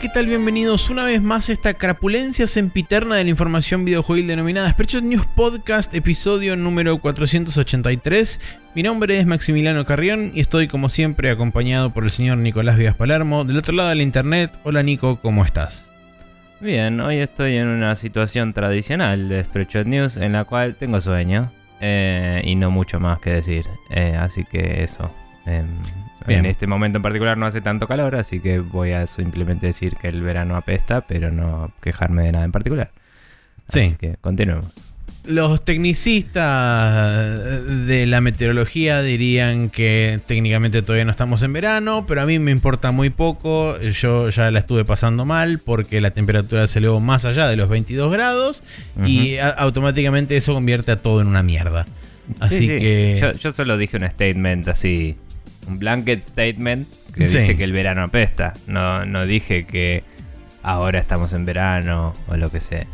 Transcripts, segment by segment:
¿qué tal? Bienvenidos una vez más a esta crapulencia sempiterna de la información videojuegil denominada Spreadshot News Podcast, episodio número 483. Mi nombre es Maximiliano Carrión y estoy como siempre acompañado por el señor Nicolás Vías Palermo. Del otro lado de la internet, hola Nico, ¿cómo estás? Bien, hoy estoy en una situación tradicional de Spreadshot News en la cual tengo sueño eh, y no mucho más que decir. Eh, así que eso. En este momento en particular no hace tanto calor, así que voy a simplemente decir que el verano apesta, pero no quejarme de nada en particular. Así Sí. que continuemos. Los tecnicistas de la meteorología dirían que técnicamente todavía no estamos en verano, pero a mí me importa muy poco. Yo ya la estuve pasando mal porque la temperatura se elevó más allá de los 22 grados y automáticamente eso convierte a todo en una mierda. Así Sí, sí. que... Yo, yo solo dije un statement así, un blanket statement que Sí. dice que el verano apesta. No, no dije que ahora estamos en verano o lo que sea.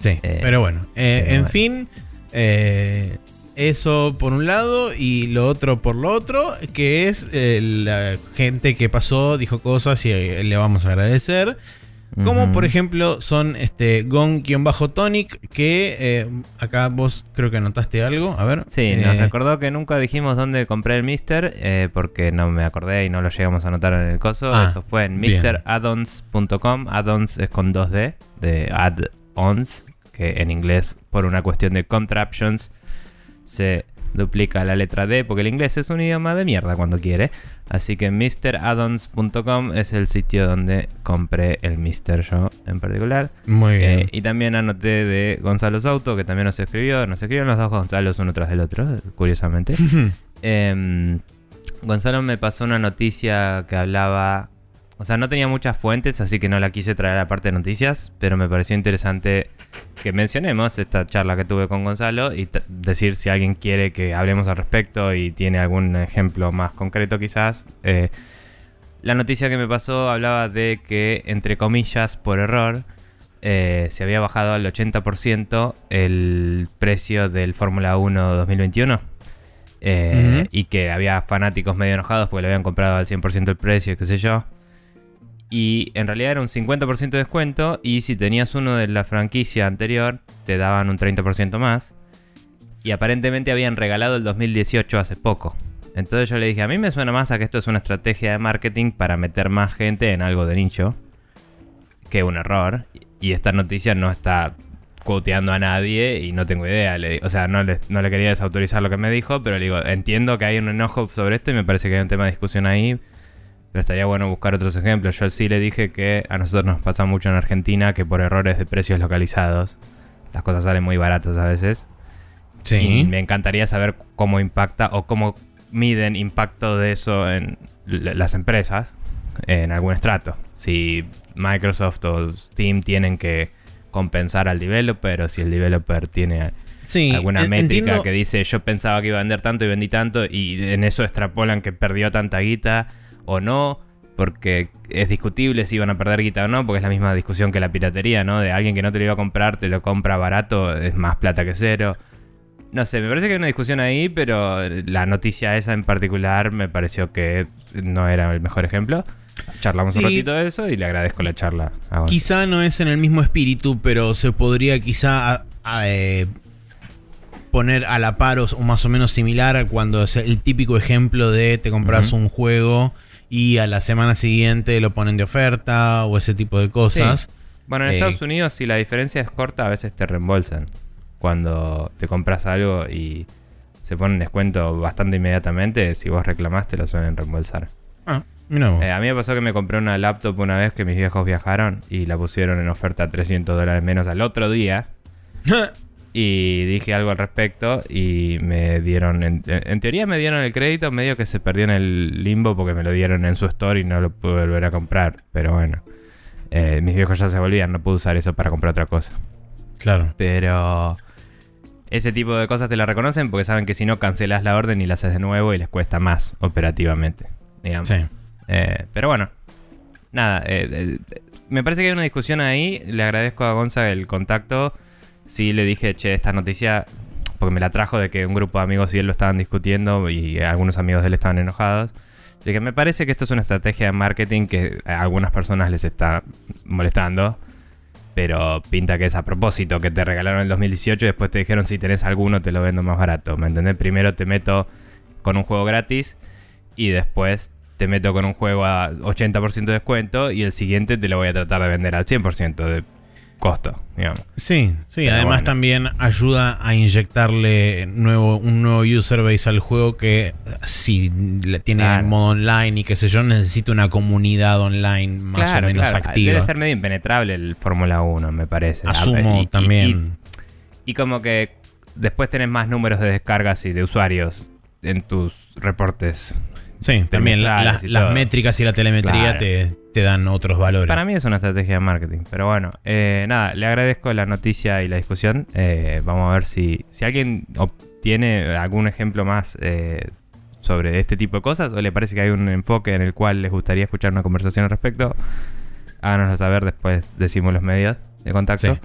Sí, Eh, pero bueno, eh, pero en bueno. fin, eh, eso por un lado y lo otro por lo otro, que es la gente que pasó, dijo cosas y le vamos a agradecer. Como por ejemplo son este Gon-Tonic, que eh, acá vos creo que anotaste algo, a ver. Sí, nos Eh, recordó que nunca dijimos dónde compré el Mister, eh, porque no me acordé y no lo llegamos a anotar en el coso. Ah, Eso fue en misteraddons.com. Addons es con 2D, de add-ons, que en inglés, por una cuestión de contraptions, se duplica la letra D, porque el inglés es un idioma de mierda cuando quiere. Así que misteraddons.com es el sitio donde compré el Mister yo en particular. Muy bien. Eh, y también anoté de Gonzalo Souto, que también nos escribió. Nos escribieron los dos Gonzalos uno tras del otro, curiosamente. Em, Gonzalo me pasó una noticia que hablaba. O sea, no tenía muchas fuentes, así que no la quise traer a la parte de noticias, pero me pareció interesante que mencionemos esta charla que tuve con Gonzalo y decir si alguien quiere que hablemos al respecto y tiene algún ejemplo más concreto quizás. Eh, la noticia que me pasó hablaba de que, entre comillas, por error, eh, se había bajado al 80% el precio del Fórmula 1 2021. Eh. Y que había fanáticos medio enojados porque le habían comprado al 100% el precio, qué sé yo. Y en realidad era un 50% de descuento. Y si tenías uno de la franquicia anterior, te daban un 30% más. Y aparentemente habían regalado el 2018 hace poco. Entonces yo le dije, a mí me suena más a que esto es una estrategia de marketing para meter más gente en algo de nicho. Que un error. Y esta noticia no está quoteando a nadie y no tengo idea. O sea, no le, no le quería desautorizar lo que me dijo, pero le digo, entiendo que hay un enojo sobre esto y me parece que hay un tema de discusión ahí. Pero estaría bueno buscar otros ejemplos. Yo sí le dije que a nosotros nos pasa mucho en Argentina que por errores de precios localizados las cosas salen muy baratas a veces. Y sí. me encantaría saber cómo impacta o cómo miden impacto de eso en las empresas en algún estrato. Si Microsoft o Steam tienen que compensar al developer o si el developer tiene Sí, alguna métrica entiendo- que dice yo pensaba que iba a vender tanto y vendí tanto y en eso extrapolan que perdió tanta guita o no, porque es discutible si iban a perder guita o no, porque es la misma discusión que la piratería, ¿no? De alguien que no te lo iba a comprar, te lo compra barato, es más plata que cero. No sé, me parece que hay una discusión ahí, pero la noticia esa en particular me pareció que no era el mejor ejemplo. Charlamos un ratito de eso y le agradezco la charla. a. Quizá no es en el mismo espíritu, pero se podría quizá a- a, eh, poner a la par o, o más o menos similar a cuando es el típico ejemplo de te compras un juego y a la semana siguiente lo ponen de oferta o ese tipo de cosas. Bueno, en Eh, Estados Unidos, si la diferencia es corta, a veces te reembolsan. Cuando te compras algo y se pone en descuento bastante inmediatamente, si vos reclamaste, lo suelen reembolsar. Ah, mira vos. Eh, a mí me pasó que me compré una laptop una vez que mis viejos viajaron y la pusieron en oferta a 300 dólares menos al otro día. Y dije algo al respecto y me dieron, en, en teoría me dieron el crédito, medio que se perdió en el limbo porque me lo dieron en su store y no lo pude volver a comprar. Pero bueno, eh, mis viejos ya se volvían, no pude usar eso para comprar otra cosa. claro. Pero ese tipo de cosas te la reconocen porque saben que si no cancelas la orden y la haces de nuevo y les cuesta más operativamente, digamos. Sí. Eh, pero bueno, nada, eh, eh, me parece que hay una discusión ahí. Le agradezco a Gonza el contacto. Sí le dije, che, esta noticia, porque me la trajo de que un grupo de amigos y él lo estaban discutiendo y algunos amigos de él estaban enojados. De que me parece que esto es una estrategia de marketing que a algunas personas les está molestando. Pero pinta que es a propósito, que te regalaron el 2018 y después te dijeron si tenés alguno te lo vendo más barato. ¿Me entendés? Primero te meto con un juego gratis y después te meto con un juego a 80% de descuento y el siguiente te lo voy a tratar de vender al 100% de costo, digamos. Sí, sí, Pero además bueno. también ayuda a inyectarle nuevo, un nuevo user base al juego que si le tiene Claro. modo online y qué sé yo, necesita una comunidad online más Claro, o menos claro. activa. Debe ser medio impenetrable el Fórmula 1, me parece. Asumo Y- y- también. Y, y como que después tenés más números de descargas y de usuarios en tus reportes. Sí, también la- las métricas y la telemetría Claro. te, te dan otros valores. Para mí es una estrategia de marketing. Pero bueno, eh, nada, le agradezco la noticia y la discusión. Eh, vamos a ver si, si alguien obtiene algún ejemplo más eh, sobre este tipo de cosas o le parece que hay un enfoque en el cual les gustaría escuchar una conversación al respecto. Háganoslo saber, después decimos los medios de contacto Sí.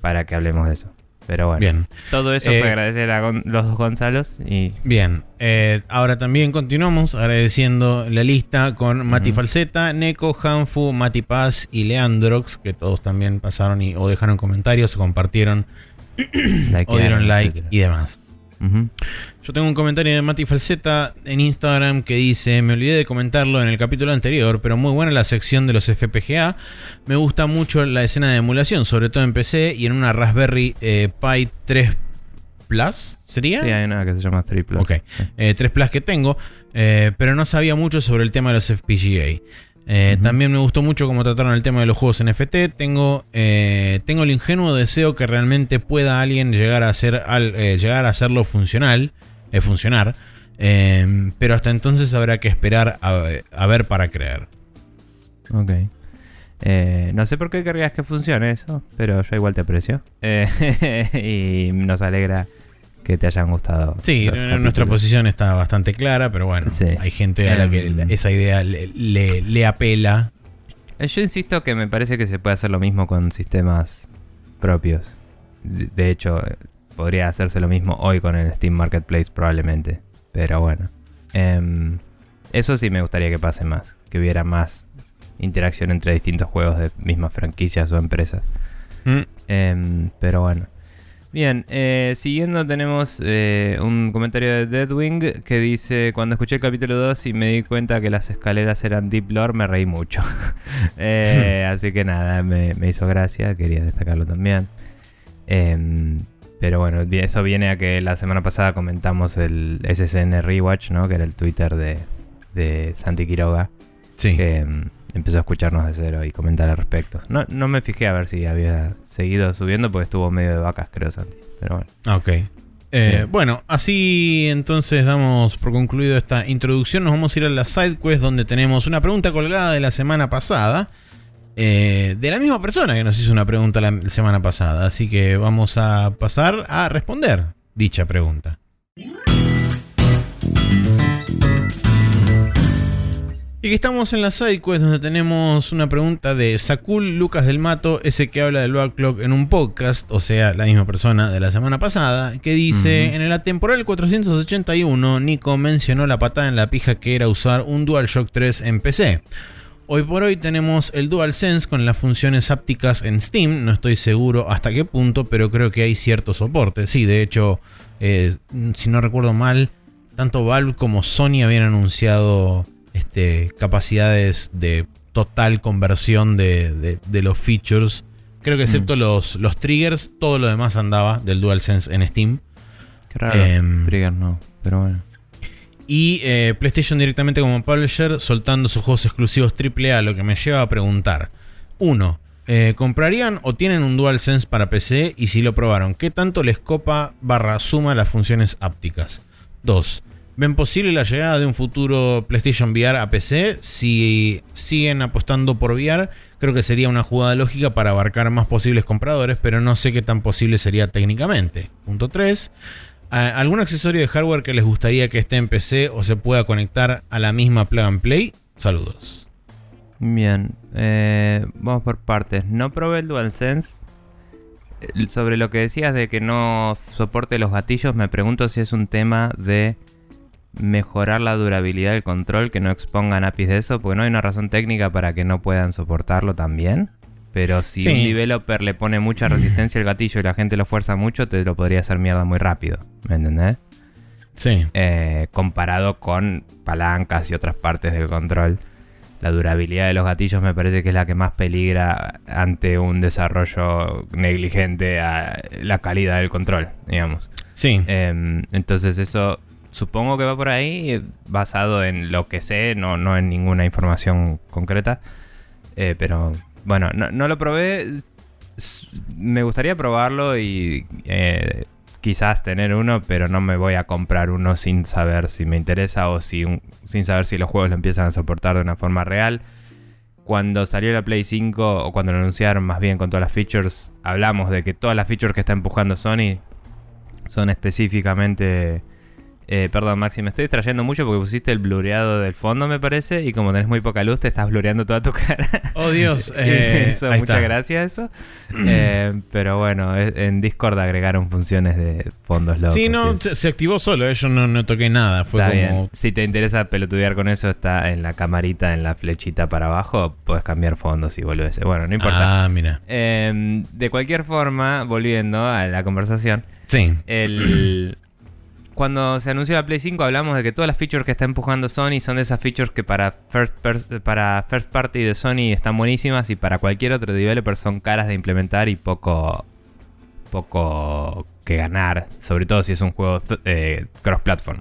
para que hablemos de eso. Pero bueno, Bien. todo eso Eh, fue agradecer a Gon- los dos Gonzalos y Bien, eh, ahora también continuamos agradeciendo la lista con Mati. Falseta, Neko, Hanfu, Mati Paz y Leandrox, que todos también pasaron y, o dejaron comentarios, o compartieron, o dieron like y demás. Yo tengo un comentario de Mati Falseta en Instagram que dice, me olvidé de comentarlo en el capítulo anterior, pero muy buena la sección de los FPGA. Me gusta mucho la escena de emulación, sobre todo en PC y en una Raspberry eh, Pi 3 Plus, ¿sería? Sí, hay una que se llama Triple. Ok. Eh, 3 Plus que tengo, eh, pero no sabía mucho sobre el tema de los FPGA. Eh. También me gustó mucho cómo trataron el tema de los juegos NFT. Tengo, eh, tengo el ingenuo deseo que realmente pueda alguien llegar a, hacer al- eh, llegar a hacerlo funcional, funcionar. Eh, pero hasta entonces habrá que esperar a, a ver para creer. Ok. No sé por qué querrías que funcione eso, pero yo igual te aprecio. Y nos alegra que te hayan gustado. Sí, nuestra posición está bastante clara, pero bueno, Sí. hay gente a la que Em. esa idea le, le- le apela. Eh, Yo insisto que me parece que se puede hacer lo mismo con sistemas propios. De, de hecho, eh, podría hacerse lo mismo hoy con el Steam Marketplace probablemente. Pero bueno. Em, eso sí me gustaría que pase más. Que hubiera más interacción entre distintos juegos de mismas franquicias o empresas. Mm. Em, pero bueno. Bien, eh, siguiendo tenemos eh, un comentario de Deadwing que dice, cuando escuché el capítulo 2 y me di cuenta que las escaleras eran Deep Lore, me reí mucho. Eh, así que nada, me, me hizo gracia, quería destacarlo también. Em, pero bueno, eso viene a que la semana pasada comentamos el SSN Rewatch, ¿no? Que era el Twitter de, de Santi Quiroga Sí. que mm, empezó a escucharnos de cero y comentar al respecto. No, no me fijé a ver si había seguido subiendo porque estuvo medio de vacas, creo, Santi. Pero bueno. Ok. Eh, bueno, así entonces damos por concluido esta introducción. Nos vamos a ir a la side quest donde tenemos una pregunta colgada de la semana pasada. eh, de la misma persona que nos hizo una pregunta la semana pasada. Así que vamos a pasar a responder dicha pregunta. Y que estamos en la sidequest donde tenemos una pregunta de Sakul Lucas del Mato, ese que habla del backlog en un podcast, o sea, la misma persona de la semana pasada, que dice, Ujú. en el atemporal 481, Nico mencionó la patada en la pija que era usar un DualShock 3 en PC. Hoy por hoy tenemos el DualSense con las funciones ápticas en Steam, no estoy seguro hasta qué punto, pero creo que hay cierto soporte. Sí, de hecho, eh, si no recuerdo mal, tanto Valve como Sony habían anunciado este, capacidades de total conversión de, de- de los features. Creo que excepto los, los triggers, todo lo demás andaba del DualSense en Steam. Qué raro. Em, Trigger no, pero bueno. Y eh, PlayStation directamente como publisher soltando sus juegos exclusivos AAA, lo que me lleva a preguntar. 1. ¿Comprarían o tienen un DualSense para PC? Y si lo probaron, ¿qué tanto les copa barra suma las funciones ápticas? 2. ¿Ven posible la llegada de un futuro PlayStation VR a PC? Si siguen apostando por VR, creo que sería una jugada lógica para abarcar más posibles compradores, pero no sé qué tan posible sería técnicamente. Punto 3. ¿A- ¿Algún accesorio de hardware que les gustaría que esté en PC o se pueda conectar a la misma plug and play? Saludos. Bien, eh, vamos por partes. No probé el DualSense. Sobre lo que decías de que no soporte los gatillos, me pregunto si es un tema de mejorar la durabilidad del control, que no expongan APIs de eso, porque no hay una razón técnica para que no puedan soportarlo también. Pero si un developer le pone mucha resistencia al gatillo y la gente lo fuerza mucho, te lo podría hacer mierda muy rápido. ¿Me entendés? Sí. Eh, comparado con palancas y otras partes del control. La durabilidad de los gatillos me parece que es la que más peligra ante un desarrollo negligente a la calidad del control, digamos. Sí. Em, entonces eso supongo que va por ahí, basado en lo que sé, no, no en ninguna información concreta. Eh, pero bueno, no, lo probé. Me gustaría probarlo y eh, quizás tener uno, pero no me voy a comprar uno sin saber si me interesa o si sin saber si los juegos lo empiezan a soportar de una forma real. Cuando salió la Play 5, o cuando lo anunciaron más bien con todas las features, hablamos de que todas las features que está empujando Sony son específicamente eh, perdón, Maxi, me estoy distrayendo mucho porque pusiste el blureado del fondo, me parece, y como tenés muy poca luz, te estás blureando toda tu cara. Oh, Dios. Eh, muchas gracias, eso. Eh, pero bueno, en Discord agregaron funciones de fondos locos. Sí, no, se activó solo, yo no, no toqué nada. Fue como... Si te interesa pelotudear con eso, está en la camarita, en la flechita para abajo, puedes cambiar fondos y volvés. Bueno, no importa. Ah, mira. Em, de cualquier forma, volviendo a la conversación. Sí. El cuando se anunció la Play 5 hablamos de que todas las features que está empujando Sony son de esas features que para first, para first party de Sony están buenísimas y para cualquier otro developer son caras de implementar y poco, poco que ganar, sobre todo si es un juego eh, cross-platform.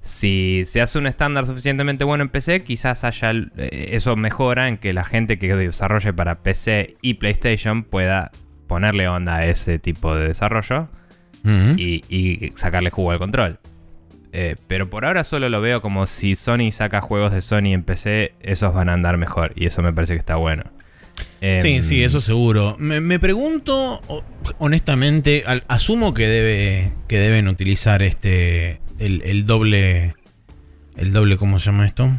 Si se hace un estándar suficientemente bueno en PC, quizás haya eh, eso mejora en que la gente que desarrolle para PC y PlayStation pueda ponerle onda a ese tipo de desarrollo y, sacarle jugo al control. Eh, pero por ahora solo lo veo como si Sony saca juegos de Sony en PC, esos van a andar mejor. Y eso me parece que está bueno. sí, em, sí, eso seguro. Me, pregunto, honestamente, asumo que, debe, que deben utilizar este el, doble. El doble, ¿cómo se llama esto?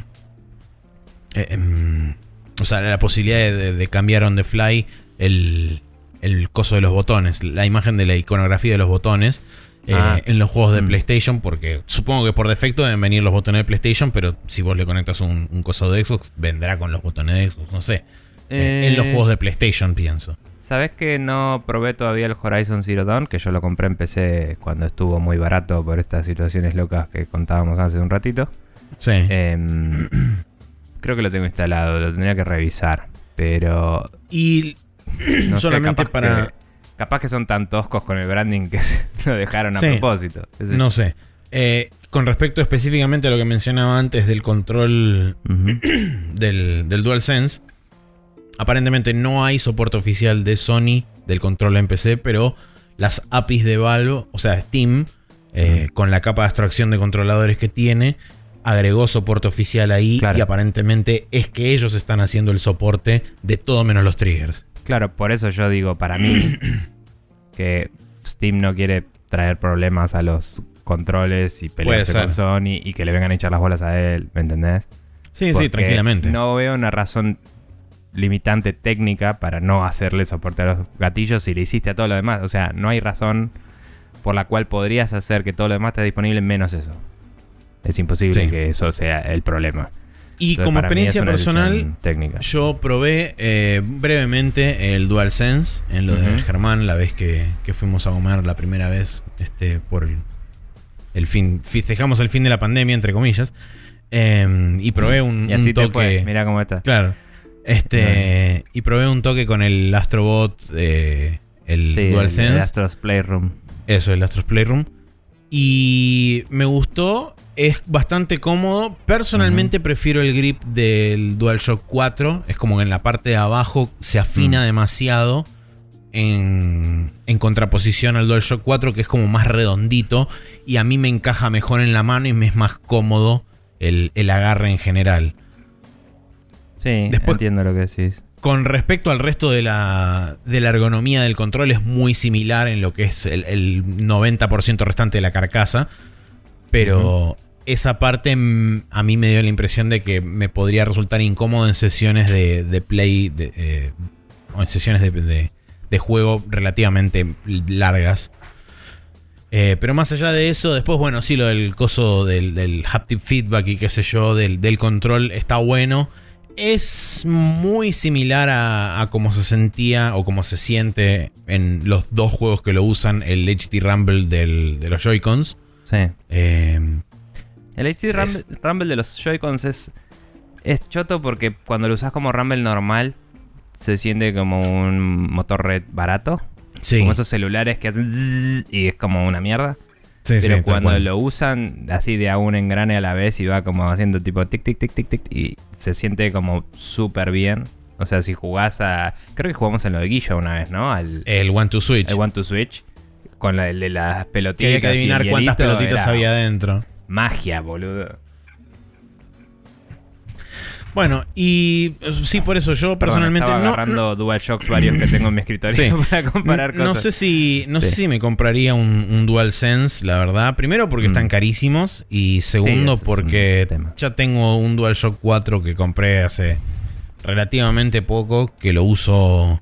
Eh, em, o sea, la posibilidad de, cambiar on the fly el, el coso de los botones, la imagen de la iconografía de los botones. Eh, ah. en los juegos de mm. PlayStation, porque supongo que por defecto deben venir los botones de PlayStation, pero si vos le conectas un, coso de Xbox, vendrá con los botones de Xbox, no sé. Eh, en los eh, juegos de PlayStation, pienso. ¿Sabes que no probé todavía el Horizon Zero Dawn? Que yo lo compré en PC cuando estuvo muy barato por estas situaciones locas que contábamos hace un ratito. Sí. Em, creo que lo tengo instalado, lo tendría que revisar. Pero. Y no solamente para. capaz que son tan toscos con el branding que lo dejaron a propósito. No sé. Eh, con respecto específicamente a lo que mencionaba antes del control del, del DualSense, aparentemente no hay soporte oficial de Sony del control en PC, pero las APIs de Valve, o sea, Steam, eh, con la capa de abstracción de controladores que tiene, agregó soporte oficial ahí y aparentemente es que ellos están haciendo el soporte de todo menos los triggers. Claro, por eso yo digo, para mí, que Steam no quiere traer problemas a los controles y pelearse con Sony y que le vengan a echar las bolas a él, ¿me entendés? Sí, sí, tranquilamente. No veo una razón limitante técnica para no hacerle soporte a los gatillos si le hiciste a todo lo demás. O sea, no hay razón por la cual podrías hacer que todo lo demás esté disponible menos eso. Es imposible que eso sea el problema. Y como experiencia personal, yo probé eh, brevemente el DualSense en lo de Germán la vez que, fuimos a comer la primera vez este, por el, fin. Festejamos el fin de la pandemia, entre comillas. Em, y probé un, toque. Mira cómo está. Claro. Este, y probé un toque con el Astrobot, eh, el DualSense. El Astros Playroom. Eso, el Astros Playroom. Y me gustó es bastante cómodo. Personalmente prefiero el grip del DualShock 4. Es como que en la parte de abajo se afina mm. demasiado. En, en, contraposición al DualShock 4, que es como más redondito. Y a mí me encaja mejor en la mano y me es más cómodo el, agarre en general. Sí, entiendo lo que decís. Con respecto al resto de la, de la ergonomía del control, es muy similar en lo que es el, 90% restante de la carcasa. Pero esa parte a mí me dio la impresión de que me podría resultar incómodo en sesiones de, play eh, o en sesiones de, juego relativamente largas. Eh, pero más allá de eso, después, bueno, sí, lo del coso del, del haptic feedback y qué sé yo, del, del control está bueno. Es muy similar a, a cómo se sentía o cómo se siente en los dos juegos que lo usan, el HD Rumble del- de los Joy-Cons. Sí. Eh, El HD Rumble, Es- Rumble de los Joy-Cons es, es choto porque cuando lo usas como Rumble normal se siente como un motor red barato. sí, Como esos celulares que hacen y es como una mierda. Sí, Pero cuando lo usan así de a un engrane a la vez y va como haciendo tipo tic tic tic tic tic y se siente como súper bien. O sea, si jugás a... Creo que jugamos en lo de Guillo una vez, ¿no? Al, El One to Switch. el One to Switch. Con la, el de las pelotitas. Que había que adivinar cuántas pelotitas había adentro. Magia, boludo. Bueno, y eh, sí, por eso yo personalmente Perdón, estaba no, agarrando DualShocks varios que tengo en mi escritorio Sí. para comparar no, no cosas. sé si no sé si me compraría un, un DualSense, la verdad. Primero porque Mm. están carísimos y segundo porque ya tengo un DualShock 4 que compré hace relativamente poco que lo uso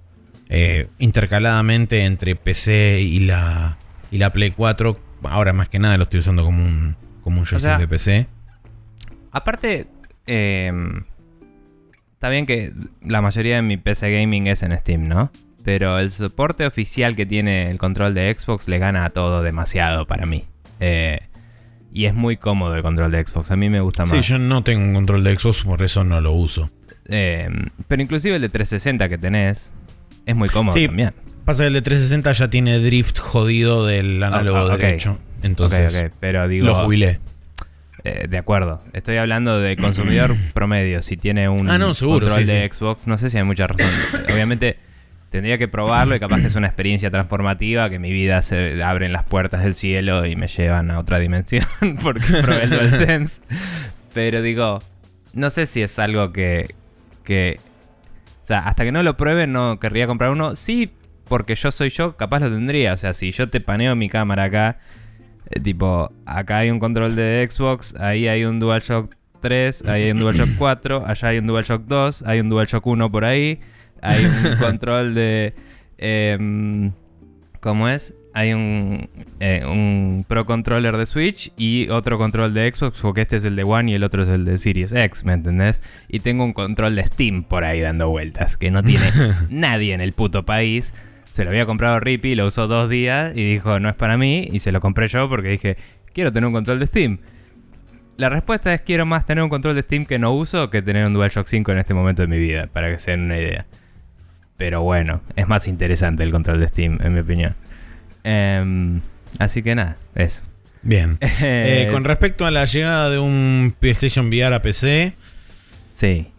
eh, intercaladamente entre PC y la y la Play 4. Ahora más que nada lo estoy usando como un como un joystick sea, de PC. Aparte, eh, está bien que la mayoría de mi PC gaming es en Steam, ¿no? Pero el soporte oficial que tiene el control de Xbox le gana a todo demasiado para mí. Eh, y es muy cómodo el control de Xbox. A mí me gusta más. Sí, yo no tengo un control de Xbox, por eso no lo uso. Eh, pero inclusive el de 360 que tenés es muy cómodo Sí, también. Pasa que el de 360 ya tiene drift jodido del análogo ah, ok. derecho. Entonces. Pero digo, lo jubilé. Eh, de acuerdo. Estoy hablando de consumidor promedio. Si tiene un Ah, no, seguro, control sí, de sí. Xbox, no sé si hay mucha razón. Obviamente tendría que probarlo y capaz que es una experiencia transformativa que mi vida se abren las puertas del cielo y me llevan a otra dimensión porque probé el DualSense. Pero digo, no sé si es algo que, que... O sea, hasta que no lo pruebe no querría comprar uno. Sí, porque yo soy yo, capaz lo tendría. O sea, si yo te paneo mi cámara acá eh, tipo, acá hay un control de Xbox, ahí hay un DualShock 3, ahí hay un DualShock 4, allá hay un DualShock 2, hay un DualShock 1 por ahí, hay un control de... em, ¿Cómo es? Hay un, eh, un Pro Controller de Switch y otro control de Xbox, porque este es el de One y el otro es el de Series X, ¿me entendés? Y tengo un control de Steam por ahí dando vueltas, que no tiene nadie en el puto país. Se lo había comprado Rippy, lo usó dos días y dijo, no es para mí, y se lo compré yo porque dije, quiero tener un control de Steam. La respuesta es quiero más tener un control de Steam que no uso que tener un DualShock 5 en este momento de mi vida, para que se den una idea. Pero bueno, es más interesante el control de Steam, en mi opinión. Em, así que nada, eso. Bien. Eh, con respecto a la llegada de un PlayStation VR a PC, Sí.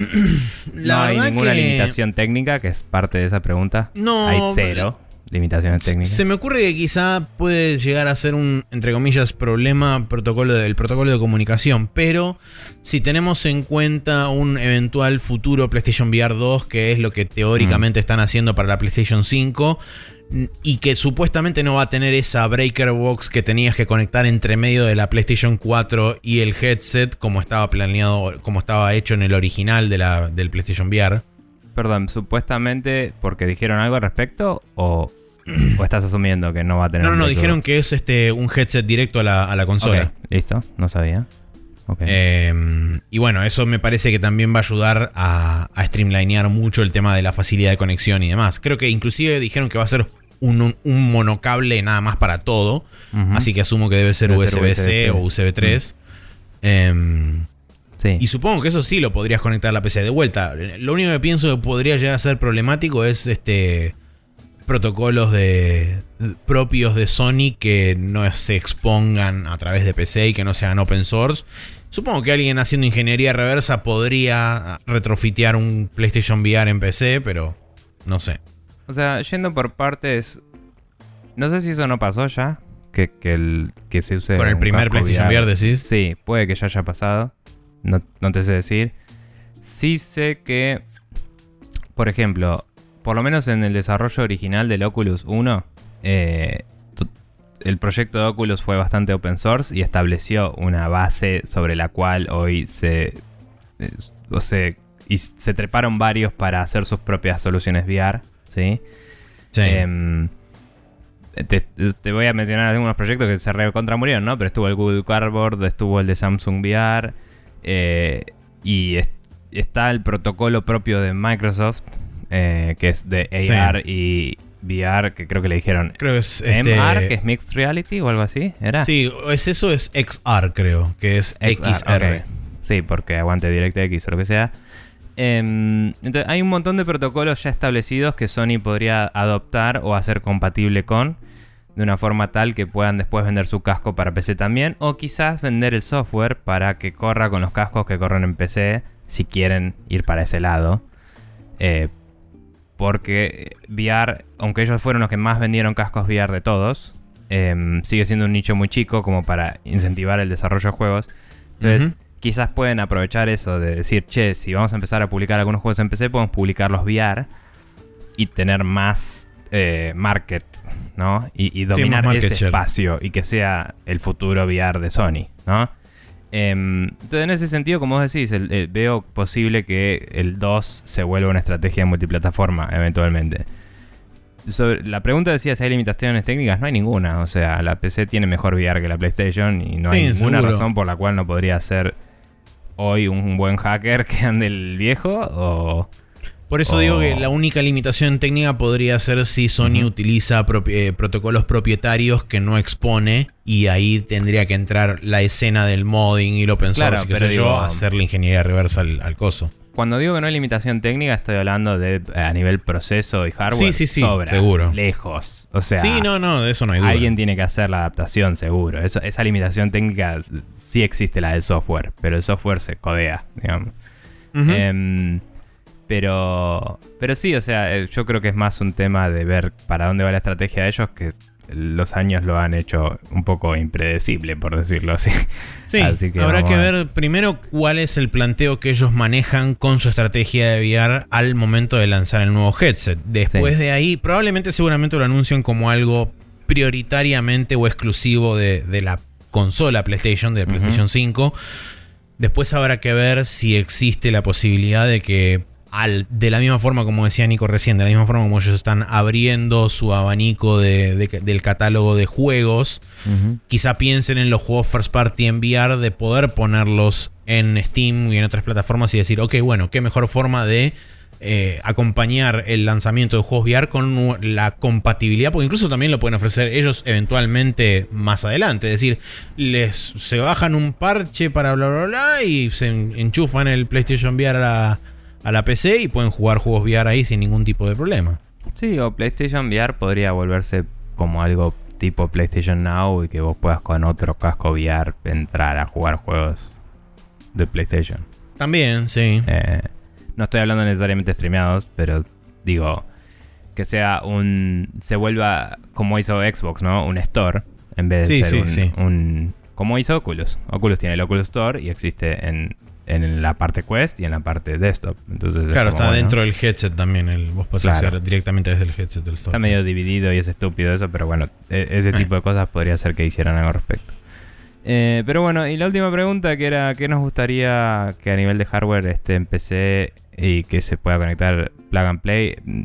la no hay ninguna que limitación técnica, que es parte de esa pregunta. No, hay cero limitaciones técnicas. Se me ocurre que quizá puede llegar a ser un, entre comillas, problema protocolo del protocolo de comunicación, pero si tenemos en cuenta un eventual futuro PlayStation VR 2, que es lo que teóricamente están haciendo para la PlayStation 5, n- y que supuestamente no va a tener esa breaker box que tenías que conectar entre medio de la PlayStation 4 y el headset, como estaba planeado, como estaba hecho en el original de la, del PlayStation VR. Perdón, supuestamente porque dijeron algo al respecto o, o estás asumiendo que no va a tener No, no, no, dijeron que es este un headset directo a la, a la consola. Listo, no sabía. Ok. Eh, y bueno, eso me parece que también va a ayudar a, a streamlinear mucho el tema de la facilidad de conexión y demás. Creo que inclusive dijeron que va a ser un, monocable nada más para todo. Así que asumo que debe ser USB-C o USB 3. Em, sí. y supongo que eso sí lo podrías conectar a la PC. De vuelta, lo único que pienso que podría llegar a ser problemático es este protocolos de propios de Sony que no se expongan a través de PC y que no sean open source. Supongo que alguien haciendo ingeniería reversa podría retrofitear un PlayStation VR en PC, pero no sé. O sea, yendo por partes. No sé si eso no pasó ya. Que, que, el, que se use. Con el primer PlayStation VR decís. Sí, puede que ya haya pasado. No, no te sé decir. Sí sé que. Por ejemplo, por lo menos en el desarrollo original del Oculus 1, eh, el proyecto de Oculus fue bastante open source y estableció una base sobre la cual hoy se. eh, o se, y se treparon varios para hacer sus propias soluciones VR. ¿Sí? Sí. Em, te, te voy a mencionar algunos proyectos que se recontra murieron, ¿no? Pero estuvo el Google Cardboard, estuvo el de Samsung VR eh, y es- está el protocolo propio de Microsoft, eh, que es de AR y VR, que creo que le dijeron Creo que es este, MR, que es Mixed Reality o algo así, ¿era? Sí, es eso, es XR, creo, que es XR. Sí, porque aguante DirectX o lo que sea. Em, entonces, hay un montón de protocolos ya establecidos que Sony podría adoptar o hacer compatible con de una forma tal que puedan después vender su casco para PC también o quizás vender el software para que corra con los cascos que corren en PC si quieren ir para ese lado. Eh, porque VR, aunque ellos fueron los que más vendieron cascos VR de todos, em, sigue siendo un nicho muy chico como para incentivar el desarrollo de juegos. Entonces. Quizás pueden aprovechar eso de decir, che, si vamos a empezar a publicar algunos juegos en PC, podemos publicarlos VR y tener más eh, market, ¿no? Y, y dominar market ese share. espacio y que sea el futuro VR de Sony, ¿no? Em, entonces, en ese sentido, como vos decís, el- el- veo posible que el 2 se vuelva una estrategia multiplataforma eventualmente. Sobre- la pregunta decía si hay limitaciones técnicas, no hay ninguna. O sea, la PC tiene mejor VR que la PlayStation y no hay Sí, ninguna seguro. razón por la cual no podría ser hoy un buen hacker que ande el viejo o... Por eso digo que la única limitación técnica podría ser si Sony utiliza propi- eh, protocolos propietarios que no expone y ahí tendría que entrar la escena del modding y el open source Claro, pero sé yo, hacer la ingeniería reversa al, al coso. Cuando digo que no hay limitación técnica, estoy hablando de eh, a nivel proceso y hardware. Sí, sí, sí, sobra, seguro. Lejos. O sea, sí, no, no, de eso no hay duda. alguien tiene que hacer la adaptación, seguro. Eso- esa limitación técnica sí existe la del software, pero el software se codea, digamos. Em, pero, pero sí, o sea, eh, yo creo que es más un tema de ver para dónde va la estrategia de ellos que los años lo han hecho un poco impredecible, por decirlo así. Sí, Así que habrá que a- ver primero cuál es el planteo que ellos manejan con su estrategia de VR al momento de lanzar el nuevo headset. Después Sí. de ahí, probablemente seguramente lo anuncien como algo prioritariamente o exclusivo de, de la consola PlayStation, de. PlayStation 5. Después habrá que ver si existe la posibilidad de que, al, de la misma forma como decía Nico recién, de la misma forma como ellos están abriendo su abanico de- de- del catálogo de juegos, quizá piensen en los juegos first party en VR de poder ponerlos en Steam y en otras plataformas y decir, ok, bueno, qué mejor forma de eh, acompañar el lanzamiento de juegos VR con la compatibilidad, porque incluso también lo pueden ofrecer ellos eventualmente más adelante, es decir, les se bajan un parche para bla bla bla y se en- enchufan el PlayStation VR a la, a la PC y pueden jugar juegos VR ahí sin ningún tipo de problema. Sí, o PlayStation VR podría volverse como algo tipo PlayStation Now y que vos puedas con otro casco VR entrar a jugar juegos de PlayStation. También, sí. Eh, no estoy hablando necesariamente streameados, pero digo que sea un. se vuelva como hizo Xbox, ¿no? Un store en vez de Sí, ser sí, un, sí. un- como hizo Oculus. Oculus tiene el Oculus Store y existe en, en la parte Quest y en la parte desktop. Entonces es Claro, como, está bueno, dentro del headset también. El, vos podés Claro. acceder directamente desde el headset del Está software. medio dividido y es estúpido eso, pero bueno, e- ese Eh. tipo de cosas podría ser que hicieran algo al respecto. Eh, pero bueno, y la última pregunta que era, ¿qué nos gustaría que a nivel de hardware esté en PC y que se pueda conectar plug and play? Mm,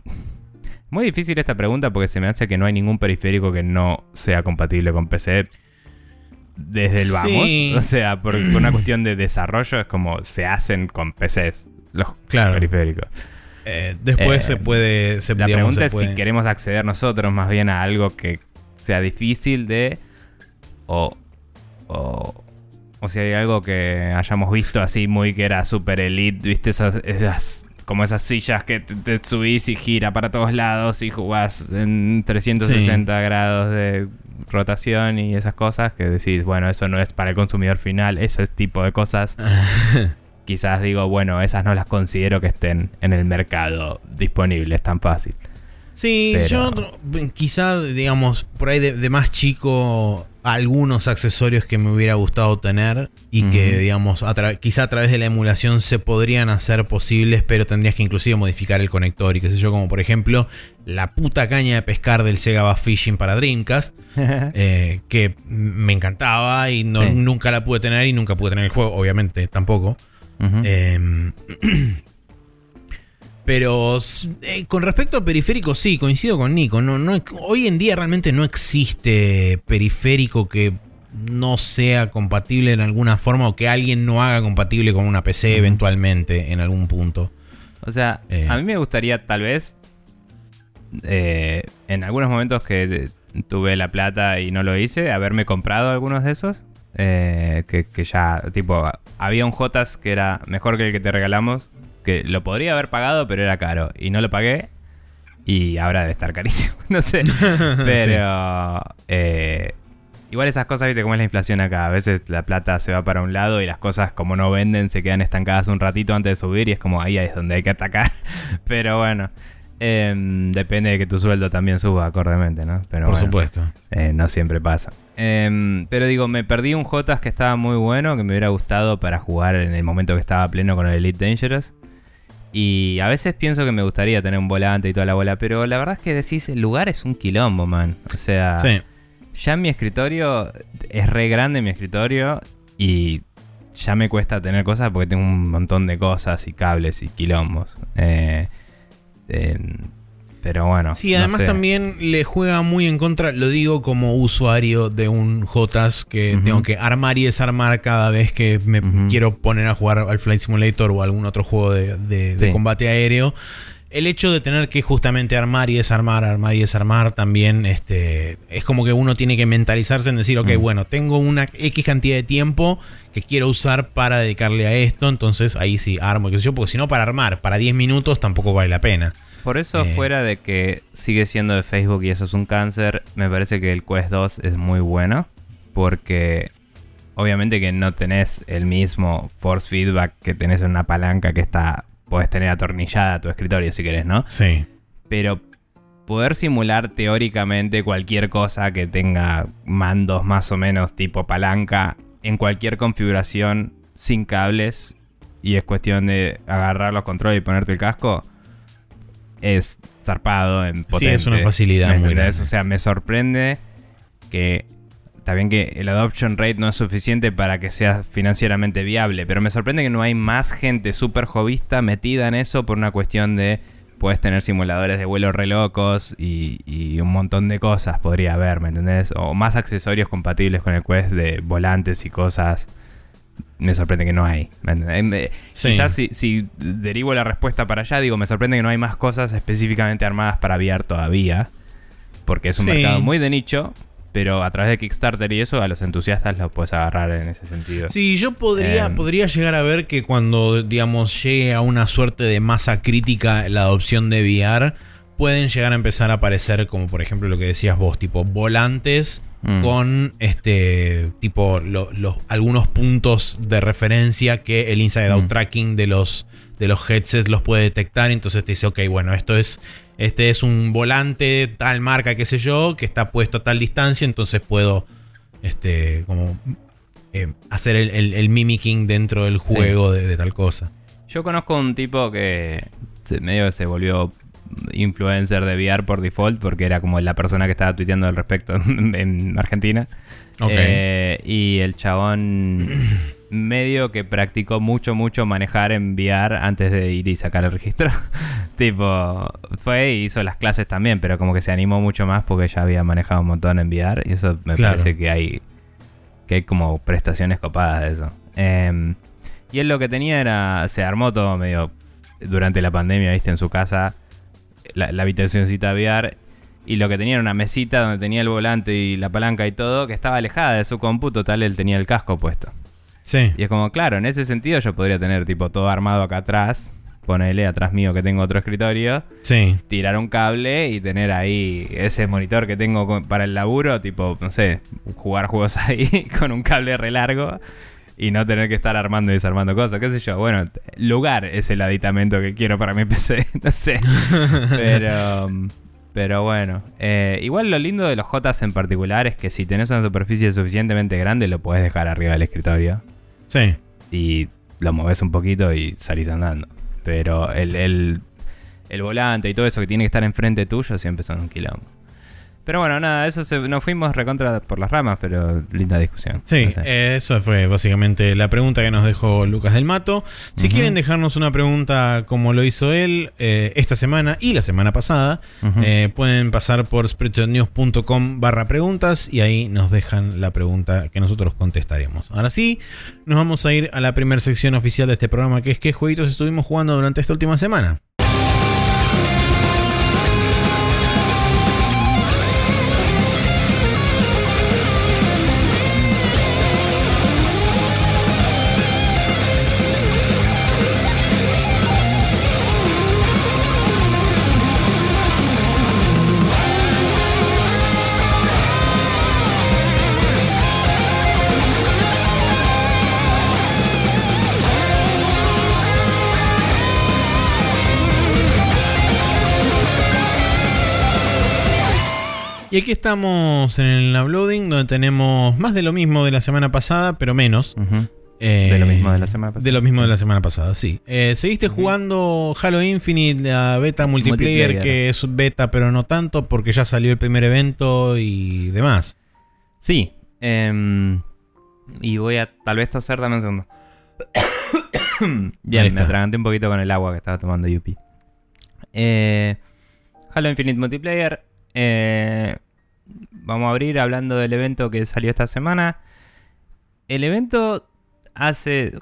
Muy difícil esta pregunta porque se me hace que no hay ningún periférico que no sea compatible con PC desde el vamos. Sí. O sea, por, por una cuestión de desarrollo es como se hacen con PCs los Claro. periféricos. Eh, después Eh, se puede. Se, La digamos, pregunta se es puede- si queremos acceder nosotros más bien a algo que sea difícil de. O. O, o si hay algo que hayamos visto así muy que era super elite, viste esas, esas como esas sillas que te, te subís y gira para todos lados y jugás en 360 grados de rotación y esas cosas que decís, bueno, eso no es para el consumidor final, ese tipo de cosas quizás digo, bueno, esas no las considero que estén en el mercado disponibles tan fácil. Sí, Pero- yo quizá, digamos, por ahí de, de más chico, algunos accesorios que me hubiera gustado tener y que, digamos, a quizá a través de la emulación se podrían hacer posibles, pero tendrías que inclusive modificar el conector y qué sé yo, como por ejemplo la puta caña de pescar del Sega Bass Fishing para Dreamcast, eh, que me encantaba y no, Sí. nunca la pude tener y nunca pude tener el juego, obviamente tampoco. Eh, Pero eh, con respecto a periféricos, sí, coincido con Nico. No, no, hoy en día realmente no existe periférico que no sea compatible en alguna forma o que alguien no haga compatible con una PC eventualmente en algún punto. O sea, Eh. a mí me gustaría tal vez eh, en algunos momentos que tuve la plata y no lo hice, haberme comprado algunos de esos. eh, que, que ya, tipo, había un Jotas que era mejor que el que te regalamos. Que lo podría haber pagado, pero era caro. Y no lo pagué. Y ahora debe estar carísimo. no sé. Pero. eh, igual esas cosas, viste cómo es la inflación acá. A veces la plata se va para un lado y las cosas, como no venden, se quedan estancadas un ratito antes de subir. Y es como ahí es donde hay que atacar. Pero bueno. em, depende de que tu sueldo también suba acordemente, ¿no? Pero Por bueno, supuesto. eh, no siempre pasa. Em, pero digo, me perdí un Jotas que estaba muy bueno, que me hubiera gustado para jugar en el momento que estaba pleno con el Elite Dangerous. Y a veces pienso que me gustaría tener un volante y toda la bola, pero la verdad es que decís, el lugar es un quilombo, man. O sea, Sí. ya mi escritorio es re grande mi escritorio y ya me cuesta tener cosas porque tengo un montón de cosas y cables y quilombos. Eh, em, pero bueno. Sí, no además sé. también le juega muy en contra, lo digo como usuario de un JOTAS que tengo que armar y desarmar cada vez que me quiero poner a jugar al Flight Simulator o algún otro juego de, de- combate aéreo. El hecho de tener que justamente armar y desarmar, armar y desarmar también este, es como que uno tiene que mentalizarse en decir, ok, Mm. bueno, tengo una X cantidad de tiempo que quiero usar para dedicarle a esto, entonces ahí sí armo, y qué sé yo, porque si no para armar, para 10 minutos tampoco vale la pena. Por eso, Eh. fuera de que sigue siendo de Facebook y eso es un cáncer, me parece que el Quest 2 es muy bueno. Porque obviamente que no tenés el mismo force feedback que tenés en una palanca que está. Podés tener atornillada tu escritorio si querés, ¿no? Sí. Pero poder simular teóricamente cualquier cosa que tenga mandos más o menos tipo palanca en cualquier configuración sin cables y es cuestión de agarrar los controles y ponerte el casco es zarpado en potente. es una facilidad ¿Me muy grande. O sea, me sorprende que está bien que el adoption rate no es suficiente para que sea financieramente viable, pero me sorprende que no hay más gente súper jovista metida en eso por una cuestión de puedes tener simuladores de vuelo re locos y, y un montón de cosas podría haber, ¿me entendés? O más accesorios compatibles con el Quest de volantes y cosas. Me sorprende que no hay. Me- Sí. Quizás si, si derivo la respuesta para allá, digo, me sorprende que no hay más cosas específicamente armadas para VR todavía. Porque es un Sí. mercado muy de nicho, pero a través de Kickstarter y eso, a los entusiastas los puedes agarrar en ese sentido. Sí, yo podría, Em. podría llegar a ver que cuando, digamos, llegue a una suerte de masa crítica la adopción de VR, pueden llegar a empezar a aparecer, como por ejemplo lo que decías vos, tipo volantes Mm. con este tipo lo- los algunos puntos de referencia que el inside out Mm. tracking de los de los headsets los puede detectar entonces te dice ok bueno esto es este es un volante tal marca qué sé yo que está puesto a tal distancia entonces puedo este como eh, hacer el, el- el mimicking dentro del juego de, de tal cosa Yo conozco un tipo que se- medio que se volvió influencer de VR por default porque era como la persona que estaba tuiteando al respecto en, en Argentina. Eh, y el chabón medio que practicó mucho, mucho manejar en VR antes de ir y sacar el registro. tipo, fue y hizo las clases también, pero como que se animó mucho más porque ya había manejado un montón en VR. Y eso me Claro. parece que hay, que hay como prestaciones copadas de eso. Em, y él lo que tenía era, se armó todo medio durante la pandemia, viste, en su casa, la, la habitacióncita VR. Y lo que tenía era una mesita donde tenía el volante y la palanca y todo, que estaba alejada de su compu, tal él tenía el casco puesto. sí Y es como, claro, en ese sentido yo podría tener tipo todo armado acá atrás, ponerle atrás mío que tengo otro escritorio, sí tirar un cable y tener ahí ese monitor que tengo para el laburo, tipo, no sé, jugar juegos ahí con un cable re largo y no tener que estar armando y desarmando cosas, qué sé yo. Bueno, lugar es el aditamento que quiero para mi PC, no sé. Pero, pero bueno, Eh, igual lo lindo de los Jotas en particular es que si tenés una superficie suficientemente grande lo podés dejar arriba del escritorio sí y lo moves un poquito y salís andando. Pero el, el, el volante y todo eso que tiene que estar enfrente tuyo siempre son un quilombo. Pero bueno, nada, eso se, nos fuimos recontra por las ramas, pero linda discusión. Sí, No sé. eh, eso fue básicamente la pregunta que nos dejó Lucas del Mato. Si quieren dejarnos una pregunta como lo hizo él eh, esta semana y la semana pasada, eh, pueden pasar por spreadshotnews.com barra preguntas y ahí nos dejan la pregunta que nosotros contestaremos. Ahora sí, nos vamos a ir a la primera sección oficial de este programa, que es qué jueguitos estuvimos jugando durante esta última semana. Y aquí estamos en el uploading, donde tenemos más de lo mismo de la semana pasada, pero menos. Eh, De lo mismo de la semana pasada. De lo mismo de la semana pasada, sí. Eh, Seguiste jugando Halo Infinite, la beta multiplayer, Multiplayer. que es beta, pero no tanto, porque ya salió el primer evento y demás. Sí. em, y voy a tal vez toser, dame un segundo. Está. me atraganté un poquito con el agua que estaba tomando Yuppie. Eh, Halo Infinite Multiplayer. Eh, vamos a abrir hablando del evento que salió esta semana. El evento hace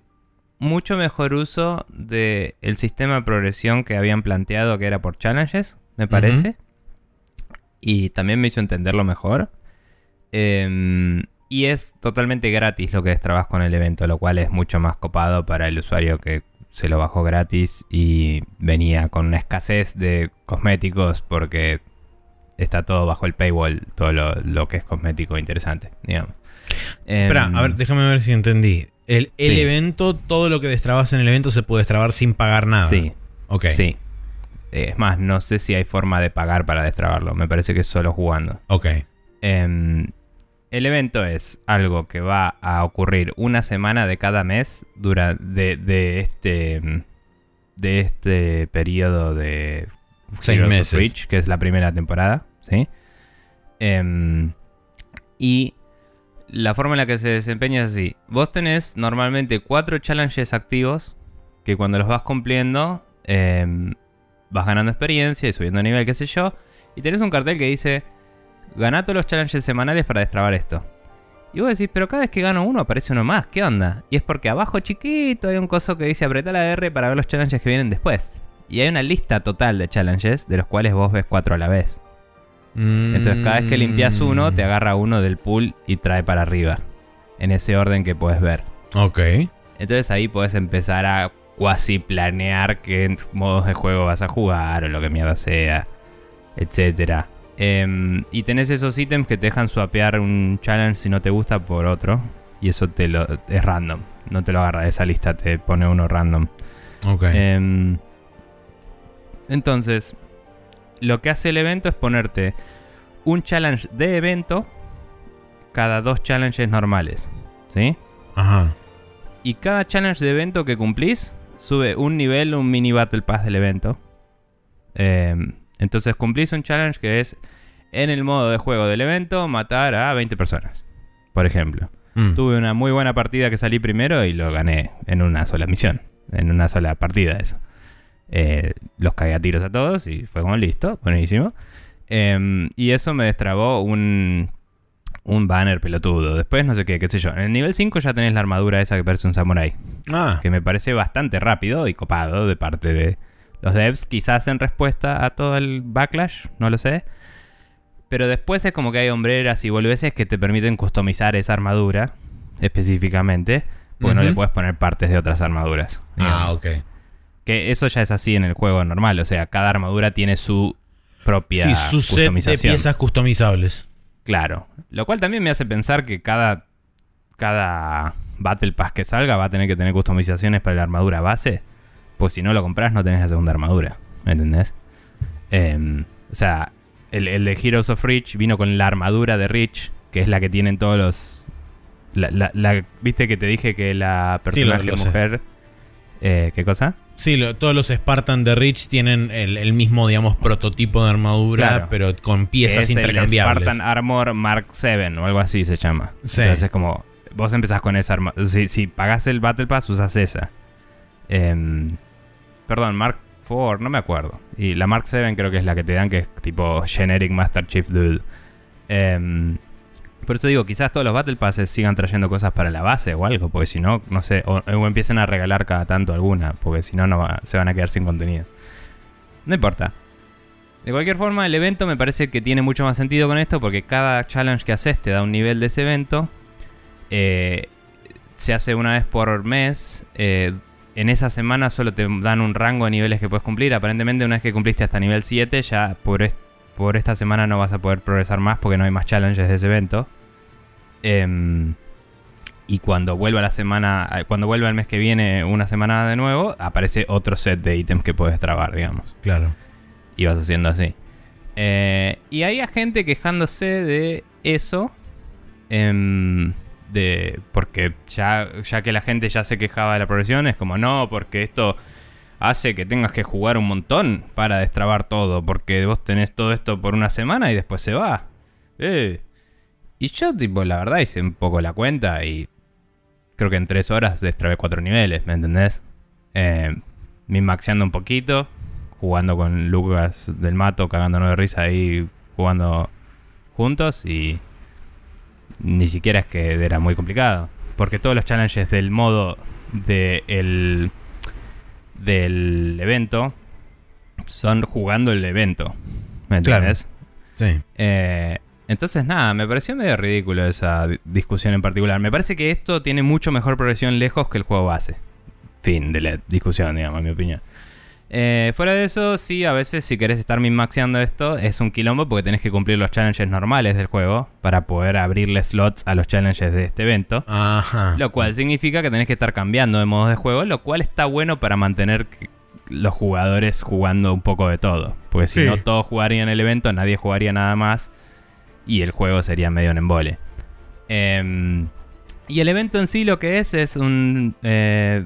mucho mejor uso del sistema de progresión que habían planteado, que era por challenges, me parece. Y también me hizo entenderlo mejor. Em, y es totalmente gratis lo que destrabas con el evento, lo cual es mucho más copado para el usuario que se lo bajó gratis y venía con una escasez de cosméticos porque está todo bajo el paywall, todo lo, lo que es cosmético interesante, digamos. Espera, Em, a ver, déjame ver si entendí. El, el Sí. evento, todo lo que destrabas en el evento se puede destrabar sin pagar nada. Sí, Ok. sí. Eh, Es más, no sé si hay forma de pagar para destrabarlo. Me parece que es solo jugando. Ok. Em, el evento es algo que va a ocurrir una semana de cada mes dura, de, de este de este periodo de Seis Heroes of meses. Reach, que es la primera temporada, ¿sí? Em, y la forma en la que se desempeña es así. Vos tenés normalmente cuatro challenges activos que cuando los vas cumpliendo em, vas ganando experiencia y subiendo nivel, qué sé yo. Y tenés un cartel que dice, ganá todos los challenges semanales para destrabar esto. Y vos decís, pero cada vez que gano uno aparece uno más, ¿qué onda? Y es porque abajo chiquito hay un coso que dice apretá la R para ver los challenges que vienen después. Y hay una lista total de challenges, de los cuales vos ves cuatro a la vez. Entonces cada vez que limpias uno, te agarra uno del pool y trae para arriba. En ese orden que puedes ver. Ok. Entonces ahí puedes empezar a cuasi planear qué modos de juego vas a jugar o lo que mierda sea, etcétera. Em, y tenés esos ítems que te dejan swapear un challenge si no te gusta por otro. Y eso te lo, es random. No te lo agarra de esa lista, te pone uno random. Ok. Em, entonces, lo que hace el evento es ponerte un challenge de evento cada dos challenges normales. ¿Sí? Ajá. Y cada challenge de evento que cumplís sube un nivel, un mini Battle Pass del evento. Em, entonces cumplís un challenge que es en el modo de juego del evento matar a 20 personas. Por ejemplo. Mm. Tuve una muy buena partida que salí primero y lo gané en una sola misión. En una sola partida eso. Eh, los cagué a tiros a todos y fue como listo, buenísimo. Em, y eso me destrabó un, un banner pelotudo. Después no sé qué, qué sé yo. En el nivel 5 ya tenés la armadura esa que parece un samurai. Ah. Que me parece bastante rápido y copado de parte de los devs. Quizás en respuesta a todo el backlash, no lo sé. Pero después es como que hay hombreras y volveces que te permiten customizar esa armadura específicamente. Porque no le puedes poner partes de otras armaduras. digamos. Ah, ok. Que eso ya es así en el juego normal. O sea, cada armadura tiene su propia Sí, su set de piezas customizables. Claro. Lo cual también me hace pensar que cada, cada Battle Pass que salga va a tener que tener customizaciones para la armadura base. Pues si no lo compras, no tenés la segunda armadura. ¿Me entendés? Em, o sea, el, el de Heroes of Reach vino con la armadura de Reach, que es la que tienen todos los. La, la- la- ¿Viste que te dije que la personaje lo sé. mujer. eh, ¿Qué cosa? Sí, lo- todos los Spartan de Rich tienen el, el mismo, digamos, prototipo de armadura, Claro. pero con piezas es el intercambiables. Spartan Armor Mark 7 o algo así se llama. Sí. Entonces es como, vos empezás con esa arma. Si, si pagás el Battle Pass, usas esa. Em, perdón, Mark 4, no me acuerdo. Y la Mark 7 creo que es la que te dan, que es tipo Generic Master Chief Dude. Em, por eso digo, quizás todos los Battle Passes sigan trayendo cosas para la base o algo, porque si no, no sé, o, empiecen a regalar cada tanto alguna, porque si no, no se van a quedar sin contenido. No importa. De cualquier forma, el evento me parece que tiene mucho más sentido con esto, porque cada challenge que haces te da un nivel de ese evento. Eh, se hace una vez por mes. eh, en esa semana solo te dan un rango de niveles que puedes cumplir. Aparentemente, una vez que cumpliste hasta nivel 7, ya por, est- por esta semana no vas a poder progresar más porque no hay más challenges de ese evento. Em, y cuando vuelva la semana, eh, cuando vuelva el mes que viene, una semana de nuevo, aparece otro set de ítems que puedes trabar, digamos. Claro. Y vas haciendo así. Eh, y había gente quejándose de eso. em, de, porque ya, ya que la gente ya se quejaba de la progresión, es como no, porque esto hace que tengas que jugar un montón para destrabar todo. Porque vos tenés todo esto por una semana y después se va. Eh. Y yo, tipo, la verdad hice un poco la cuenta y creo que en tres horas destrabé cuatro niveles, ¿me entendés? Eh, minmaxeando un poquito, jugando con Lucas del Mato, cagándonos de risa ahí, jugando juntos y ni siquiera es que era muy complicado. Porque todos los challenges del modo de el- del evento son jugando el evento. ¿Me Claro. entiendes? Sí. Eh, entonces, nada, me pareció medio ridículo esa di- discusión en particular. Me parece que esto tiene mucho mejor progresión lejos que el juego base. Fin de la discusión, digamos, en mi opinión. Eh, fuera de eso, sí, a veces si querés estar min-maxeando esto, es un quilombo porque tenés que cumplir los challenges normales del juego para poder abrirle slots a los challenges de este evento. Ajá. Lo cual significa que tenés que estar cambiando de modos de juego, lo cual está bueno para mantener los jugadores jugando un poco de todo. Porque si Sí. no todos jugarían el evento, nadie jugaría nada más y el juego sería medio en embole. Em, y el evento en sí lo que es es un eh,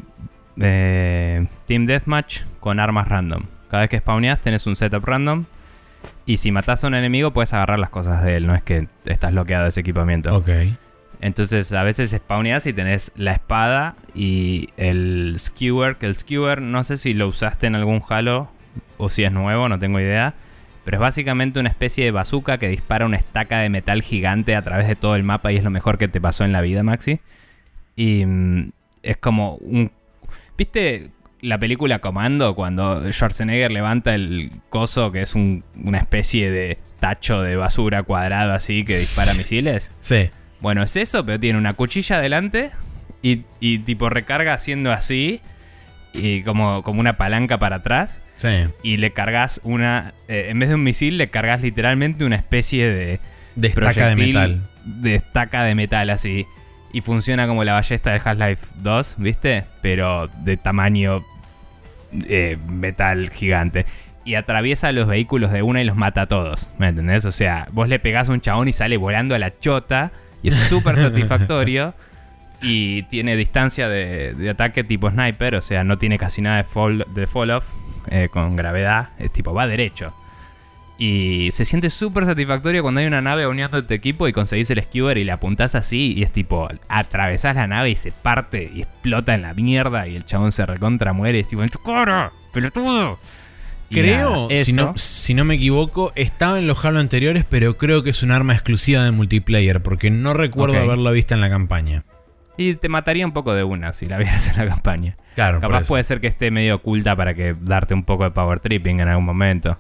eh, Team Deathmatch con armas random. Cada vez que spawneas tenés un setup random. Y si matas a un enemigo puedes agarrar las cosas de él, no es que estás bloqueado de ese equipamiento. Ok. Entonces a veces spawneas y tenés la espada y el skewer, que el skewer no sé si lo usaste en algún Halo o si es nuevo, no tengo idea. Pero es básicamente una especie de bazooka que dispara una estaca de metal gigante a través de todo el mapa y es lo mejor que te pasó en la vida, Maxi. Y mm, es como un... ¿Viste la película Comando cuando Schwarzenegger levanta el coso que es un- una especie de tacho de basura cuadrado así que dispara misiles? Sí. Bueno, es eso, pero tiene una cuchilla adelante y, y tipo recarga haciendo así y como, como una palanca para atrás Sí. y le cargas una... eh, en vez de un misil le cargas literalmente una especie de... De estaca de metal. De estaca de metal así. Y funciona como la ballesta de Half-Life 2, ¿viste? Pero de tamaño eh, metal gigante. Y atraviesa los vehículos de una y los mata a todos. ¿Me entendés? O sea, vos le pegás a un chabón y sale volando a la chota. Y es súper satisfactorio. Y tiene distancia de, de ataque tipo sniper. O sea, no tiene casi nada de fall, de fall off eh, con gravedad. Es tipo, va derecho. Y se siente súper satisfactorio cuando hay una nave uniendo tu equipo y conseguís el skewer y le apuntás así y es tipo, atravesás la nave y se parte y explota en la mierda y el chabón se recontra muere y es tipo, ¡en tu cara! ¡Pelotudo! Y Creo, nada, si, no, si no me equivoco, estaba en los Halo anteriores, pero creo que es un arma exclusiva de multiplayer, porque no recuerdo haberla vista en la campaña. Y te mataría un poco de una si la vieras en la campaña. Claro, Capaz puede ser que esté medio oculta para que darte un poco de power tripping en algún momento.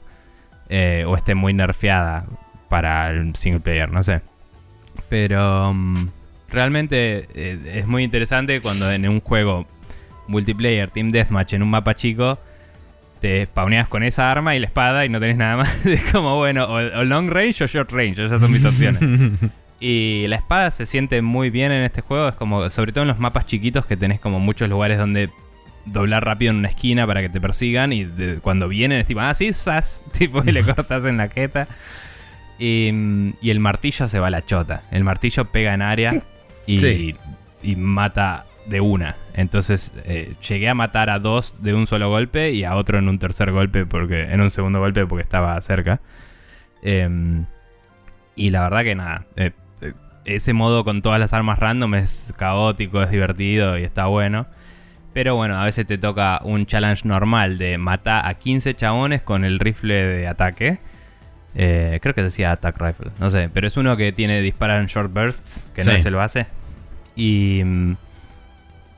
Eh, o esté muy nerfeada para el single player, no sé. Pero mm, realmente eh, es muy interesante cuando en un juego multiplayer, Team Deathmatch, en un mapa chico, te spawneas con esa arma y la espada y no tenés nada más. es como, bueno, o, o long range o short range, esas son mis opciones. Y la espada se siente muy bien en este juego. Es como, sobre todo en los mapas chiquitos que tenés como muchos lugares donde doblar rápido en una esquina para que te persigan. Y de- cuando vienen es tipo, ah, sí, sas. Tipo, y le cortas en la jeta. Y, mm, y el martillo se va a la chota. El martillo pega en área y, Sí. y mata de una. Entonces eh, llegué a matar a dos de un solo golpe y a otro en un tercer golpe, porque en un segundo golpe porque estaba cerca. Em, y la verdad que nada, eh, eh, ese modo con todas las armas random es caótico, es divertido y está bueno. Pero bueno, a veces te toca un challenge normal de matar a 15 chabones con el rifle de ataque. creo que decía Attack Rifle, no sé, pero es uno que tiene disparar en short bursts, que no es el base. Y,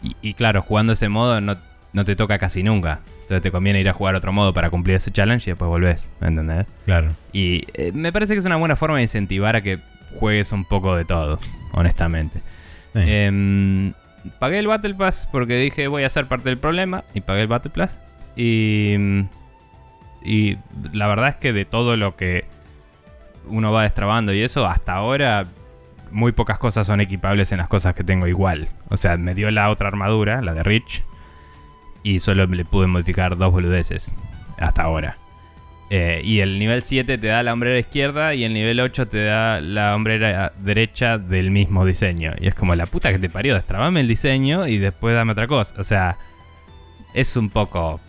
y, y claro, jugando ese modo no, no te toca casi nunca. Entonces te conviene ir a jugar otro modo para cumplir ese challenge y después volvés, ¿me entendés? Claro. Y eh, me parece que es una buena forma de incentivar a que juegues un poco de todo, honestamente. Sí. Em, pagué el Battle Pass porque dije voy a ser parte del problema y pagué el Battle Pass. Y, y la verdad es que de todo lo que uno va destrabando y eso, hasta ahora muy pocas cosas son equipables en las cosas que tengo igual. O sea, me dio la otra armadura, la de Rich, y solo le pude modificar dos boludeces hasta ahora. Eh, y el nivel 7 te da la hombrera izquierda y el nivel 8 te da la hombrera derecha del mismo diseño. Y es como la puta que te parió, destrabame el diseño y después dame otra cosa. O sea, es un poco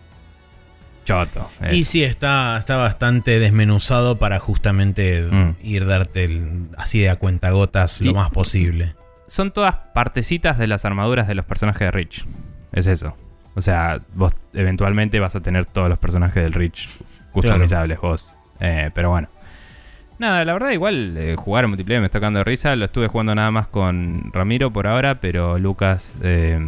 choto. Y sí, está, está bastante desmenuzado para justamente Mm. ir darte el- así de a cuentagotas lo Y- más posible. Son todas partecitas de las armaduras de los personajes de Rich. Es eso. O sea, vos eventualmente vas a tener todos los personajes del Rich customizables vos. Eh, pero bueno. Nada, la verdad igual eh, jugar multiplayer me está tocando de risa. Lo estuve jugando nada más con Ramiro por ahora, pero Lucas... eh,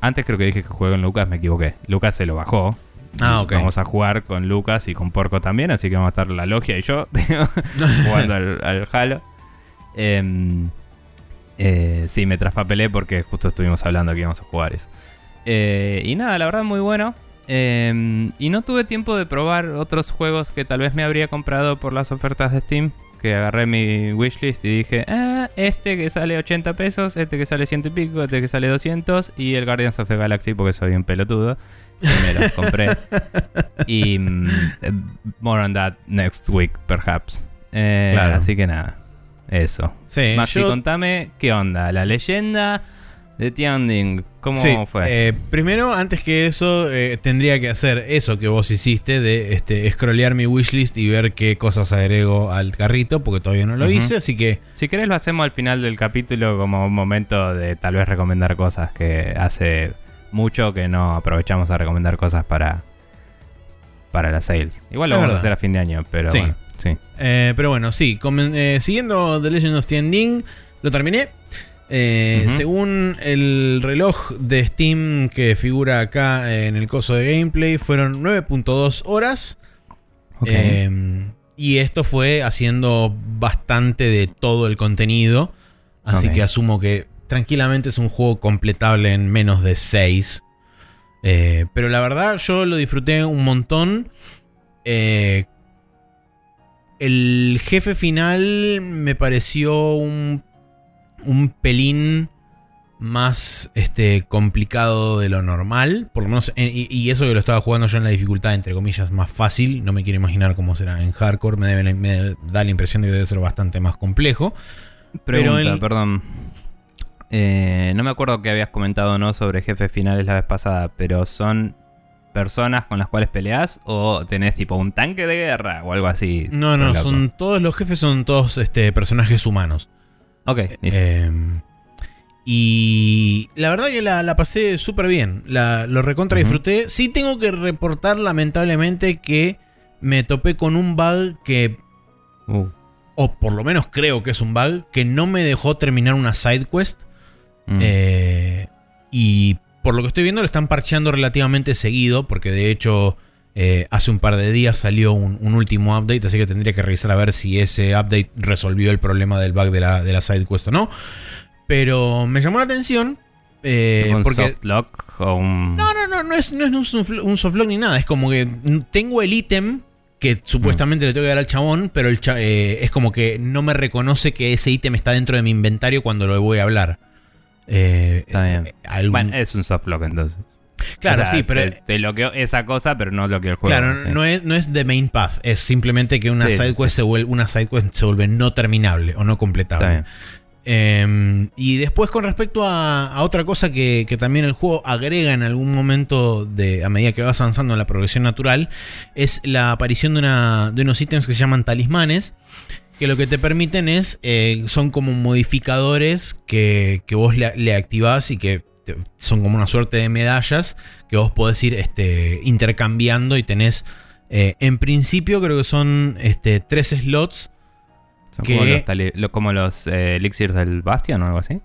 antes creo que dije que jugué con Lucas, me equivoqué. Lucas se lo bajó. Ah, ok. Vamos a jugar con Lucas y con Porco también, así que vamos a estar la logia y yo jugando al, al Halo. Em, eh, sí, me traspapelé porque justo estuvimos hablando que íbamos a jugar eso. Eh, y nada, la verdad muy bueno. Em, y no tuve tiempo de probar otros juegos que tal vez me habría comprado por las ofertas de Steam. Que agarré mi wishlist y dije, ah, este que sale 80 pesos, este que sale 100 y pico, este que sale 200 y el Guardians of the Galaxy porque soy un pelotudo. Y me los compré. y mm, more on that next week, perhaps. Eh, Claro. Así que nada, eso. Sí, Maxi, yo- contame qué onda, la leyenda de Tianding, ¿cómo Sí, fue? eh, primero, antes que eso, eh, tendría que hacer eso que vos hiciste de este, scrollear mi wishlist y ver qué cosas agrego al carrito, porque todavía no lo hice, así que Si querés lo hacemos al final del capítulo como un momento de tal vez recomendar cosas que hace mucho que no aprovechamos a recomendar cosas para para las sales. Igual lo vamos a hacer a fin de año, pero Sí. bueno, sí. Eh, pero bueno, sí, eh, siguiendo The Legend of Tianding, lo terminé. Eh. Según el reloj de Steam que figura acá en el coso de gameplay, fueron 9.2 horas. Eh, y esto fue haciendo bastante de todo el contenido. Así que asumo que tranquilamente es un juego completable en menos de 6. Eh, pero la verdad, yo lo disfruté un montón. Eh, el jefe final me pareció un, un pelín más este, complicado de lo normal. Por lo menos, en- y, y eso que lo estaba jugando yo en la dificultad, entre comillas, más fácil. No me quiero imaginar cómo será en hardcore. Me, debe- me da la impresión de que debe ser bastante más complejo. Pregunta, pero el- perdón. Eh, no me acuerdo que habías comentado no sobre jefes finales la vez pasada, pero son personas con las cuales peleas o tenés tipo un tanque de guerra o algo así. No, no, son todos los jefes son todos este, personajes humanos. Ok. Eh, y la verdad que la, la pasé súper bien. La, lo recontra disfruté. Sí tengo que reportar lamentablemente que me topé con un bug que, Uh, o por lo menos creo que es un bug, que no me dejó terminar una side quest. mm. Eh, y por lo que estoy viendo lo están parcheando relativamente seguido, porque de hecho eh, hace un par de días salió un, un último update, así que tendría que revisar a ver si ese update resolvió el problema del bug de la, de la side quest o no. Pero me llamó la atención. eh, ¿Un porque soft lock o un. no, no, no, no es, no es un, soft- un softlock ni nada. Es como que tengo el ítem que supuestamente le tengo que dar al chabón, pero el cha- eh, es como que no me reconoce que ese ítem está dentro de mi inventario cuando lo voy a hablar. Eh, Está bien. algún- Bueno, es un soft lock entonces. Claro, O sea, sí, pero Te, te bloqueó esa cosa, pero no bloqueó el juego. claro, sí. no, es, no es the main path. Es simplemente que una Sí, side sí, quest sí. se vuelve una side quest se vuelve no terminable o no completable. Em, y después con respecto a, otra cosa que, también el juego agrega en algún momento de, a medida que vas avanzando en la progresión natural, es la aparición de, unos ítems que se llaman talismanes, que lo que te permiten es, eh, son como modificadores que, vos le, activás y que son como una suerte de medallas que vos podés ir este, intercambiando y tenés, eh, en principio creo que son este, tres slots como los, eh, elixirs del Bastion o algo así.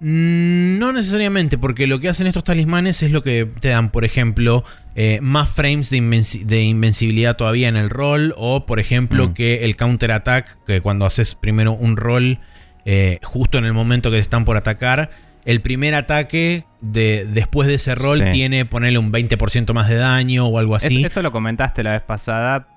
Mm, no necesariamente, porque lo que hacen estos talismanes es lo que te dan, por ejemplo, eh, más frames de, invencibilidad todavía en el rol, o por ejemplo, mm. que el counter attack, que cuando haces primero un rol, eh, justo en el momento que te están por atacar, el primer ataque de, después de ese rol tiene ponerle un 20% más de daño o algo así. Esto, esto, lo comentaste la vez pasada,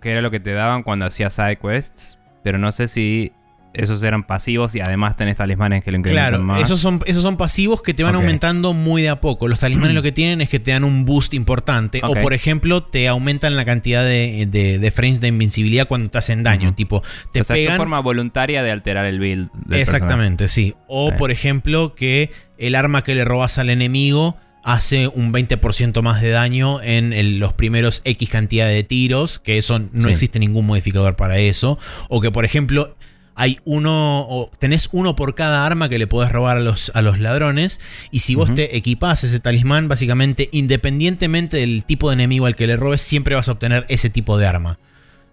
que era lo que te daban cuando hacías side quests pero no sé si esos eran pasivos y además tenés talismanes que lo incrementan claro, más. Esos son, esos son pasivos que te van aumentando muy de a poco. Los talismanes lo que tienen es que te dan un boost importante. O por ejemplo, te aumentan la cantidad de, frames de invincibilidad cuando te hacen daño. Tipo, te o sea, Es forma voluntaria de alterar el build. Exactamente, sí. O por ejemplo, que el arma que le robas al enemigo hace un 20% más de daño en los primeros X cantidad de tiros, que eso no existe ningún modificador para eso. O que, por ejemplo, hay uno, o tenés uno por cada arma que le podés robar a los, a los ladrones. Y si vos te equipás ese talismán, básicamente, independientemente del tipo de enemigo al que le robes, siempre vas a obtener ese tipo de arma.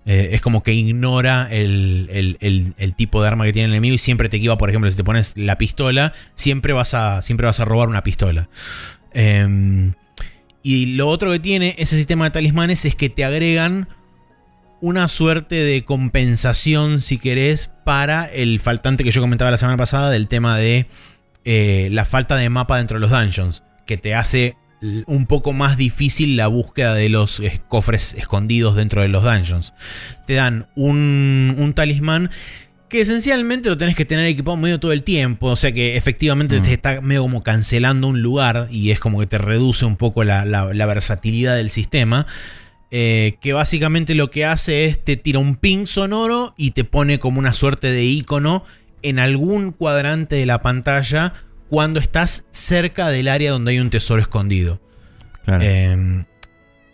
Eh, es como que ignora el, tipo de arma que tiene el enemigo y siempre te equipa, por ejemplo, si te pones la pistola, siempre vas a, siempre vas a robar una pistola. Em, y lo otro que tiene ese sistema de talismanes es que te agregan una suerte de compensación, si querés, para el faltante que yo comentaba la semana pasada del tema de eh, la falta de mapa dentro de los dungeons, que te hace un poco más difícil la búsqueda de los cofres escondidos dentro de los dungeons. Te dan un, un talismán que esencialmente lo tenés que tener equipado medio todo el tiempo, o sea que efectivamente te mm. está medio como cancelando un lugar y es como que te reduce un poco la, versatilidad del sistema. Eh, que básicamente lo que hace es te tira un ping sonoro y te pone como una suerte de icono en algún cuadrante de la pantalla cuando estás cerca del área donde hay un tesoro escondido. Em,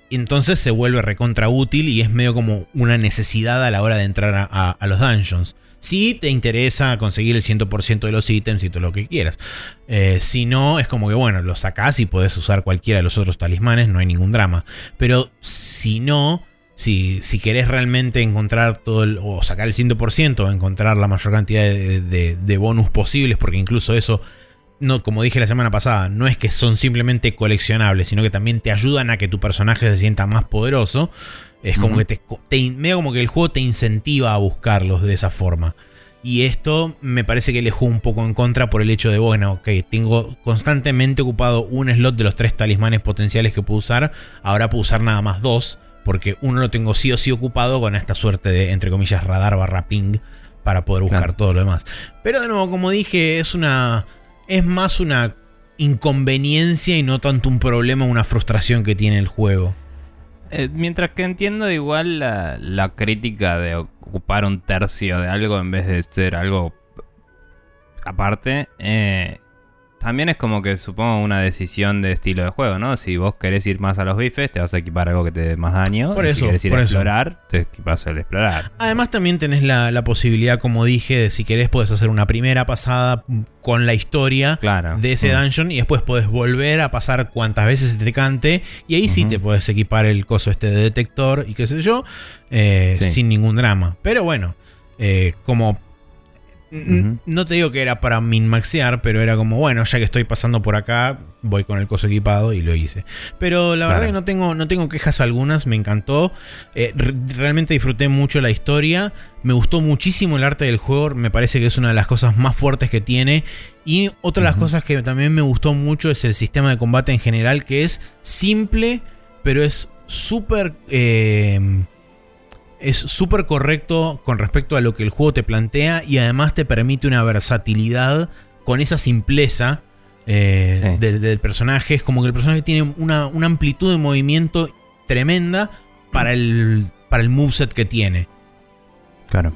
entonces se vuelve recontra útil y es medio como una necesidad a la hora de entrar a los dungeons. Si te interesa conseguir el 100% de los ítems y todo lo que quieras. Eh, si no, es como que bueno, lo sacás y puedes usar cualquiera de los otros talismanes, no hay ningún drama. Pero si no, si, si querés realmente encontrar todo el, o sacar el 100% o encontrar la mayor cantidad de, de bonus posibles, porque incluso eso no, como dije la semana pasada, no es que son simplemente coleccionables, sino que también te ayudan a que tu personaje se sienta más poderoso. Es como que te, te, como que el juego te incentiva a buscarlos de esa forma. Y esto me parece que le juego un poco en contra por el hecho de, bueno, ok, tengo constantemente ocupado un slot de los tres talismanes potenciales que puedo usar. Ahora puedo usar nada más dos, porque uno lo tengo sí o sí ocupado con esta suerte de, entre comillas, radar barra ping para poder buscar todo lo demás. Pero de nuevo, como dije, es una. Es más una inconveniencia y no tanto un problema, una frustración que tiene el juego. Eh, mientras que entiendo igual la, crítica de ocupar un tercio de algo en vez de ser algo aparte, eh, también es como que supongo una decisión de estilo de juego, ¿no? Si vos querés ir más a los bifes, te vas a equipar algo que te dé más daño. Por eso, si querés ir a explorar, te equipas el explorar. Además, también tenés la, posibilidad, como dije, de si querés, puedes hacer una primera pasada con la historia de ese mm. dungeon y después puedes volver a pasar cuantas veces te cante. Y ahí sí te puedes equipar el coso este de detector y qué sé yo, eh, sin ningún drama. Pero bueno, eh, como no te digo que era para minmaxear, pero era como, bueno, ya que estoy pasando por acá, voy con el coso equipado y lo hice. Pero la verdad que no tengo, no tengo quejas algunas, me encantó. Eh, realmente disfruté mucho la historia. Me gustó muchísimo el arte del juego, me parece que es una de las cosas más fuertes que tiene. Y otra de las cosas que también me gustó mucho es el sistema de combate en general, que es simple, pero es súper... Eh, es súper correcto con respecto a lo que el juego te plantea y además te permite una versatilidad con esa simpleza eh, del, personaje. Es como que el personaje tiene una, amplitud de movimiento tremenda para el, para el moveset que tiene. Claro.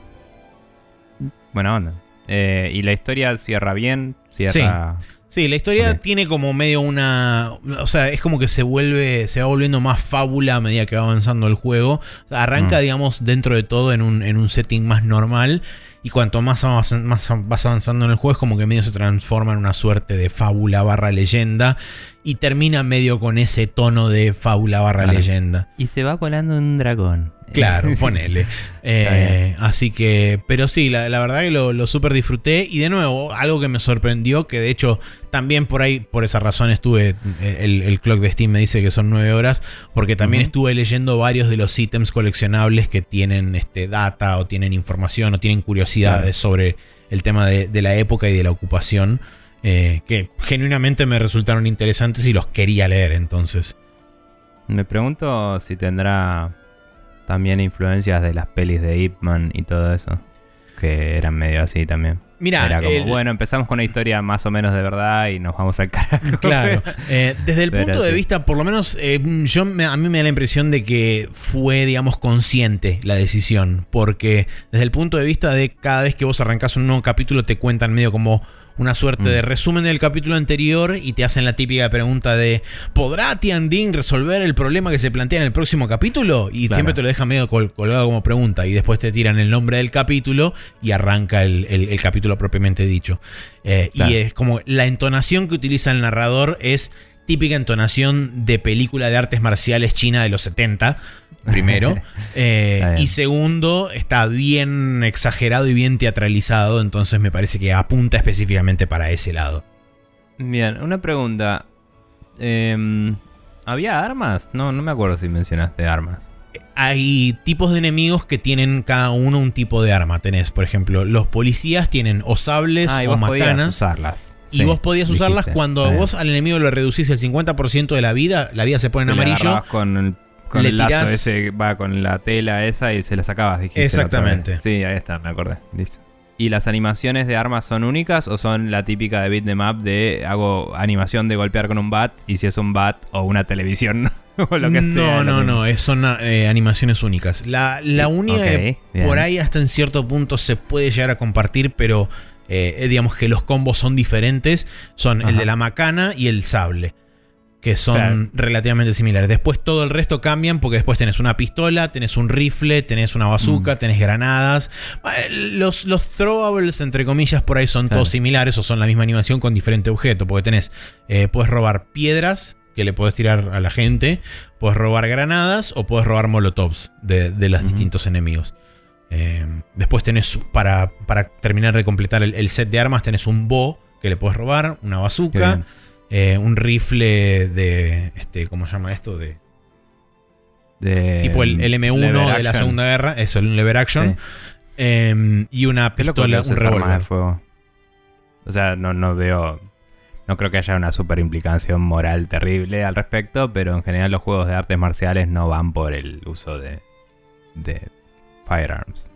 Buena onda. Eh, y la historia cierra bien, cierra... Sí, la historia tiene como medio una. O sea, es como que se vuelve. Se va volviendo más fábula a medida que va avanzando el juego. O sea, arranca, Mm. digamos, dentro de todo en un, en un setting más normal. Y cuanto más, avanz- más vas avanzando en el juego, es como que medio se transforma en una suerte de fábula barra leyenda. Y termina medio con ese tono de fábula barra leyenda. Y se va volando un dragón. Claro, ponele. Eh, así que, pero sí, la, la verdad que lo, lo súper disfruté. Y de nuevo, algo que me sorprendió, que de hecho también por ahí, por esa razón estuve, eh, el, el clock de Steam me dice que son nueve horas, porque también estuve leyendo varios de los ítems coleccionables que tienen este, data o tienen información o tienen curiosidades sobre el tema de, de la época y de la ocupación. eh, que genuinamente me resultaron interesantes y los quería leer entonces. Me pregunto si tendrá también influencias de las pelis de Ip Man y todo eso. Que eran medio así también. Mira, Era como, el- bueno, empezamos con una historia más o menos de verdad y nos vamos al carajo. Claro. Eh, desde el Pero punto de vista, por lo menos, eh, yo me- a mí me da la impresión de que fue, digamos, consciente la decisión. Porque desde el punto de vista de cada vez que vos arrancás un nuevo capítulo, te cuentan medio como una suerte Mm. de resumen del capítulo anterior y te hacen la típica pregunta de ¿podrá Tiandin resolver el problema que se plantea en el próximo capítulo? Y Claro. siempre te lo dejan medio col- colgado como pregunta y después te tiran el nombre del capítulo y arranca el, el- el capítulo propiamente dicho. Eh, Claro. Y es como la entonación que utiliza el narrador es típica entonación de película de artes marciales china de los 70, primero. Eh, y segundo, está bien exagerado y bien teatralizado, entonces me parece que apunta específicamente para ese lado. Bien, una pregunta. Em, ¿Había armas? No, no me acuerdo si mencionaste armas. Hay tipos de enemigos que tienen cada uno un tipo de arma. Tenés, por ejemplo, los policías tienen o sables Ah, o macanas. usarlas. Y Sí, vos podías usarlas dijiste. cuando vos al enemigo le reducís el 50% de la vida, la vida se pone en le amarillo. con el, con le el lazo ese, va con la tela esa y se la sacabas, dijiste. Exactamente. Sí, ahí está, me acordé. Listo. ¿Y las animaciones de armas son únicas o son la típica de beat 'em up de hago animación de golpear con un bat y si es un bat o una televisión o lo que no, sea? no, no, es- son eh, animaciones únicas. La, la única Ok, que bien. por ahí hasta en cierto punto se puede llegar a compartir, pero eh, digamos que los combos son diferentes, son el de la macana y el sable. Que son Claro. relativamente similares. Después todo el resto cambian porque después tenés una pistola, tenés un rifle, tenés una Mm. bazooka, tenés granadas. Eh, Los, los throwables, entre comillas, por ahí son Claro. todos similares o son la misma animación con diferente objeto. Porque tenés, eh, puedes robar piedras que le puedes tirar a la gente, puedes robar granadas o puedes robar molotovs de, de los distintos enemigos. Eh, después tenés, para, para terminar de completar el, el set de armas, tenés un bow que le puedes robar, una bazooka, eh, un rifle de, este, ¿cómo se llama esto? De, De- tipo el, el M1 lever de la. Segunda Guerra, eso, el lever action. Sí. Eh, y una pistola, un de revólver. fuego. O sea, no, no veo. No creo que haya una super implicación moral terrible al respecto, pero en general los juegos de artes marciales no van por el uso de, de firearms.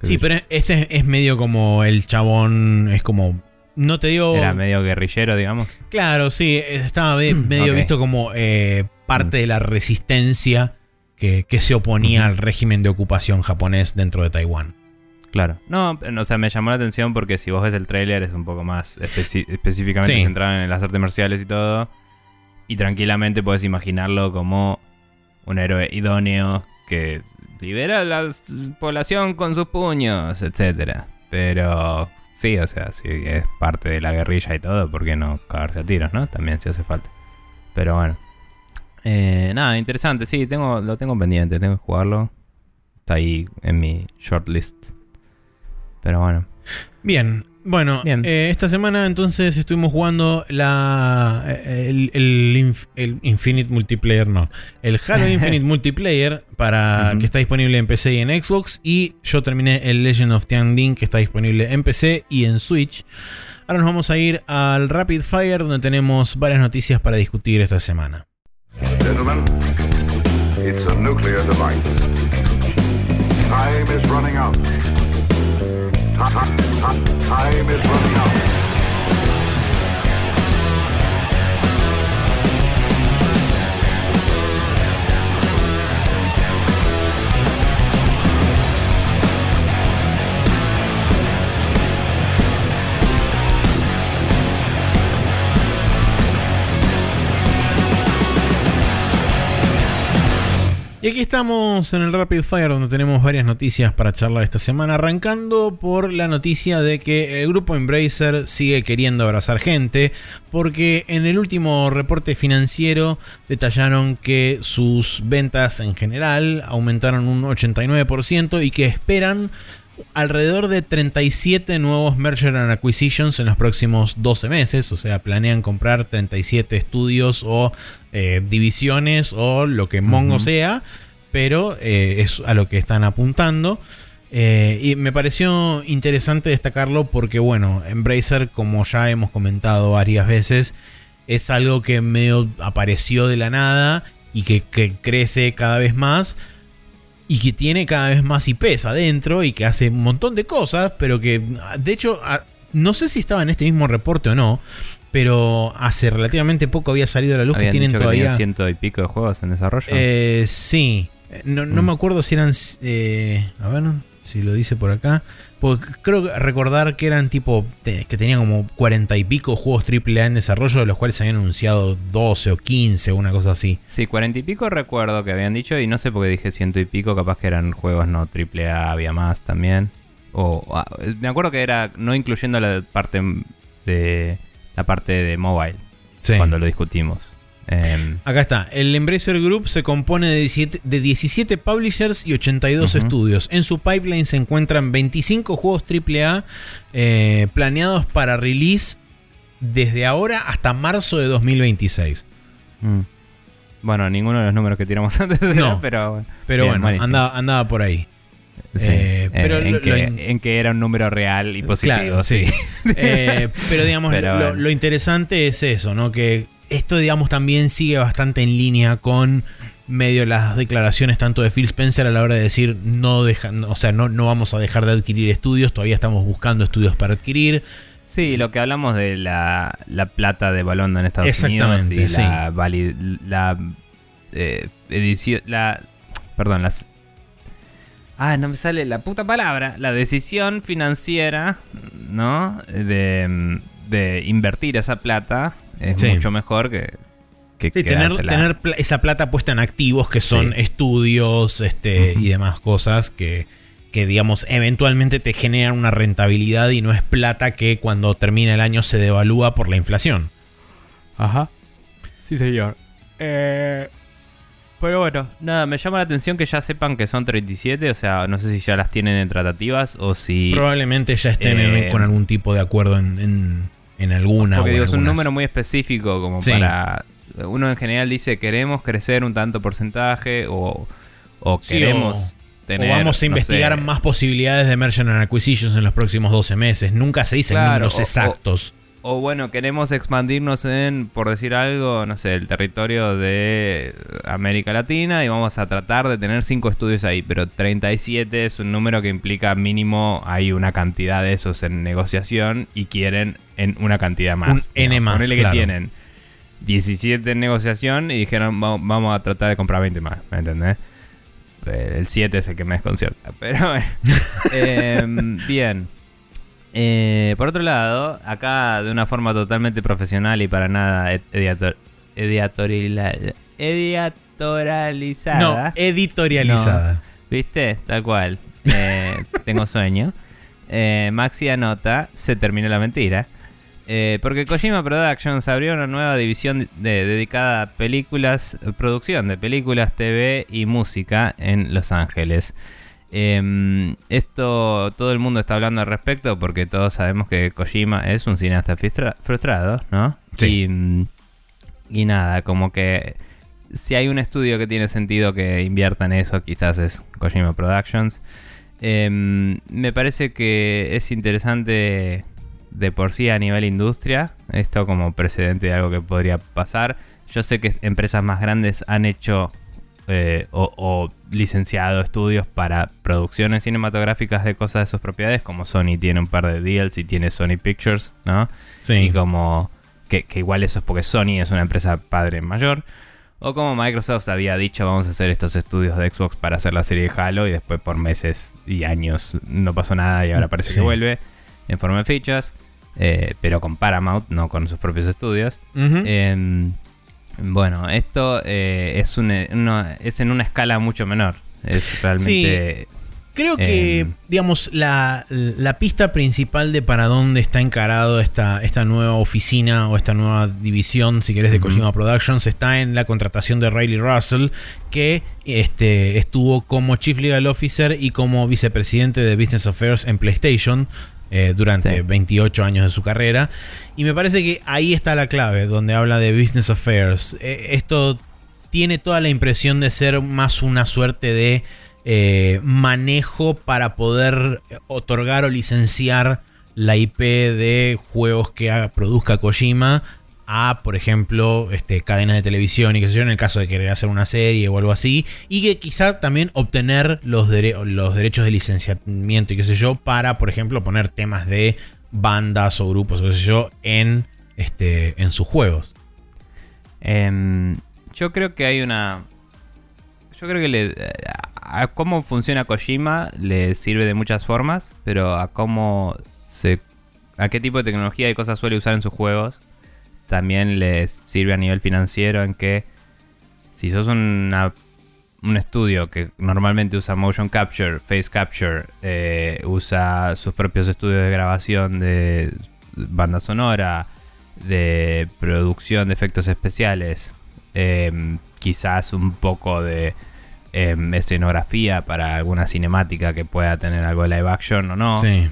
Sí, pero este es medio como el chabón, es como... No te digo... Era medio guerrillero, digamos. Claro, sí, estaba me- medio visto como eh, parte de la resistencia que, que se oponía al régimen de ocupación japonés dentro de Taiwán. Claro. No, o sea, me llamó la atención porque si vos ves el tráiler es un poco más específicamente Sí. centrado en las artes marciales y todo. Y tranquilamente puedes imaginarlo como un héroe idóneo que libera a la población con sus puños, etcétera. Pero sí, o sea, si es parte de la guerrilla y todo, ¿por qué no cagarse a tiros, no? También si hace falta. Pero bueno. Eh, nada, interesante, sí, tengo, lo tengo pendiente, tengo que jugarlo. Está ahí en mi shortlist. Pero bueno. Bien, bueno, Bien. eh, esta semana entonces estuvimos jugando la eh, el, el inf- el Infinite Multiplayer, no, el Halo Infinite Multiplayer para que está disponible en PC y en Xbox y yo terminé el Legend of Tianling que está disponible en PC y en Switch. Ahora nos vamos a ir al Rapid Fire donde tenemos varias noticias para discutir esta semana. Gentlemen, it's a nuclear device. Time is running out. Ti- ti- ti- Time is running out. Y aquí estamos en el Rapid Fire donde tenemos varias noticias para charlar esta semana, arrancando por la noticia de que el grupo Embracer sigue queriendo abrazar gente, porque en el último reporte financiero detallaron que sus ventas en general aumentaron un 89% y que esperan alrededor de 37 nuevos merger and acquisitions en los próximos 12 meses, o sea, planean comprar 37 estudios o eh, divisiones o lo que Mongo sea, pero eh, es a lo que están apuntando. Eh, y me pareció interesante destacarlo porque, bueno, Embracer, como ya hemos comentado varias veces, es algo que medio apareció de la nada y que, que crece cada vez más y que tiene cada vez más IPs adentro y que hace un montón de cosas, pero que de hecho no sé si estaba en este mismo reporte o no, pero hace relativamente poco había salido a la luz que tienen que todavía... tenían ciento y pico de juegos en desarrollo. Eh, sí, no, no Mm. me acuerdo si eran... eh, a ver si lo dice por acá. Porque creo recordar que eran tipo... que tenían como 40 y pico juegos AAA en desarrollo, de los cuales se habían anunciado 12 o 15 o una cosa así. Sí, cuarenta y pico recuerdo que habían dicho y no sé por qué dije ciento y pico, capaz que eran juegos no triple A, había más también. O ah, me acuerdo que era no incluyendo la parte de la parte de mobile Sí. cuando lo discutimos. Em, Acá está. El Embracer Group se compone de 17, de 17 publishers y 82 Ujú. estudios. En su pipeline se encuentran 25 juegos AAA eh, planeados para release desde ahora hasta marzo de 2026. mm. Bueno, ninguno de los números que tiramos antes era, No. pero bueno. Pero Bien, bueno, andaba, andaba por ahí. Sí, Eh, pero en, lo- que, lo in- en que era un número real y positivo, Claro, sí. Eh, pero digamos, Pero lo, bueno. lo interesante es eso, ¿no? Que esto, digamos, también sigue bastante en línea con medio las declaraciones tanto de Phil Spencer a la hora de decir no deja, o sea, no, no vamos a dejar de adquirir estudios, todavía estamos buscando estudios para adquirir. Sí, lo que hablamos de la, la plata de Balonda en Estados Unidos Exactamente, y sí. la, vali- la eh, edición, la, perdón, las, ah, no me sale la puta palabra, la decisión financiera, ¿no? De, de invertir esa plata es Sí. mucho mejor que, que Sí, tener, tener esa plata puesta en activos que son Sí. estudios este, y demás cosas que, que, digamos, eventualmente te generan una rentabilidad y no es plata que cuando termina el año se devalúa por la inflación. Ajá. Sí, señor. Eh, pero bueno, nada, me llama la atención que ya sepan que son 37, o sea, no sé si ya las tienen en tratativas o si... Probablemente ya estén en- Eh, con algún tipo de acuerdo en, en, en alguna. Porque digo, es un número muy específico como Sí. para... Uno en general dice queremos crecer un tanto porcentaje o, o Sí, queremos o- tener... o vamos a no investigar sé, más posibilidades de merger and acquisitions en los próximos 12 meses. Nunca se dicen Claro, números exactos. O bueno, queremos expandirnos en, por decir algo, no sé, el territorio de América Latina y vamos a tratar de tener 5 estudios ahí, pero 37 es un número que implica mínimo hay una cantidad de esos en negociación y quieren en una cantidad más. Un N más, Ponele claro. que tienen 17 en negociación y dijeron "Va- vamos a tratar de comprar 20 más, ¿me entendés? Eh, El 7 es el que me desconcierta, pero bueno. Em, bien. Eh, por otro lado, acá de una forma totalmente profesional y para nada editor- editorializada. No, editorializada. ¿Viste? Tal cual. Eh, tengo sueño. Eh, Maxi anota, se terminó la mentira. Eh, porque Kojima Productions abrió una nueva división de- dedicada a películas, producción de películas, TV y música en Los Ángeles. Em, esto todo el mundo está hablando al respecto porque todos sabemos que Kojima es un cineasta frustra- frustrado, ¿no? Sí. Y, y nada, como que si hay un estudio que tiene sentido que invierta en eso, quizás es Kojima Productions. Em, me parece que es interesante de por sí a nivel industria, esto como precedente de algo que podría pasar. Yo sé que empresas más grandes han hecho eh, o, o licenciado estudios para producciones cinematográficas de cosas de sus propiedades, como Sony tiene un par de deals y tiene Sony Pictures, ¿no? Sí. Y como que, que igual eso es porque Sony es una empresa padre mayor. O como Microsoft había dicho, vamos a hacer estos estudios de Xbox para hacer la serie de Halo y después por meses y años no pasó nada y ahora parece Sí. que vuelve en forma de fichas. eh, pero con Paramount, no con sus propios estudios. Bueno, esto eh, es, un- una- es en una escala mucho menor. Es realmente... Creo que, Eh, digamos, la, la pista principal de para dónde está encarado esta, esta nueva oficina o esta nueva división, si querés, de Ujú. Kojima Productions está en la contratación de Riley Russell, que este, estuvo como Chief Legal Officer y como vicepresidente de Business Affairs en PlayStation eh, durante Sí. 28 años de su carrera. Y me parece que ahí está la clave, donde habla de Business Affairs. Eh, esto tiene toda la impresión de ser más una suerte de eh, manejo para poder otorgar o licenciar la IP de juegos que produzca Kojima a, por ejemplo, este, cadenas de televisión y qué sé yo, en el caso de querer hacer una serie o algo así, y que quizá también obtener los, los derechos de licenciamiento y qué sé yo, para, por ejemplo, poner temas de bandas o grupos o qué sé yo en, este, en sus juegos. Em, yo creo que hay una. Yo creo que le, a cómo funciona Kojima le sirve de muchas formas, pero a cómo se. a qué tipo de tecnología y cosas suele usar en sus juegos también les sirve a nivel financiero en que si sos una- un estudio que normalmente usa motion capture, face capture, eh, usa sus propios estudios de grabación de banda sonora, de producción de efectos especiales, em, quizás un poco de em, escenografía para alguna cinemática que pueda tener algo de live action o no. Sí.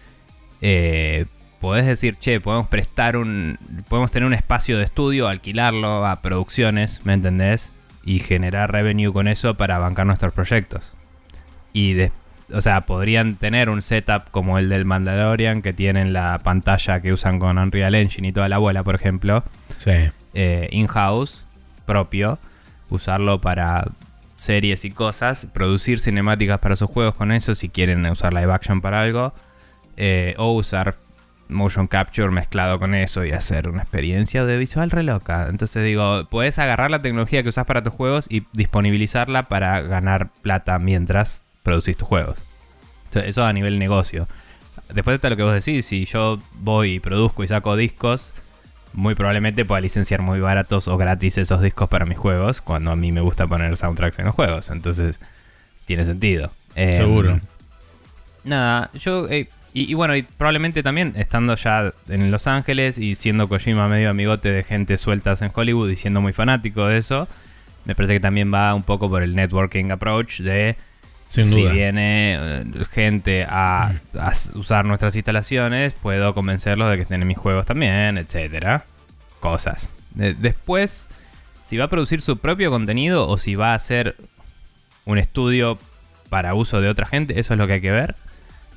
Podés decir, che, podemos prestar un. Podemos tener un espacio de estudio, alquilarlo a producciones, ¿me entendés? Y generar revenue con eso para bancar nuestros proyectos. Y de, o sea, podrían tener un setup como el del Mandalorian, que tienen la pantalla que usan con Unreal Engine y toda la bola, por ejemplo, Sí. eh, in-house, propio, usarlo para series y cosas, producir cinemáticas para sus juegos con eso, si quieren usar live action para algo, eh, o usar motion capture mezclado con eso y hacer una experiencia audiovisual re loca. Entonces digo, puedes agarrar la tecnología que usas para tus juegos y disponibilizarla para ganar plata mientras producís tus juegos. Entonces, eso a nivel negocio. Después está lo que vos decís, si yo voy y produzco y saco discos, muy probablemente pueda licenciar muy baratos o gratis esos discos para mis juegos, cuando a mí me gusta poner soundtracks en los juegos. Entonces, tiene sentido. Eh, Seguro. Nada, yo... eh, y, y bueno, y probablemente también estando ya en Los Ángeles y siendo Kojima medio amigote de gente sueltas en Hollywood y siendo muy fanático de eso, me parece que también va un poco por el networking approach de Sin si duda. viene eh, gente a, a usar nuestras instalaciones, puedo convencerlos de que estén en mis juegos también, etcétera. Cosas. De- después, si va a producir su propio contenido o si va a hacer un estudio para uso de otra gente, eso es lo que hay que ver.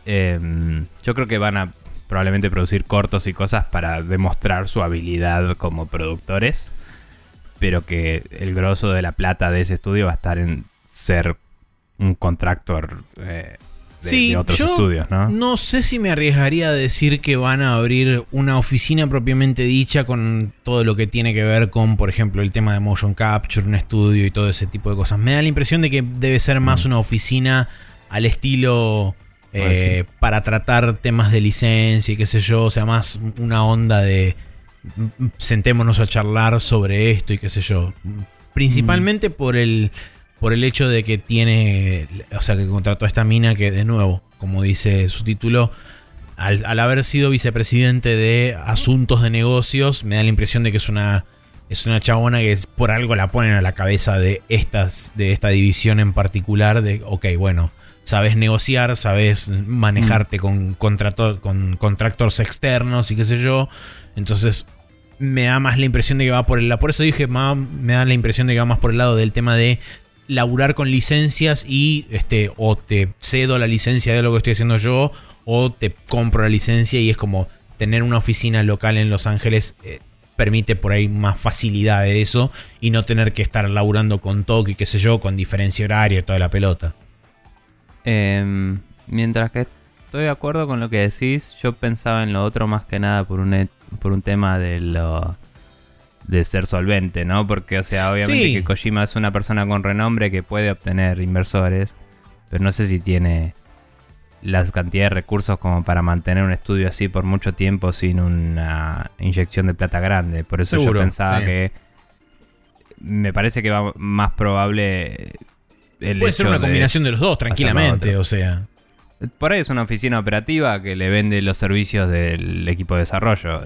Em, yo creo que van a probablemente producir cortos y cosas para demostrar su habilidad como productores, pero que el grosso de la plata de ese estudio va a estar en ser un contractor eh, de, Sí, de otros yo estudios, ¿no? No sé si me arriesgaría a decir que van a abrir una oficina propiamente dicha con todo lo que tiene que ver con, por ejemplo, el tema de motion capture, un estudio y todo ese tipo de cosas. Me da la impresión de que debe ser más Mm. una oficina al estilo eh, para tratar temas de licencia y qué sé yo, o sea, más una onda de mm, sentémonos a charlar sobre esto y qué sé yo. Principalmente por el por el hecho de que tiene, o sea, que contrató a esta mina que de nuevo, como dice su título, al, al haber sido vicepresidente de asuntos de negocios, me da la impresión de que es una es una chabona que es- por algo la ponen a la cabeza de estas de esta división en particular de, ok, bueno, sabes negociar, sabes manejarte con, contrato- con contractors externos y qué sé yo, entonces me da más la impresión de que va por el lado. Por eso dije, ma- me da la impresión de que va más por el lado del tema de laburar con licencias y este o te cedo la licencia de lo que estoy haciendo yo o te compro la licencia y es como tener una oficina local en Los Ángeles eh, permite por ahí más facilidad de eso y no tener que estar laburando con toque y qué sé yo, con diferencia horaria y toda la pelota. Em, mientras que estoy de acuerdo con lo que decís, yo pensaba en lo otro más que nada por un, por un tema de lo de ser solvente, ¿no? Porque, o sea, obviamente Sí. que Kojima es una persona con renombre que puede obtener inversores, pero no sé si tiene las cantidades de recursos como para mantener un estudio así por mucho tiempo sin una inyección de plata grande. Por eso Seguro, yo pensaba sí. que me parece que va más probable el Puede ser una combinación de los dos, tranquilamente, o sea. Por ahí es una oficina operativa que le vende los servicios del equipo de desarrollo.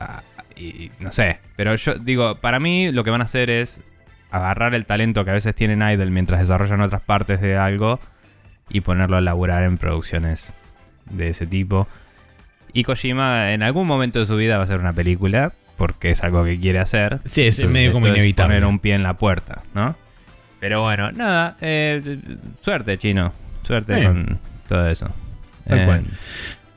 Ah, Y no sé. Pero yo digo, para mí lo que van a hacer es agarrar el talento que a veces tienen Idle mientras desarrollan otras partes de algo y ponerlo a laburar en producciones de ese tipo. Y Kojima en algún momento de su vida va a hacer una película porque es algo que quiere hacer. Sí, es Entonces, medio como inevitable. Poner un pie en la puerta, ¿no? Pero bueno, nada. eh, suerte, chino. Suerte Bien. con todo eso. Tal Eh, cual.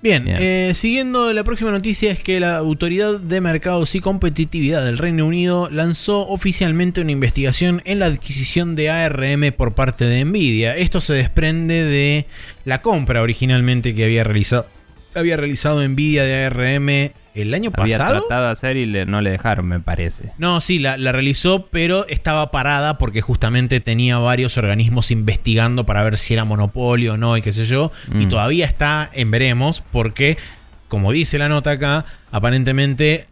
Bien, Bien. eh, siguiendo la próxima noticia es que la Autoridad de Mercados y Competitividad del Reino Unido lanzó oficialmente una investigación en la adquisición de ARM por parte de Nvidia. Esto se desprende de la compra originalmente que había realizado, había realizado Nvidia de ARM el año Había pasado. tratado de hacer y le- no le dejaron, me parece. No, sí, la, la realizó, pero estaba parada porque justamente tenía varios organismos investigando para ver si era monopolio o no y qué sé yo. Y Mm. todavía está en veremos porque, como dice la nota acá, aparentemente,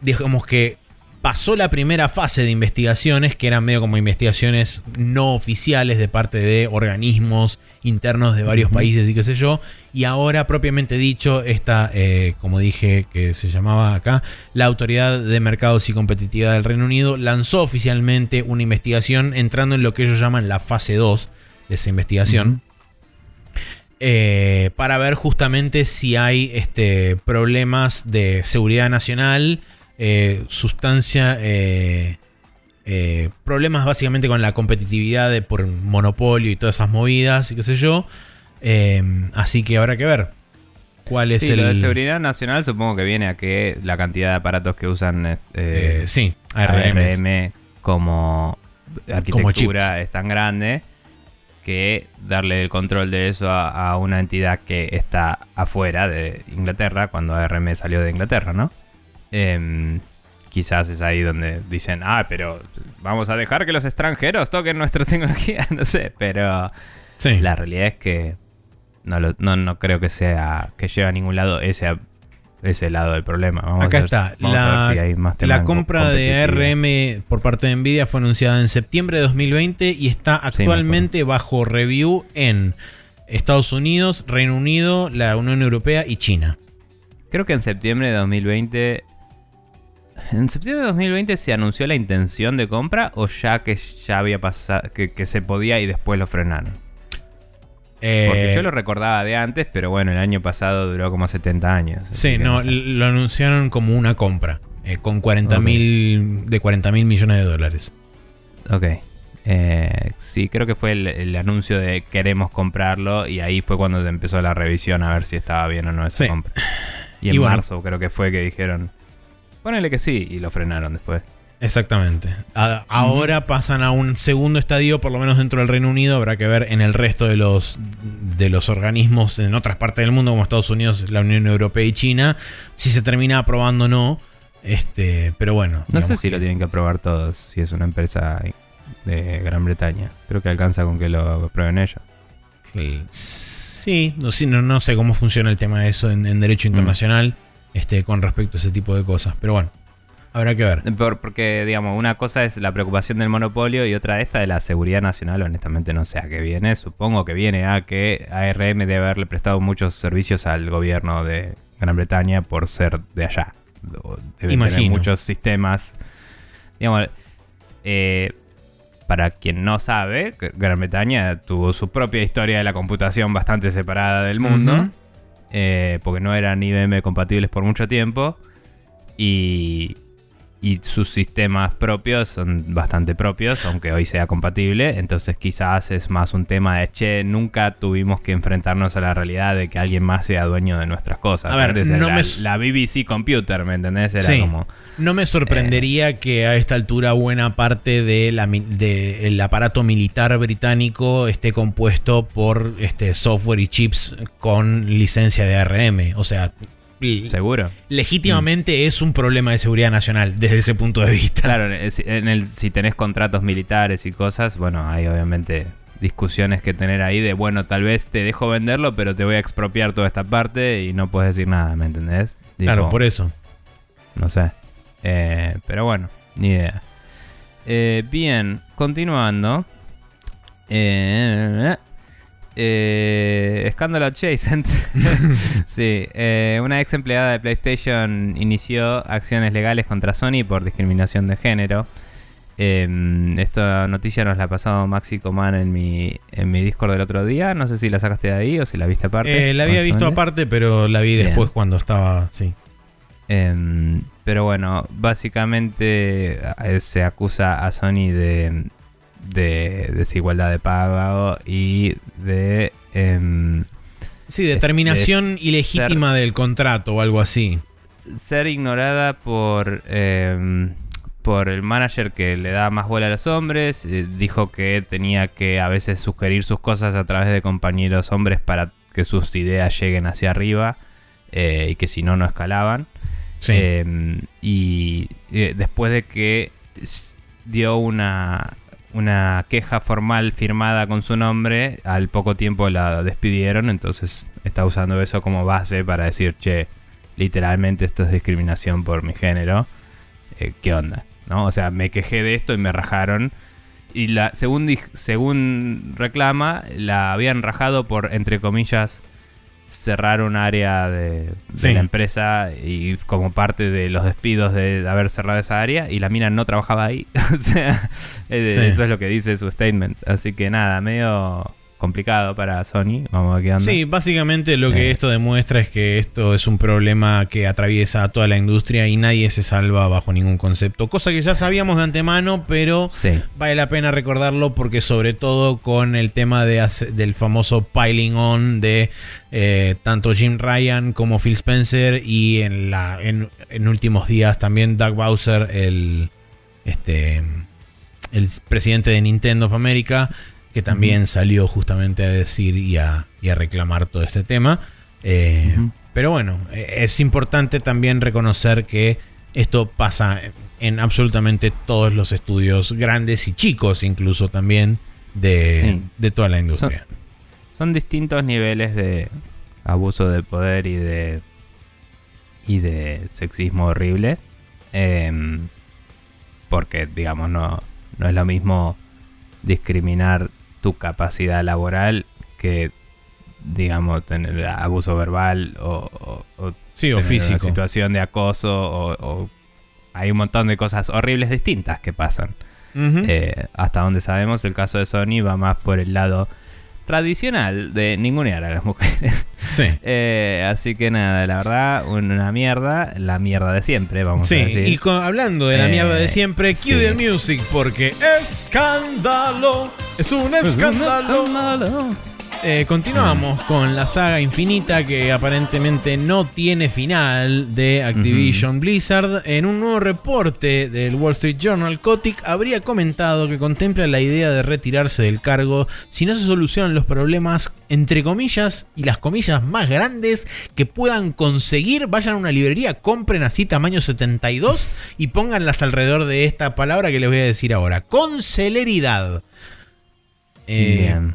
digamos que pasó la primera fase de investigaciones, que eran medio como investigaciones no oficiales de parte de organismos internos de varios países y qué sé yo. Y ahora, propiamente dicho, esta, eh, como dije, que se llamaba acá, la Autoridad de Mercados y Competitividad del Reino Unido lanzó oficialmente una investigación entrando en lo que ellos llaman la fase 2 de esa investigación. eh, para ver justamente si hay este, problemas de seguridad nacional, eh, sustancia, eh, eh, problemas básicamente con la competitividad de, por monopolio y todas esas movidas y qué sé yo. Eh, así que habrá que ver cuál es Sí, el... lo de seguridad nacional supongo que viene a que la cantidad de aparatos que usan eh, eh, sí, ARMs. ARM como arquitectura es tan grande que darle el control de eso a, a una entidad que está afuera de Inglaterra, cuando ARM salió de Inglaterra, ¿no? Em, quizás es ahí donde dicen, ah, pero vamos a dejar que los extranjeros toquen nuestra tecnología, no sé, pero Sí. la realidad es que no, lo- no, no creo que sea que lleve a ningún lado ese, ese lado del problema. Vamos Acá a ver- está. vamos a La, ver si hay más la compra de. ARM por parte de Nvidia fue anunciada en septiembre de 2020 y está actualmente bajo review en Estados Unidos, Reino Unido, la Unión Europea y China. Creo que en septiembre de 2020. ¿En septiembre de 2020 se anunció la intención de compra o ya que ya había pasado, que, que se podía y después lo frenaron? Porque Eh, yo lo recordaba de antes, pero bueno, el año pasado duró como 70 años. Sí, no, sé. lo anunciaron como una compra eh, con 40 mil de 40 mil millones de dólares. Ok. Eh, sí, creo que fue el, el anuncio de queremos comprarlo y ahí fue cuando empezó la revisión a ver si estaba bien o no esa Sí. compra. Y Y en bueno. marzo creo que fue que dijeron, ponele que sí, y lo frenaron después. Exactamente. A- ahora pasan a un segundo estadio, por lo menos dentro del Reino Unido. Habrá que ver en el resto de los, de los organismos en otras partes del mundo, como Estados Unidos, la Unión Europea y China, si se termina aprobando o no. Este, pero bueno. No sé si que- lo tienen que aprobar todos, si es una empresa de Gran Bretaña. Creo que alcanza con que lo aprueben ellos. Sí, no, sí, no, no sé cómo funciona el tema de eso en, en derecho Mm. Este, con respecto a ese tipo de cosas. Pero bueno, habrá que ver. Por- porque, digamos, una cosa es la preocupación del monopolio y otra esta de la seguridad nacional. Honestamente, no sé a qué viene. Supongo que viene a que ARM debe haberle prestado muchos servicios al gobierno de Gran Bretaña por ser de allá. Debe tener Imagino. muchos sistemas. Digamos, eh, para quien no sabe, Gran Bretaña tuvo su propia historia de la computación bastante separada del mundo. Ujú. Eh, porque no eran IBM compatibles por mucho tiempo. Y, y sus sistemas propios son bastante propios, aunque hoy sea compatible. Entonces quizás es más un tema de, che, nunca tuvimos que enfrentarnos a la realidad de que alguien más sea dueño de nuestras cosas. A ver, Antes no era me- la BBC Computer, ¿me entendés? Era Sí. como... No me sorprendería que a esta altura buena parte del aparato militar británico esté compuesto por este, software y chips con licencia de ARM. O sea, ¿Seguro? legítimamente es un problema de seguridad nacional desde ese punto de vista. Claro, en el- si tenés contratos militares y cosas, bueno, hay obviamente discusiones que tener ahí de, bueno, tal vez te dejo venderlo, pero te voy a expropiar toda esta parte y no puedes decir nada, ¿me entendés? Claro, por eso. No sé. Eh, pero bueno, ni idea. Eh, bien, continuando. Eh, eh, escándalo adjacent. sí, eh, una ex empleada de PlayStation inició acciones legales contra Sony por discriminación de género. Eh, esta noticia nos la ha pasado Maxi Coman en mi, en mi Discord del otro día. No sé si la sacaste de ahí o si la viste aparte. Eh, la había visto aparte, pero la vi Bien. después cuando estaba. Sí. Em, pero bueno, básicamente eh, se acusa a Sony de, de desigualdad de pago y de... em, Sí, determinación ilegítima del contrato o algo así. ser ignorada por, em, por el manager que le da más bola a los hombres. Eh, dijo que tenía que a veces sugerir sus cosas a través de compañeros hombres para que sus ideas lleguen hacia arriba eh, y que si no, no escalaban. Sí. Eh, y eh, después de que dio una, una queja formal firmada con su nombre, al poco tiempo la despidieron, entonces está usando eso como base para decir, che, literalmente esto es discriminación por mi género. Eh, ¿Qué onda? ¿No? O sea, me quejé de esto y me rajaron. Y la, según, según reclama, la habían rajado por, entre comillas, cerrar un área de, de Sí. la empresa y como parte de los despidos de haber cerrado esa área y la mina no trabajaba ahí. o sea, eh, Sí. eso es lo que dice su statement. Así que nada, medio complicado para Sony. Vamos a onda. Sí, básicamente lo que Eh. esto demuestra es que esto es un problema que atraviesa a toda la industria y nadie se salva bajo ningún concepto. Cosa que ya sabíamos de antemano, pero Sí. vale la pena recordarlo porque sobre todo con el tema de del famoso piling on de eh, tanto Jim Ryan como Phil Spencer y en, la, en, en últimos días también Doug Bowser, el, este, el presidente de Nintendo of America, que también salió justamente a decir y a, y a reclamar todo este tema. Eh. Pero bueno, eh, es importante también reconocer que esto pasa en absolutamente todos los estudios grandes y chicos incluso también de, Sí. de toda la industria. Son distintos niveles de abuso de poder y de y de sexismo horrible. Em, porque, digamos, no, no es lo mismo discriminar tu capacidad laboral que, digamos, tener abuso verbal o, o- o Sí, o físico. Una situación de acoso o, hay un montón de cosas horribles distintas que pasan. Eh, hasta donde sabemos, el caso de Sony va más por el lado tradicional de ningunear a las mujeres. sí. Eh, así que nada, la verdad, una mierda, la mierda de siempre, vamos Sí, a decir. y con- hablando de la Eh, mierda de siempre, cue sí. the music porque escándalo, es un escándalo. Eh, continuamos con la saga infinita que aparentemente no tiene final de Activision Blizzard. En un nuevo reporte del Wall Street Journal, Kotick habría comentado que contempla la idea de retirarse del cargo si no se solucionan los problemas, entre comillas, y las comillas más grandes que puedan conseguir. Vayan a una librería, compren así tamaño 72 y pónganlas alrededor de esta palabra que les voy a decir ahora. Con celeridad. Eh, Bien.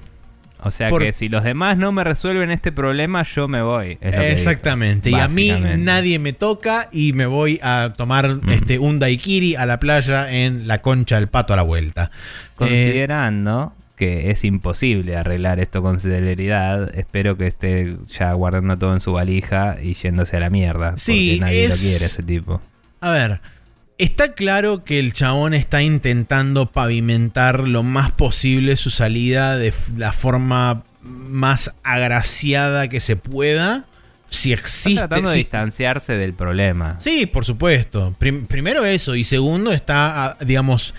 O sea por- que si los demás no me resuelven este problema, yo me voy. Exactamente. y a mí nadie me toca y me voy a tomar este, un daiquiri a la playa en la concha del pato a la vuelta. Eh, Considerando que es imposible arreglar esto con celeridad, espero que esté ya guardando todo en su valija y yéndose a la mierda. Sí, porque nadie es- lo quiere ese tipo. a ver. Está claro que el chabón está intentando pavimentar lo más posible su salida de la forma más agraciada que se pueda. Si Está existe. tratando de distanciarse del problema. Sí, por supuesto. Prim- primero eso. Y segundo está, ah, digamos,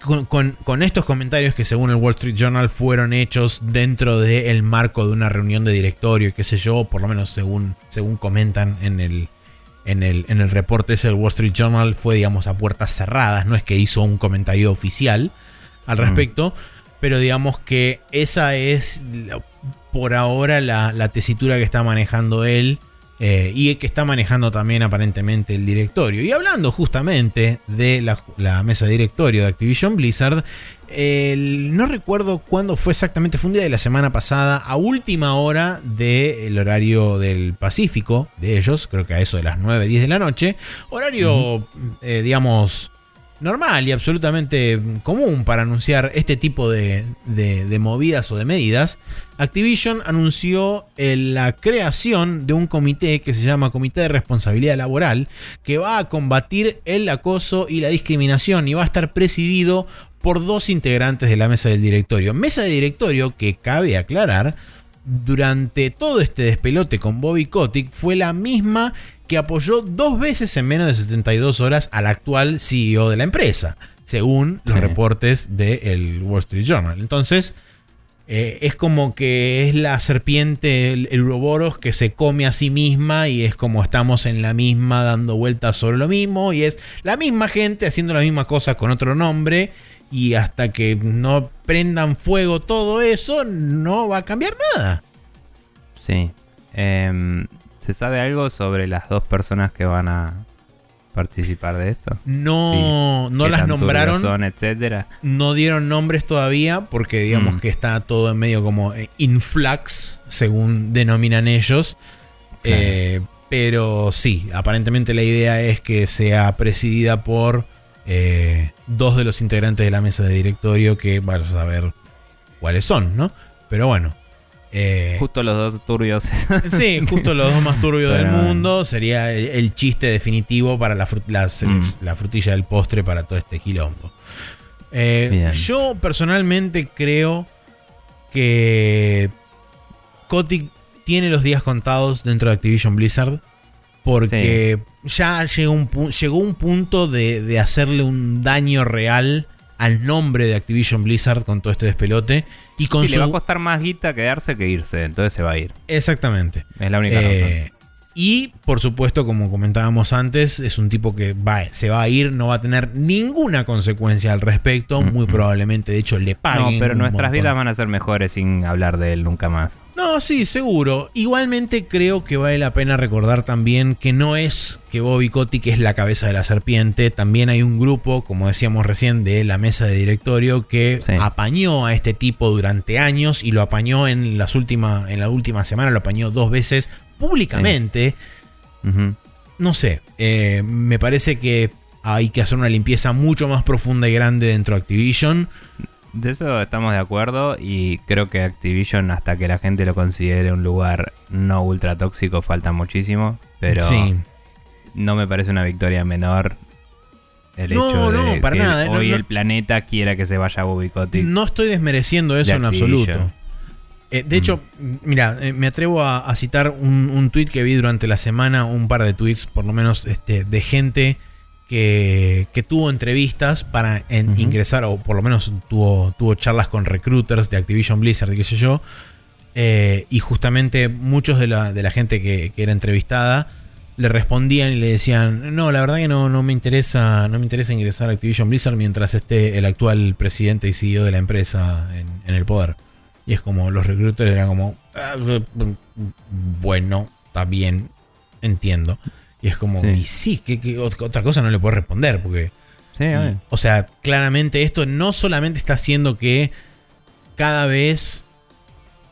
con, con- con estos comentarios que según el Wall Street Journal fueron hechos dentro del marco de una reunión de directorio qué sé yo, por lo menos según, según comentan en el, en, el, en el reporte ese del Wall Street Journal, fue, digamos, a puertas cerradas. No es que hizo un comentario oficial al respecto. Pero digamos que esa es por ahora la, la tesitura que está manejando él eh, y que está manejando también aparentemente el directorio. Y hablando justamente de la, la mesa de directorio de Activision Blizzard, el- no recuerdo cuándo fue exactamente, fue un día de la semana pasada, a última hora del horario del Pacífico de ellos, creo que a eso de las 9, 10 de la noche, horario, eh, digamos, normal y absolutamente común para anunciar este tipo de, de- movidas o de medidas, Activision anunció eh, la creación de un comité que se llama Comité de Responsabilidad Laboral, que va a combatir el acoso y la discriminación y va a estar presidido por dos integrantes de la mesa del directorio. Mesa de directorio que cabe aclarar, durante todo este despelote con Bobby Kotick fue la misma que apoyó dos veces en menos de 72 horas al actual CEO de la empresa, según los Sí. reportes del Wall Street Journal. Entonces, eh, es como que es la serpiente, el, el que se come a sí misma y es como estamos en la misma dando vueltas sobre lo mismo y es la misma gente haciendo la misma cosa con otro nombre y hasta que no prendan fuego todo eso no va a cambiar nada. Sí. Em, ¿Se sabe algo sobre las dos personas que van a participar de esto? No, no ¿Qué las nombraron, Son, etcétera. no dieron nombres todavía porque digamos Mm. que está todo en medio como eh, influx, según denominan ellos. Claro. Eh, pero sí, aparentemente la idea es que sea presidida por eh, dos de los integrantes de la mesa de directorio que vayas a saber cuáles son, ¿no? Pero bueno. Eh, Justo los dos turbios. Sí, justo los dos más turbios del mundo. Sería el, el chiste definitivo para la, fru- la- Mm. la frutilla del postre para todo este quilombo. Eh, yo personalmente creo que Kotick tiene los días contados dentro de Activision Blizzard. Porque ya llegó un, llegó un punto de, de hacerle un daño real al nombre de Activision Blizzard con todo este despelote. Y con Sí, su... le va a costar más guita quedarse que irse, entonces se va a ir. Exactamente. Es la única razón. Eh, y por supuesto, como comentábamos antes, es un tipo que va, se va a ir, no va a tener ninguna consecuencia al respecto. Muy Ujú. probablemente, de hecho, le No, paguen. pero un nuestras montón. vidas van a ser mejores sin hablar de él nunca más. No, sí, seguro. Igualmente creo que vale la pena recordar también que no es que Bobby Kotick es la cabeza de la serpiente. También hay un grupo, como decíamos recién, de la mesa de directorio que Sí. apañó a este tipo durante años y lo apañó en las últimas, en la última semana, lo apañó dos veces públicamente. No sé, eh, me parece que hay que hacer una limpieza mucho más profunda y grande dentro de Activision. De eso estamos de acuerdo y creo que Activision hasta que la gente lo considere un lugar no ultra tóxico falta muchísimo, pero sí. no me parece una victoria menor el No, hecho de no, para que nada, no, hoy no. el planeta quiera que se vaya Bobby Kotick. No estoy desmereciendo eso de en absoluto. Eh, de Mm. hecho, mira, eh, me atrevo a, a citar un, un tweet que vi durante la semana, un par de tweets, por lo menos, este, de gente que, que tuvo entrevistas para en- ingresar, o por lo menos tuvo, tuvo charlas con recruiters de Activision Blizzard, y qué sé yo. Eh, y justamente muchos de la, de la gente que, que era entrevistada le respondían y le decían, no, la verdad que no, no me interesa, no me interesa ingresar a Activision Blizzard mientras esté el actual presidente y CEO de la empresa en, en el poder. Y es como, los recruiters eran como, "Ah, bueno, está bien, entiendo. Y es como, Sí. y sí, ¿qué, qué ot- otra cosa no le puedo responder? Porque Sí, y, o sea, claramente esto no solamente está haciendo que cada vez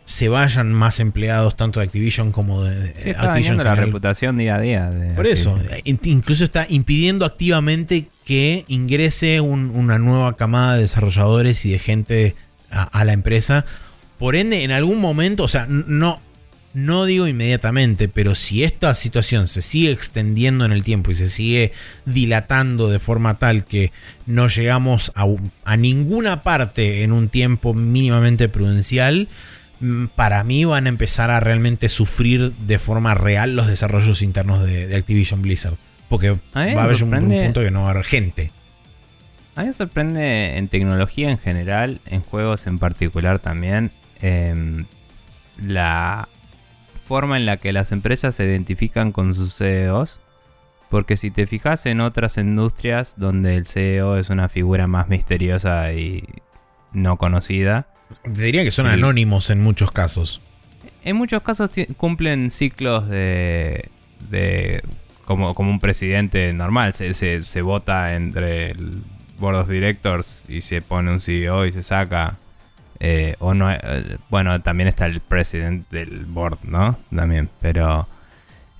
se vayan más empleados tanto de Activision como de, Sí, está Activision la reputación día a día. de Por eso, Activision. in- incluso está impidiendo activamente que ingrese un- una nueva camada de desarrolladores y de gente a, a la empresa. Por ende, en algún momento, o sea, no, no digo inmediatamente, pero si esta situación se sigue extendiendo en el tiempo y se sigue dilatando de forma tal que no llegamos a, un- a ninguna parte en un tiempo mínimamente prudencial, mm, para mí van a empezar a realmente sufrir de forma real los desarrollos internos de, de Activision Blizzard. Porque A va a haber un, punto que no va a haber gente. A mí me sorprende en tecnología en general, en juegos en particular también, em, la forma en la que las empresas se identifican con sus CEOs. Porque si te fijas en otras industrias donde el CEO es una figura más misteriosa y no conocida, Te diría que son anónimos en muchos casos. en muchos casos cumplen ciclos de, de como, como un presidente normal. Se, se, se vota entre el board of directors y se pone un CEO y se saca. Eh, o no, eh, bueno, también está el president del board, ¿no? También, pero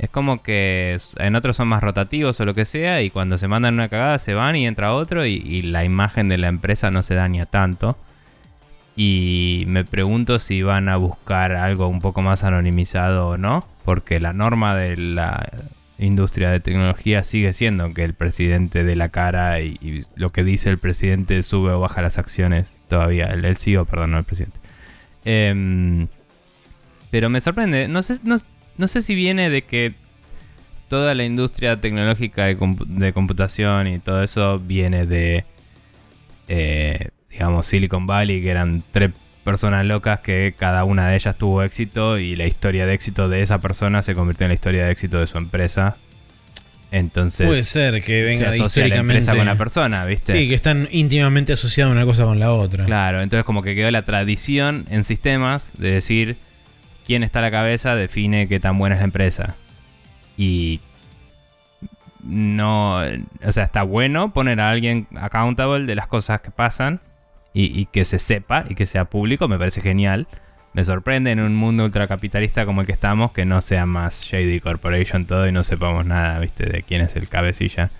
Es como que en otros son más rotativos o lo que sea, y cuando se mandan una cagada se van y entra otro, y, y la imagen de la empresa no se daña tanto. Y me pregunto si van a buscar algo un poco más anonimizado o no, porque la norma de la industria de tecnología sigue siendo que el presidente de la cara y, lo que dice el presidente sube o baja las acciones todavía, el, el CEO, perdón, no el presidente. Em, pero me sorprende, no sé, no, no sé si viene de que toda la industria tecnológica de computación y todo eso viene de, eh, digamos, Silicon Valley, que eran tres personas locas que cada una de ellas tuvo éxito y la historia de éxito de esa persona se convirtió en la historia de éxito de su empresa. Entonces, Puede ser que se venga la históricamente. empresa con la persona, ¿viste? Sí, que están íntimamente asociadas una cosa con la otra. Claro, entonces como que quedó la tradición en sistemas de decir quién está a la cabeza define qué tan buena es la empresa. Y no, o sea, está bueno poner a alguien accountable de las cosas que pasan y, y que se sepa y que sea público, me parece genial. Me sorprende en un mundo ultracapitalista como el que estamos que no sea más Shady Corporation todo y no sepamos nada, viste, de quién es el cabecilla,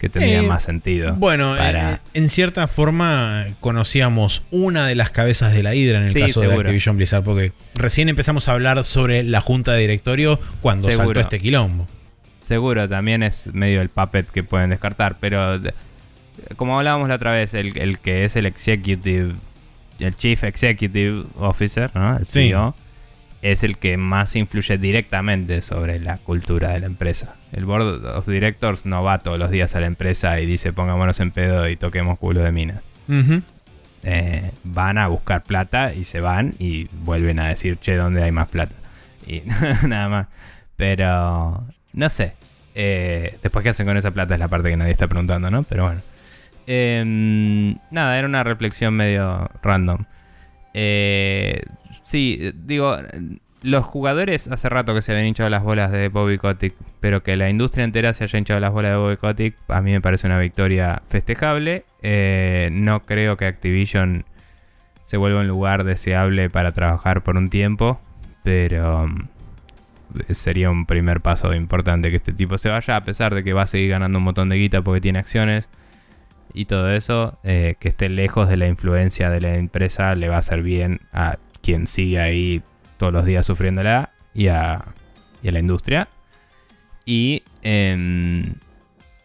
que tendría Eh, más sentido. Bueno, para- eh, en cierta forma conocíamos una de las cabezas de la hidra en el Sí, caso de. Activision Blizzard, porque recién empezamos a hablar sobre la junta de directorio cuando Seguro. saltó este quilombo. Seguro, también es medio el puppet que pueden descartar, pero como hablábamos la otra vez, el, el que es el executive, el chief executive officer, ¿no? El Sí. CEO, es el que más influye directamente sobre la cultura de la empresa. El board of directors no va todos los días a la empresa y dice pongámonos en pedo y toquemos culo de mina. Eh, van a buscar plata y se van y vuelven a decir, che, ¿dónde hay más plata? Y nada más. Pero, no sé. Eh, después, ¿qué hacen con esa plata? Es la parte que nadie está preguntando, ¿no? Pero bueno. Em, nada, era una reflexión medio random. Eh, sí, digo, los jugadores hace rato que se habían hinchado las bolas de Bobby Kotick, pero que la industria entera se haya hinchado las bolas de Bobby Kotick, a mí me parece una victoria festejable. Eh, no creo que Activision se vuelva un lugar deseable para trabajar por un tiempo, pero um, sería un primer paso importante que este tipo se vaya, a pesar de que va a seguir ganando un montón de guita porque tiene acciones y todo eso, eh, que esté lejos de la influencia de la empresa le va a hacer bien a quien sigue ahí todos los días sufriéndola y a, y a la industria. Y em,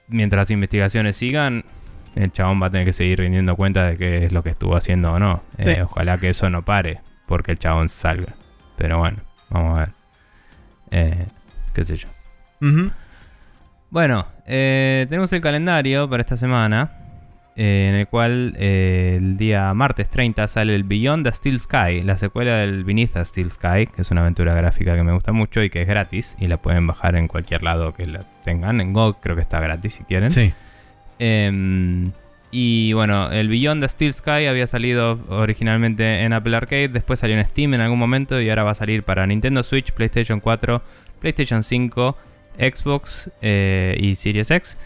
mientras las investigaciones sigan, el chabón va a tener que seguir rindiendo cuenta de qué es lo que estuvo haciendo o no. Sí. Eh, ojalá que eso no pare, porque el chabón salga. Pero bueno, vamos a ver. Eh, qué sé yo. Bueno, eh, tenemos el calendario para esta semana, eh, en el cual eh, el día martes 30 sale el Beyond the Steel Sky, la secuela del Beneath the Steel Sky, que es una aventura gráfica que me gusta mucho y que es gratis, y la pueden bajar en cualquier lado que la tengan. En GOG creo que está gratis si quieren. Sí. Em, y bueno, el Beyond the Steel Sky había salido originalmente en Apple Arcade, después salió en Steam en algún momento y ahora va a salir para Nintendo Switch, PlayStation 4, PlayStation 5, Xbox eh, y Series X.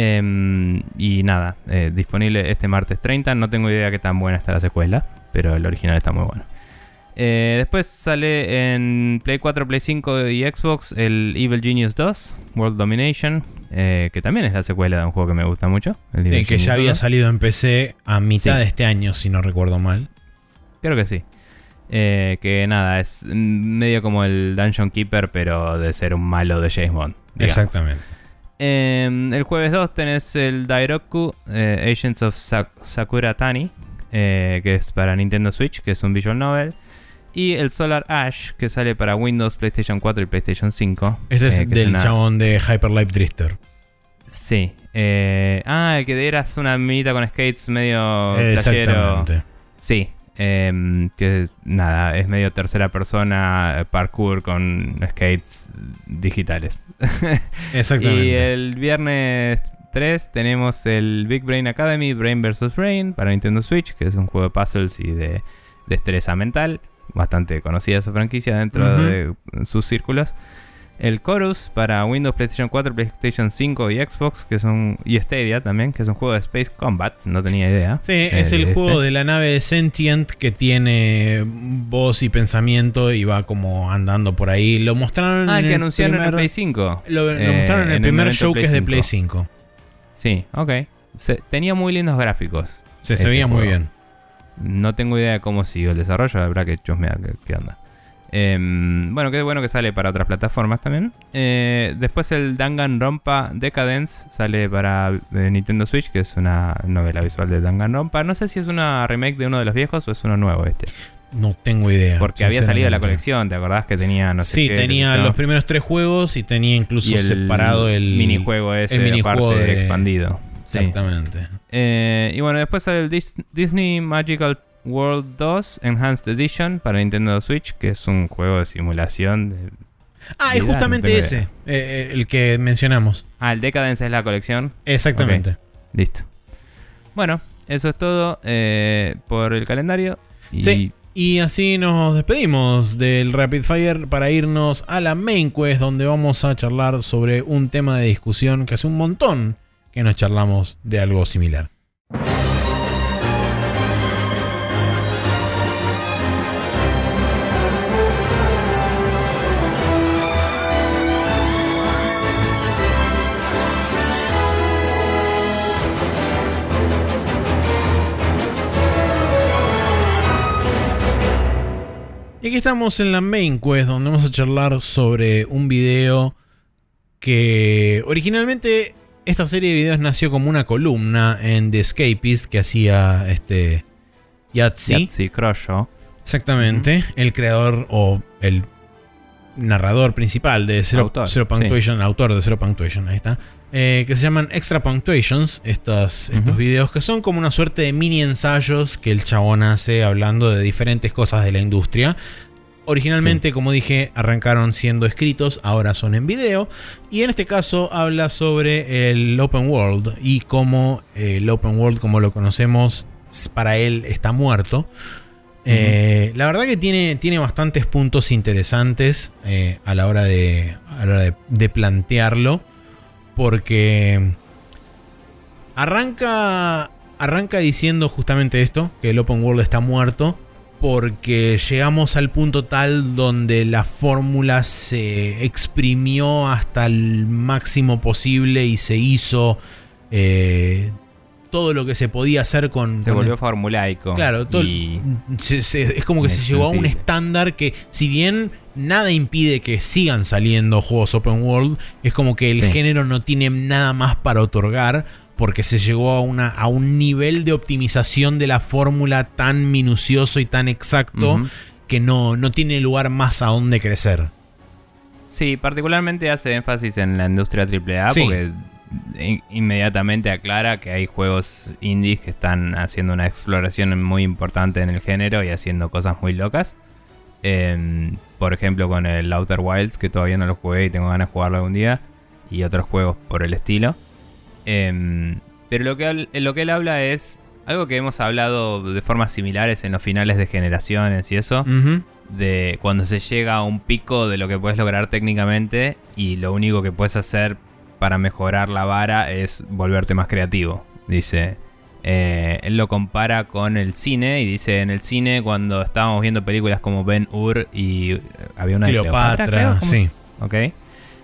Em, y nada, eh, disponible este martes 30. No tengo idea qué tan buena está la secuela, pero el original está muy bueno. Eh, después sale en Play 4, Play 5 y Xbox el Evil Genius 2, World Domination, eh, que también es la secuela de un juego que me gusta mucho. el Sí, que Genius ya había 2. salido en PC a mitad Sí. de este año, si no recuerdo mal. Creo que sí. Eh, que nada, es medio como el Dungeon Keeper, pero de ser un malo de James Bond. digamos. Exactamente. Eh, el jueves 2 tenés el Dairoku eh, Agents of Sak- Sakura Tani, eh, que es para Nintendo Switch, que es un visual novel. Y el Solar Ash, que sale para Windows, PlayStation 4 y PlayStation 5. Este es eh, del una- chabón de Hyper Light Drifter. Sí. ah, el que eras una minita con skates medio playero. Exactamente. Sí. Em, que nada, es medio tercera persona, eh, parkour con skates digitales. Exactamente. Y el viernes 3 tenemos el Big Brain Academy, Brain vs. Brain, para Nintendo Switch, que es un juego de puzzles y de destreza mental. Bastante conocida esa franquicia dentro de sus círculos. El Chorus para Windows, PlayStation 4, PlayStation 5 y Xbox, que son y Stadia también, que es un juego de Space Combat, no tenía idea. Sí, es el este. juego de la nave Sentient que tiene voz y pensamiento y va como andando por ahí. Lo mostraron Ah, en que el anunciaron en el Play 5. Lo, lo Eh, mostraron en el en primer que es de 5. Play 5. Sí, ok. Se- tenía muy lindos gráficos. Se, veía muy bien. No tengo idea de cómo siguió el desarrollo, habrá que chusmear qué onda. Em, bueno, qué bueno que sale para otras plataformas también. Eh, después el Danganronpa Decadence sale para eh, Nintendo Switch, que es una novela visual de Danganronpa. No sé si es una remake de uno de los viejos o es uno nuevo este. No tengo idea. Porque había salido de la colección, ¿te acordás que tenía no sé sí, qué, tenía los primeros tres juegos y tenía incluso y el separado el minijuego ese el minijuego parte de- expandido. Exactamente. Eh, y bueno, después sale el Dis- Disney Magical World 2 Enhanced Edition para Nintendo Switch, que es un juego de simulación. De... Ah, es justamente ese, eh, eh, el que mencionamos. Ah, el Decadence es la colección. Exactamente. Listo. Bueno, eso es todo eh, por el calendario. Y Sí. Y así nos despedimos del Rapid Fire para irnos a la main quest donde vamos a charlar sobre un tema de discusión que hace un montón que nos charlamos de algo similar. Aquí estamos en la main quest donde vamos a charlar sobre un video que originalmente esta serie de videos nació como una columna en The Escapist que hacía este Yahtzee. Yahtzee Crosho. Exactamente, el creador o el narrador principal de Zero, Autor, Zero Punctuation, el autor de Zero Punctuation, ahí está. Eh, que se llaman Extra Punctuations, estas, estos videos que son como una suerte de mini ensayos que el chabón hace hablando de diferentes cosas de la industria. Originalmente, como dije, arrancaron siendo escritos, ahora son en video. Y en este caso habla sobre el open world y cómo eh, el open world, como lo conocemos, para él está muerto. Eh, la verdad que tiene, tiene bastantes puntos interesantes eh, a la hora, de, a la hora de, de plantearlo. Porque arranca, arranca diciendo justamente esto, que el open world está muerto. Porque llegamos al punto tal donde la fórmula se exprimió hasta el máximo posible y se hizo eh, todo lo que se podía hacer con... Se con volvió formulaico. Claro, todo- y se- se- es como que se llegó a un estándar que, si bien nada impide que sigan saliendo juegos open world, es como que el Sí. género no tiene nada más para otorgar porque se llegó a, una, a un nivel de optimización de la fórmula tan minucioso y tan exacto que no, no tiene lugar más a donde crecer. Sí, particularmente hace énfasis en la industria AAA Sí. porque inmediatamente aclara que hay juegos indies que están haciendo una exploración muy importante en el género y haciendo cosas muy locas. Em, por ejemplo, con el Outer Wilds, que todavía no lo jugué y tengo ganas de jugarlo algún día, y otros juegos por el estilo. Em, pero lo que, lo que él habla es algo que hemos hablado de formas similares en los finales de generaciones y eso de cuando se llega a un pico de lo que puedes lograr técnicamente y lo único que puedes hacer para mejorar la vara es volverte más creativo. Dice, eh, él lo compara con el cine y dice, en el cine cuando estábamos viendo películas como Ben Hur y eh, había una de Cleopatra, creo, ¿cómo? sí. Ok.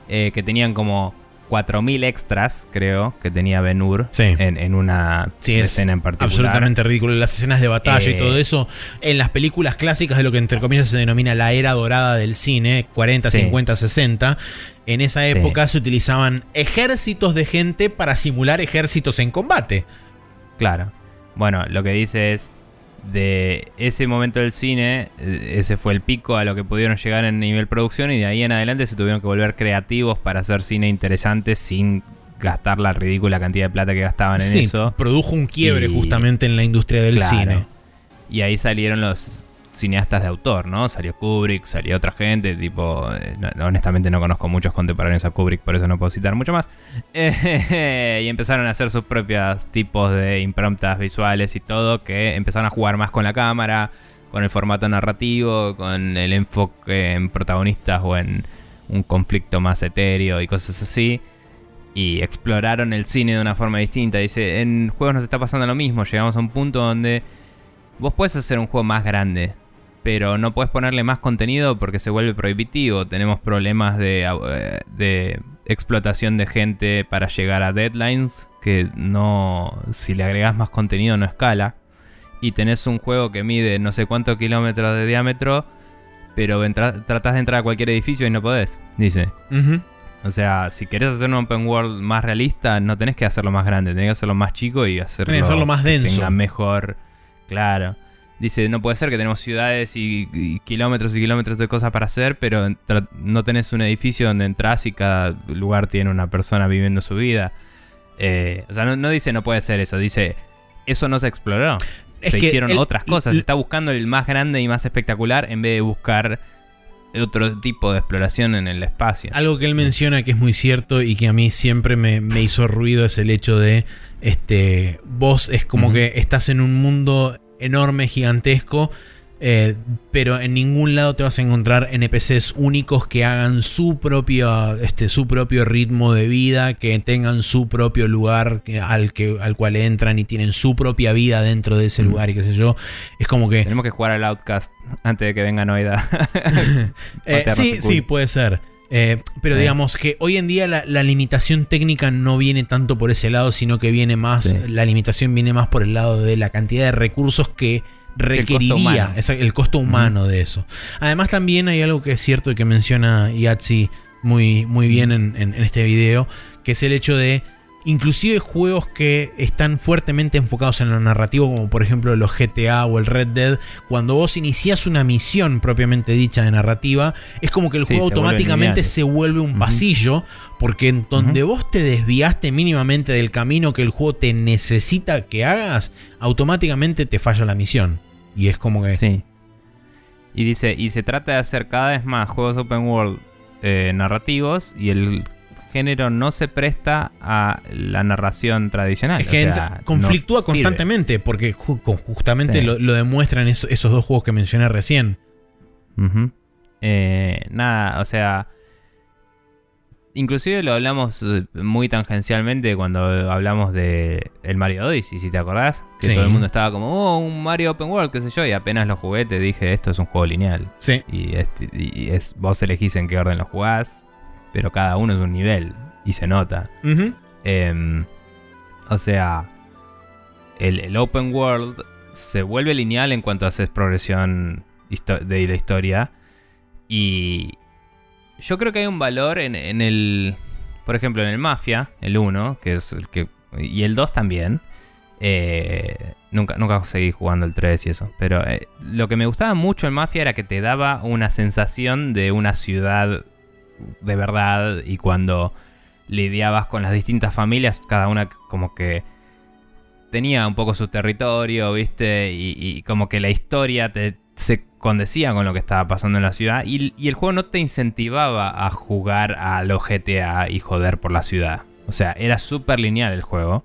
Eh, que tenían como 4.000 extras, creo, que tenía Ben Hur Sí. en, en una Sí, es escena en particular. absolutamente ridículo. Las escenas de batalla y Eh, todo eso, en las películas clásicas de lo que entre comillas se denomina la era dorada del cine, 40, Sí. 50, 60, en esa época se utilizaban ejércitos de gente para simular ejércitos en combate. Claro. Bueno, lo que dice es de ese momento del cine, eh, ese fue el pico a lo que pudieron llegar en nivel producción y de ahí en adelante se tuvieron que volver creativos para hacer cine interesante sin gastar la ridícula cantidad de plata que gastaban en Sí, eso. produjo un quiebre Y- justamente en la industria del Claro. cine. Y ahí salieron los cineastas de autor, ¿no? Salió Kubrick, salió otra gente, tipo, eh, honestamente no conozco muchos contemporáneos a Kubrick, por eso no puedo citar mucho más. Y empezaron a hacer sus propios tipos de improntas visuales y todo, que empezaron a jugar más con la cámara, con el formato narrativo, con el enfoque en protagonistas o en, un conflicto más etéreo y cosas así. Y exploraron el cine de una forma distinta. Dice, en juegos nos está pasando lo mismo. Llegamos a un punto donde vos puedes hacer un juego más grande. Pero no puedes ponerle más contenido porque se vuelve prohibitivo. Tenemos problemas de, eh, de explotación de gente para llegar a deadlines. Que no. Si le agregas más contenido no escala. Y tenés un juego que mide no sé cuántos kilómetros de diámetro. Pero tratás de entrar a cualquier edificio y no podés. Dice. O sea, si querés hacer un open world más realista, no tenés que hacerlo más grande, tenés que hacerlo más chico y hacerlo, que hacerlo más que denso. tenga mejor. Claro. Dice, no puede ser que tenemos ciudades y, y kilómetros y kilómetros de cosas para hacer, pero no tenés un edificio donde entras y cada lugar tiene una persona viviendo su vida. Eh, o sea, no, no dice no puede ser eso, dice eso no se exploró. Es se hicieron el- otras cosas. Está buscando el más grande y más espectacular en vez de buscar otro tipo de exploración en el espacio. Algo que él menciona que es muy cierto y que a mí siempre me, me hizo ruido es el hecho de, este, vos es como que estás en un mundo enorme, gigantesco, eh, pero en ningún lado te vas a encontrar NPCs únicos que hagan su propio, este, su propio ritmo de vida, que tengan su propio lugar al, que, al cual entran y tienen su propia vida dentro de ese Ujú. lugar y qué sé yo. Es como que... Tenemos que jugar al Outcast antes de que venga Noida. Eh, sí, sí, puede ser. Eh, pero digamos que hoy en día la, la limitación técnica no viene tanto por ese lado, sino que viene más, Sí. la limitación viene más por el lado de la cantidad de recursos que requeriría humano. el costo humano de eso. Además también hay algo que es cierto y que menciona Yatsi muy, muy bien en, en- en este video, que es el hecho de inclusive juegos que están fuertemente enfocados en lo narrativo, como por ejemplo los GTA o el Red Dead, cuando vos iniciás una misión propiamente dicha de narrativa, es como que el Sí, juego se automáticamente se vuelve un pasillo, porque en donde vos te desviaste mínimamente del camino que el juego te necesita que hagas, automáticamente te falla la misión. Y es como que... sí. Y dice, y se trata de hacer cada vez más juegos open world eh, narrativos y el género no se presta a la narración tradicional. Es que o sea, entra- conflictúa no sirve. constantemente, porque ju- justamente Sí. lo, lo demuestran eso- esos dos juegos que mencioné recién. Eh, nada, o sea. Inclusive lo hablamos eh, muy tangencialmente cuando hablamos de el Mario Odyssey, si te acordás. Que Sí. todo el mundo estaba como, oh, un Mario Open World, qué sé yo. Y apenas lo jugué, te dije, esto es un juego lineal. Sí. Y, este- y es, vos elegís en qué orden lo jugás. Pero cada uno es un nivel. Y se nota. Em, o sea, el, el open world se vuelve lineal en cuanto haces progresión de la historia. Y yo creo que hay un valor en, en el. Por ejemplo, en el Mafia, el 1, que es el que. Y el 2 también. Eh, nunca, nunca seguí jugando el 3 y eso. Pero eh, lo que me gustaba mucho en Mafia era que te daba una sensación de una ciudad de verdad. Y cuando lidiabas con las distintas familias, cada una como que tenía un poco su territorio, ¿viste? Y, como que la historia te, se condecía con lo que estaba pasando en la ciudad. Y, el juego no te incentivaba a jugar a los GTA y joder por la ciudad. O sea, era súper lineal el juego.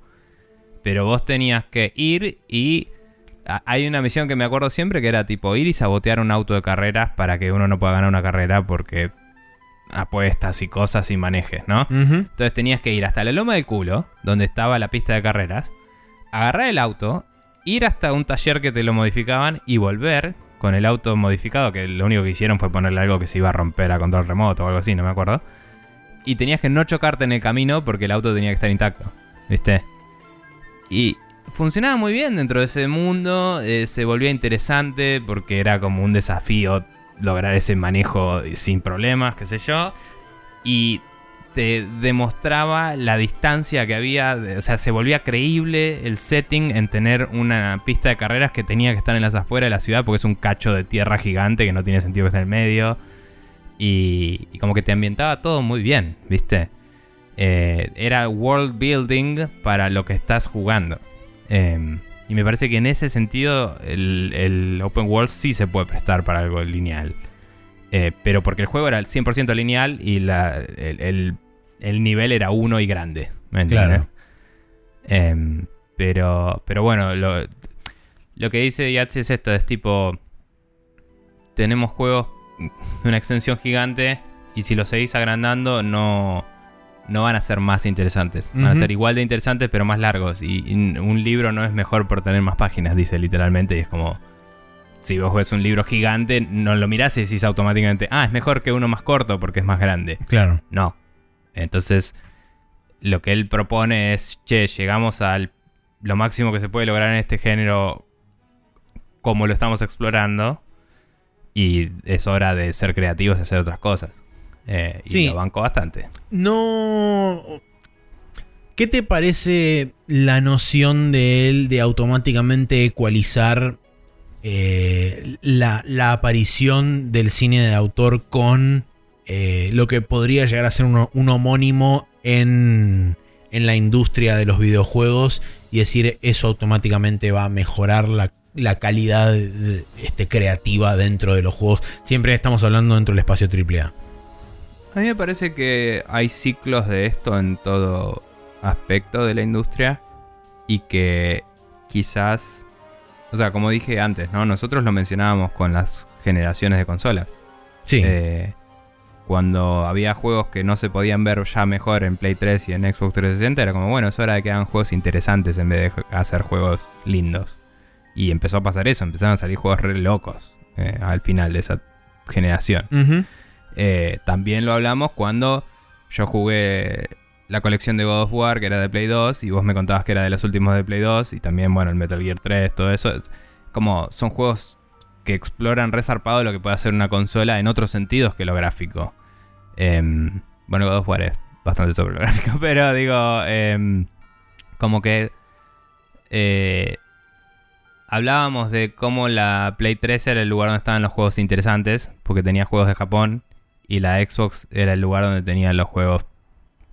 Pero vos tenías que ir y... Hay una misión que me acuerdo siempre que era tipo ir y sabotear un auto de carreras para que uno no pueda ganar una carrera porque apuestas y cosas y manejes, ¿no? Entonces tenías que ir hasta la loma del culo, donde estaba la pista de carreras, agarrar el auto, ir hasta un taller que te lo modificaban y volver con el auto modificado, que lo único que hicieron fue ponerle algo que se iba a romper a control remoto o algo así, no me acuerdo. Y tenías que no chocarte en el camino porque el auto tenía que estar intacto, ¿viste? Y funcionaba muy bien dentro de ese mundo, eh, se volvía interesante porque era como un desafío lograr ese manejo sin problemas, qué sé yo. Y te demostraba la distancia que había, o sea, se volvía creíble el setting en tener una pista de carreras que tenía que estar en las afueras de la ciudad porque es un cacho de tierra gigante que no tiene sentido que esté en el medio. Y, como que te ambientaba todo muy bien, ¿viste? Eh, era world building para lo que estás jugando. Eh, y me parece que en ese sentido el, el open world sí se puede prestar para algo lineal. Eh, pero porque el juego era el 100% lineal y la- el, el- el nivel era uno y grande. ¿me entiendes? Claro. Em, pero, pero bueno, lo, lo que dice Yachi es esto, es tipo, tenemos juegos de una extensión gigante Y si los seguís agrandando, no, no van a ser más interesantes. Van a ser igual de interesantes, pero más largos. Y, y un libro no es mejor por tener más páginas, dice literalmente. Y es como. Si vos ves un libro gigante, no lo mirás y decís automáticamente, ah, es mejor que uno más corto porque es más grande. Claro. No. Entonces, lo que él propone es, che, llegamos al lo máximo que se puede lograr en este género como lo estamos explorando y es hora de ser creativos y hacer otras cosas. Eh, y Sí. lo banco bastante. No. ¿Qué te parece la noción de él de automáticamente ecualizar eh, la, la aparición del cine de autor con eh, lo que podría llegar a ser un, un homónimo en, en la industria de los videojuegos y decir eso automáticamente va a mejorar la, la calidad este, creativa dentro de los juegos? Siempre estamos hablando dentro del espacio AAA. A mí me parece que hay ciclos de esto en todo aspecto de la industria y que quizás, o sea, como dije antes, ¿no? Nosotros lo mencionábamos con las generaciones de consolas. Sí. Eh, cuando había juegos que no se podían ver ya mejor en Play 3 y en Xbox 360, era como, bueno, es hora de que hagan juegos interesantes en vez de hacer juegos lindos. Y empezó a pasar eso, empezaron a salir juegos re locos eh, al final de esa generación. Eh, también lo hablamos cuando yo jugué la colección de God of War, que era de Play 2, y vos me contabas que era de los últimos de Play 2, y también, bueno, el Metal Gear 3, todo eso. Es como son juegos que exploran resarpado lo que puede hacer una consola en otros sentidos que lo gráfico. Em, bueno, God of War es bastante sobre lo gráfico, pero digo, em, como que eh, hablábamos de cómo la Play 3 era el lugar donde estaban los juegos interesantes, porque tenía juegos de Japón, y la Xbox era el lugar donde tenían los juegos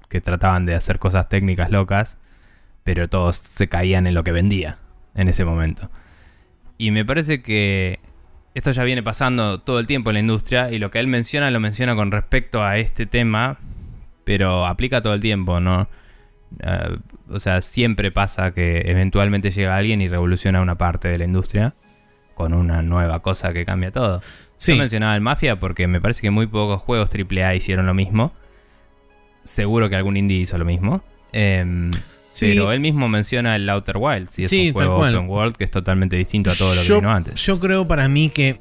que trataban de hacer cosas técnicas locas, pero todos se caían en lo que vendía en ese momento. Y me parece que esto ya viene pasando todo el tiempo en la industria y lo que él menciona lo menciona con respecto a este tema, pero aplica todo el tiempo, ¿no? Eh, o sea, siempre pasa que eventualmente llega alguien y revoluciona una parte de la industria con una nueva cosa que cambia todo. Sí. Yo mencionaba el Mafia porque me parece que muy pocos juegos AAA hicieron lo mismo. Seguro que algún indie hizo lo mismo. Em, Sí. Pero él mismo menciona el Outer Wilds y es Sí, un tal juego cual. open world que es totalmente distinto a todo lo que yo, vino antes. yo creo para mí que.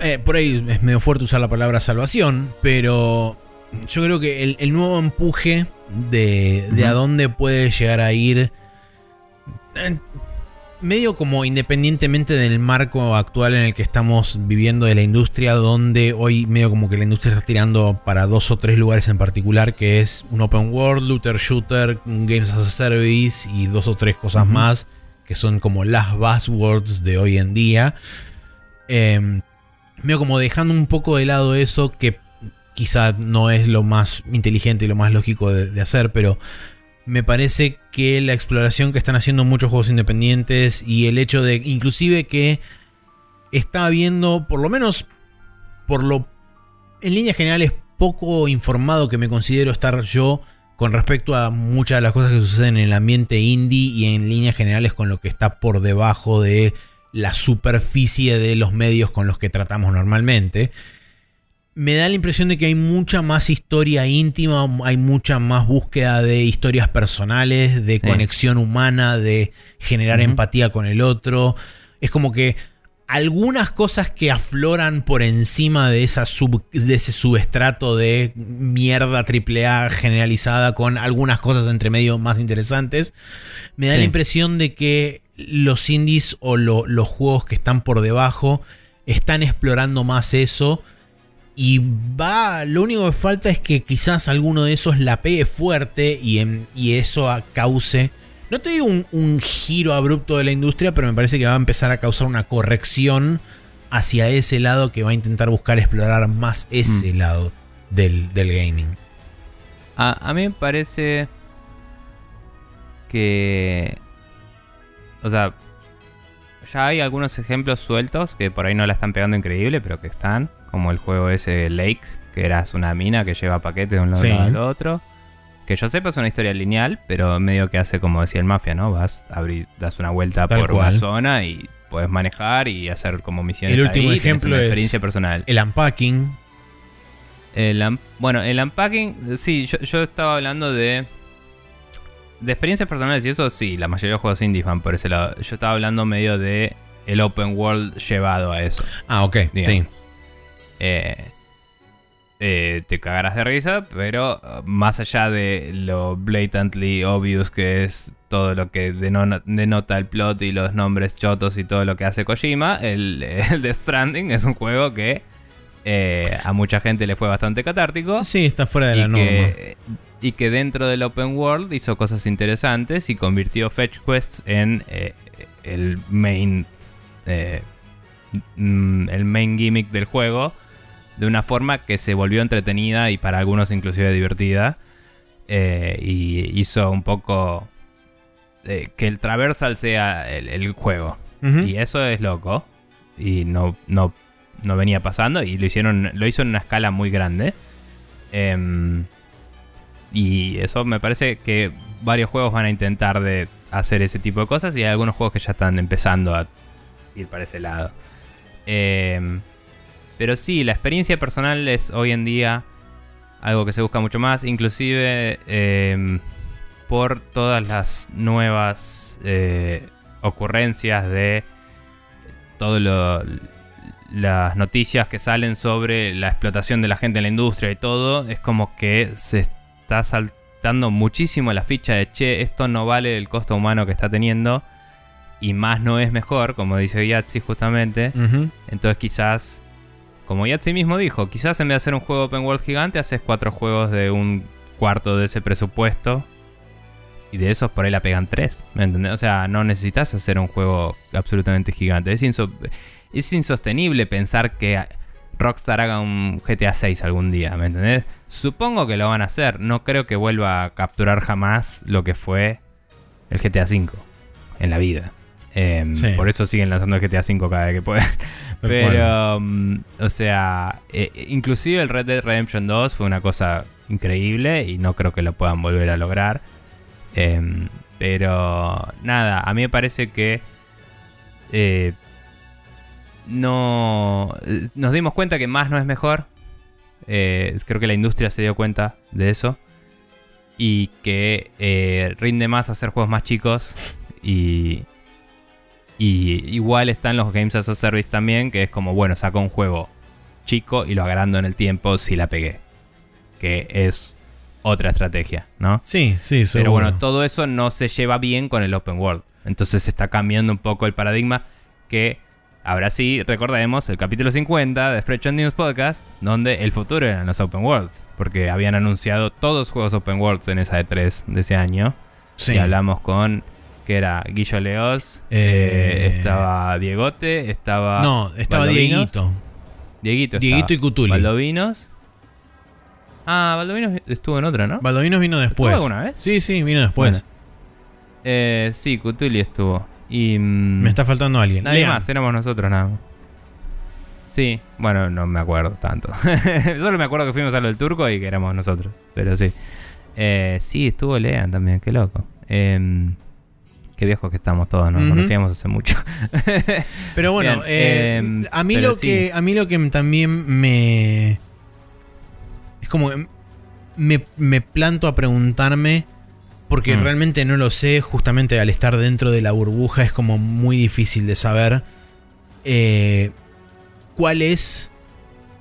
eh, por ahí es medio fuerte usar la palabra salvación, pero yo creo que el, el nuevo empuje de, de a dónde puede llegar a ir. eh, medio como independientemente del marco actual en el que estamos viviendo de la industria, donde hoy medio como que la industria está tirando para dos o tres lugares en particular, que es un open world, looter shooter, games as a service y dos o tres cosas más, que son como las buzzwords de hoy en día. Eh, medio como dejando un poco de lado eso, que quizá no es lo más inteligente y lo más lógico de, de hacer, pero me parece que la exploración que están haciendo muchos juegos independientes y el hecho de inclusive que está habiendo, por lo menos por lo en líneas generales poco informado que me considero estar yo con respecto a muchas de las cosas que suceden en el ambiente indie y en líneas generales con lo que está por debajo de la superficie de los medios con los que tratamos normalmente me da la impresión de que hay mucha más historia íntima, hay mucha más búsqueda de historias personales, de Sí. conexión humana, de generar empatía con el otro. Es como que algunas cosas que afloran por encima de, esa sub- de ese subestrato de mierda AAA generalizada con algunas cosas entre medio más interesantes, me da Sí. la impresión de que los indies o lo- los juegos que están por debajo están explorando más eso. Y va, lo único que falta es que quizás alguno de esos la pegue fuerte y, en- y eso a- cause, no te digo un, un giro abrupto de la industria, pero me parece que va a empezar a causar una corrección hacia ese lado que va a intentar buscar explorar más ese lado del, del gaming. A, a mí me parece que... O sea, ya hay algunos ejemplos sueltos que por ahí no la están pegando increíble, pero que están. Como el juego ese Lake, que eras una mina que lleva paquetes de un lado Sí. al otro. Que yo sepa es una historia lineal, pero medio que hace como decía el Mafia, ¿no? Vas, abrir, das una vuelta Tal por cual. una zona y puedes manejar y hacer como misiones El último ahí, ejemplo una es experiencia personal. El unpacking, El bueno, el unpacking, sí, yo, yo estaba hablando de. De experiencias personales y eso sí, la mayoría de los juegos indies van por ese lado. Yo estaba hablando medio de el open world llevado a eso. Ah, ok, sí. Eh, eh, te cagarás de risa, pero uh, más allá de lo blatantly obvious que es todo lo que deno- denota el plot y los nombres chotos y todo lo que hace Kojima, el, el The Stranding es un juego que eh, a mucha gente le fue bastante catártico. Sí, está fuera de la norma. que, y que dentro del open world hizo cosas interesantes y convirtió Fetch Quests en eh, el main eh, mm, el main gimmick del juego de una forma que se volvió entretenida y para algunos inclusive divertida eh, y hizo un poco eh, que el traversal sea el, el juego y eso es loco. Y no, no, no venía pasando. Y lo hicieron. Lo hizo en una escala muy grande. Em, y eso me parece que varios juegos van a intentar de hacer ese tipo de cosas. Y hay algunos juegos que ya están empezando a ir para ese lado. Em, pero sí, la experiencia personal es hoy en día algo que se busca mucho más. Inclusive em, por todas las nuevas eh, ocurrencias de todo lo las noticias que salen sobre la explotación de la gente en la industria y todo, es como que se está saltando muchísimo la ficha de che, esto no vale el costo humano que está teniendo y más no es mejor, como dice Yatsi justamente. Entonces quizás, como Yatsi mismo dijo, quizás en vez de hacer un juego open world gigante, haces cuatro juegos de un cuarto de ese presupuesto. Y de esos por ahí la pegan tres. ¿Me entendés? O sea, no necesitas hacer un juego absolutamente gigante. Es insostenible pensar que Rockstar haga un GTA 6 algún día. ¿Me entendés? Supongo que lo van a hacer. No creo que vuelva a capturar jamás lo que fue el GTA 5 en la vida. Em, Sí. Por eso siguen lanzando GTA 5 cada vez que pueden. Pero, mm, o sea, eh, inclusive el Red Dead Redemption 2 fue una cosa increíble y no creo que lo puedan volver a lograr. Em, pero, nada, a mí me parece que eh, no... Nos dimos cuenta que más no es mejor. Eh, creo que la industria se dio cuenta de eso. Y que rinde más hacer juegos más chicos. Y, y igual están los Games as a Service también, que es como, bueno, saco un juego chico y lo agrando en el tiempo si la pegué. Que es otra estrategia, ¿no? Sí, sí, Pero seguro. bueno, todo eso no se lleva bien con el open world. Entonces se está cambiando un poco el paradigma que ahora sí recordemos el capítulo 50 de Spreadshot News Podcast, donde el futuro eran los open worlds. Porque habían anunciado todos los juegos open worlds en esa E3 de ese año. Sí. Y hablamos con, que era Guillo Leos, Eh, eh, estaba Diegote, estaba... No, estaba. Dieguito. Dieguito Dieguito y. Cutuli. Baldovinos. Ah, Baldovinos estuvo en otra, ¿no? Baldovinos vino después. ¿Estuvo alguna vez? Sí, sí, vino después. Bueno. Eh, sí, Cutuli estuvo. Y... mm, Me está faltando alguien. Nadie Lean. más, éramos nosotros nada más. Sí, bueno, no me acuerdo tanto. Solo me acuerdo que fuimos a lo del turco y que éramos nosotros. Pero sí. Eh, sí, estuvo Lean también, qué loco. Em, qué viejos que estamos todos, nos conocíamos hace mucho. Pero bueno, eh, em, a mí pero lo sí. que a mí lo que también me es como que me, me planto a preguntarme porque Mm. realmente no lo sé, justamente al estar dentro de la burbuja es como muy difícil de saber eh, cuál es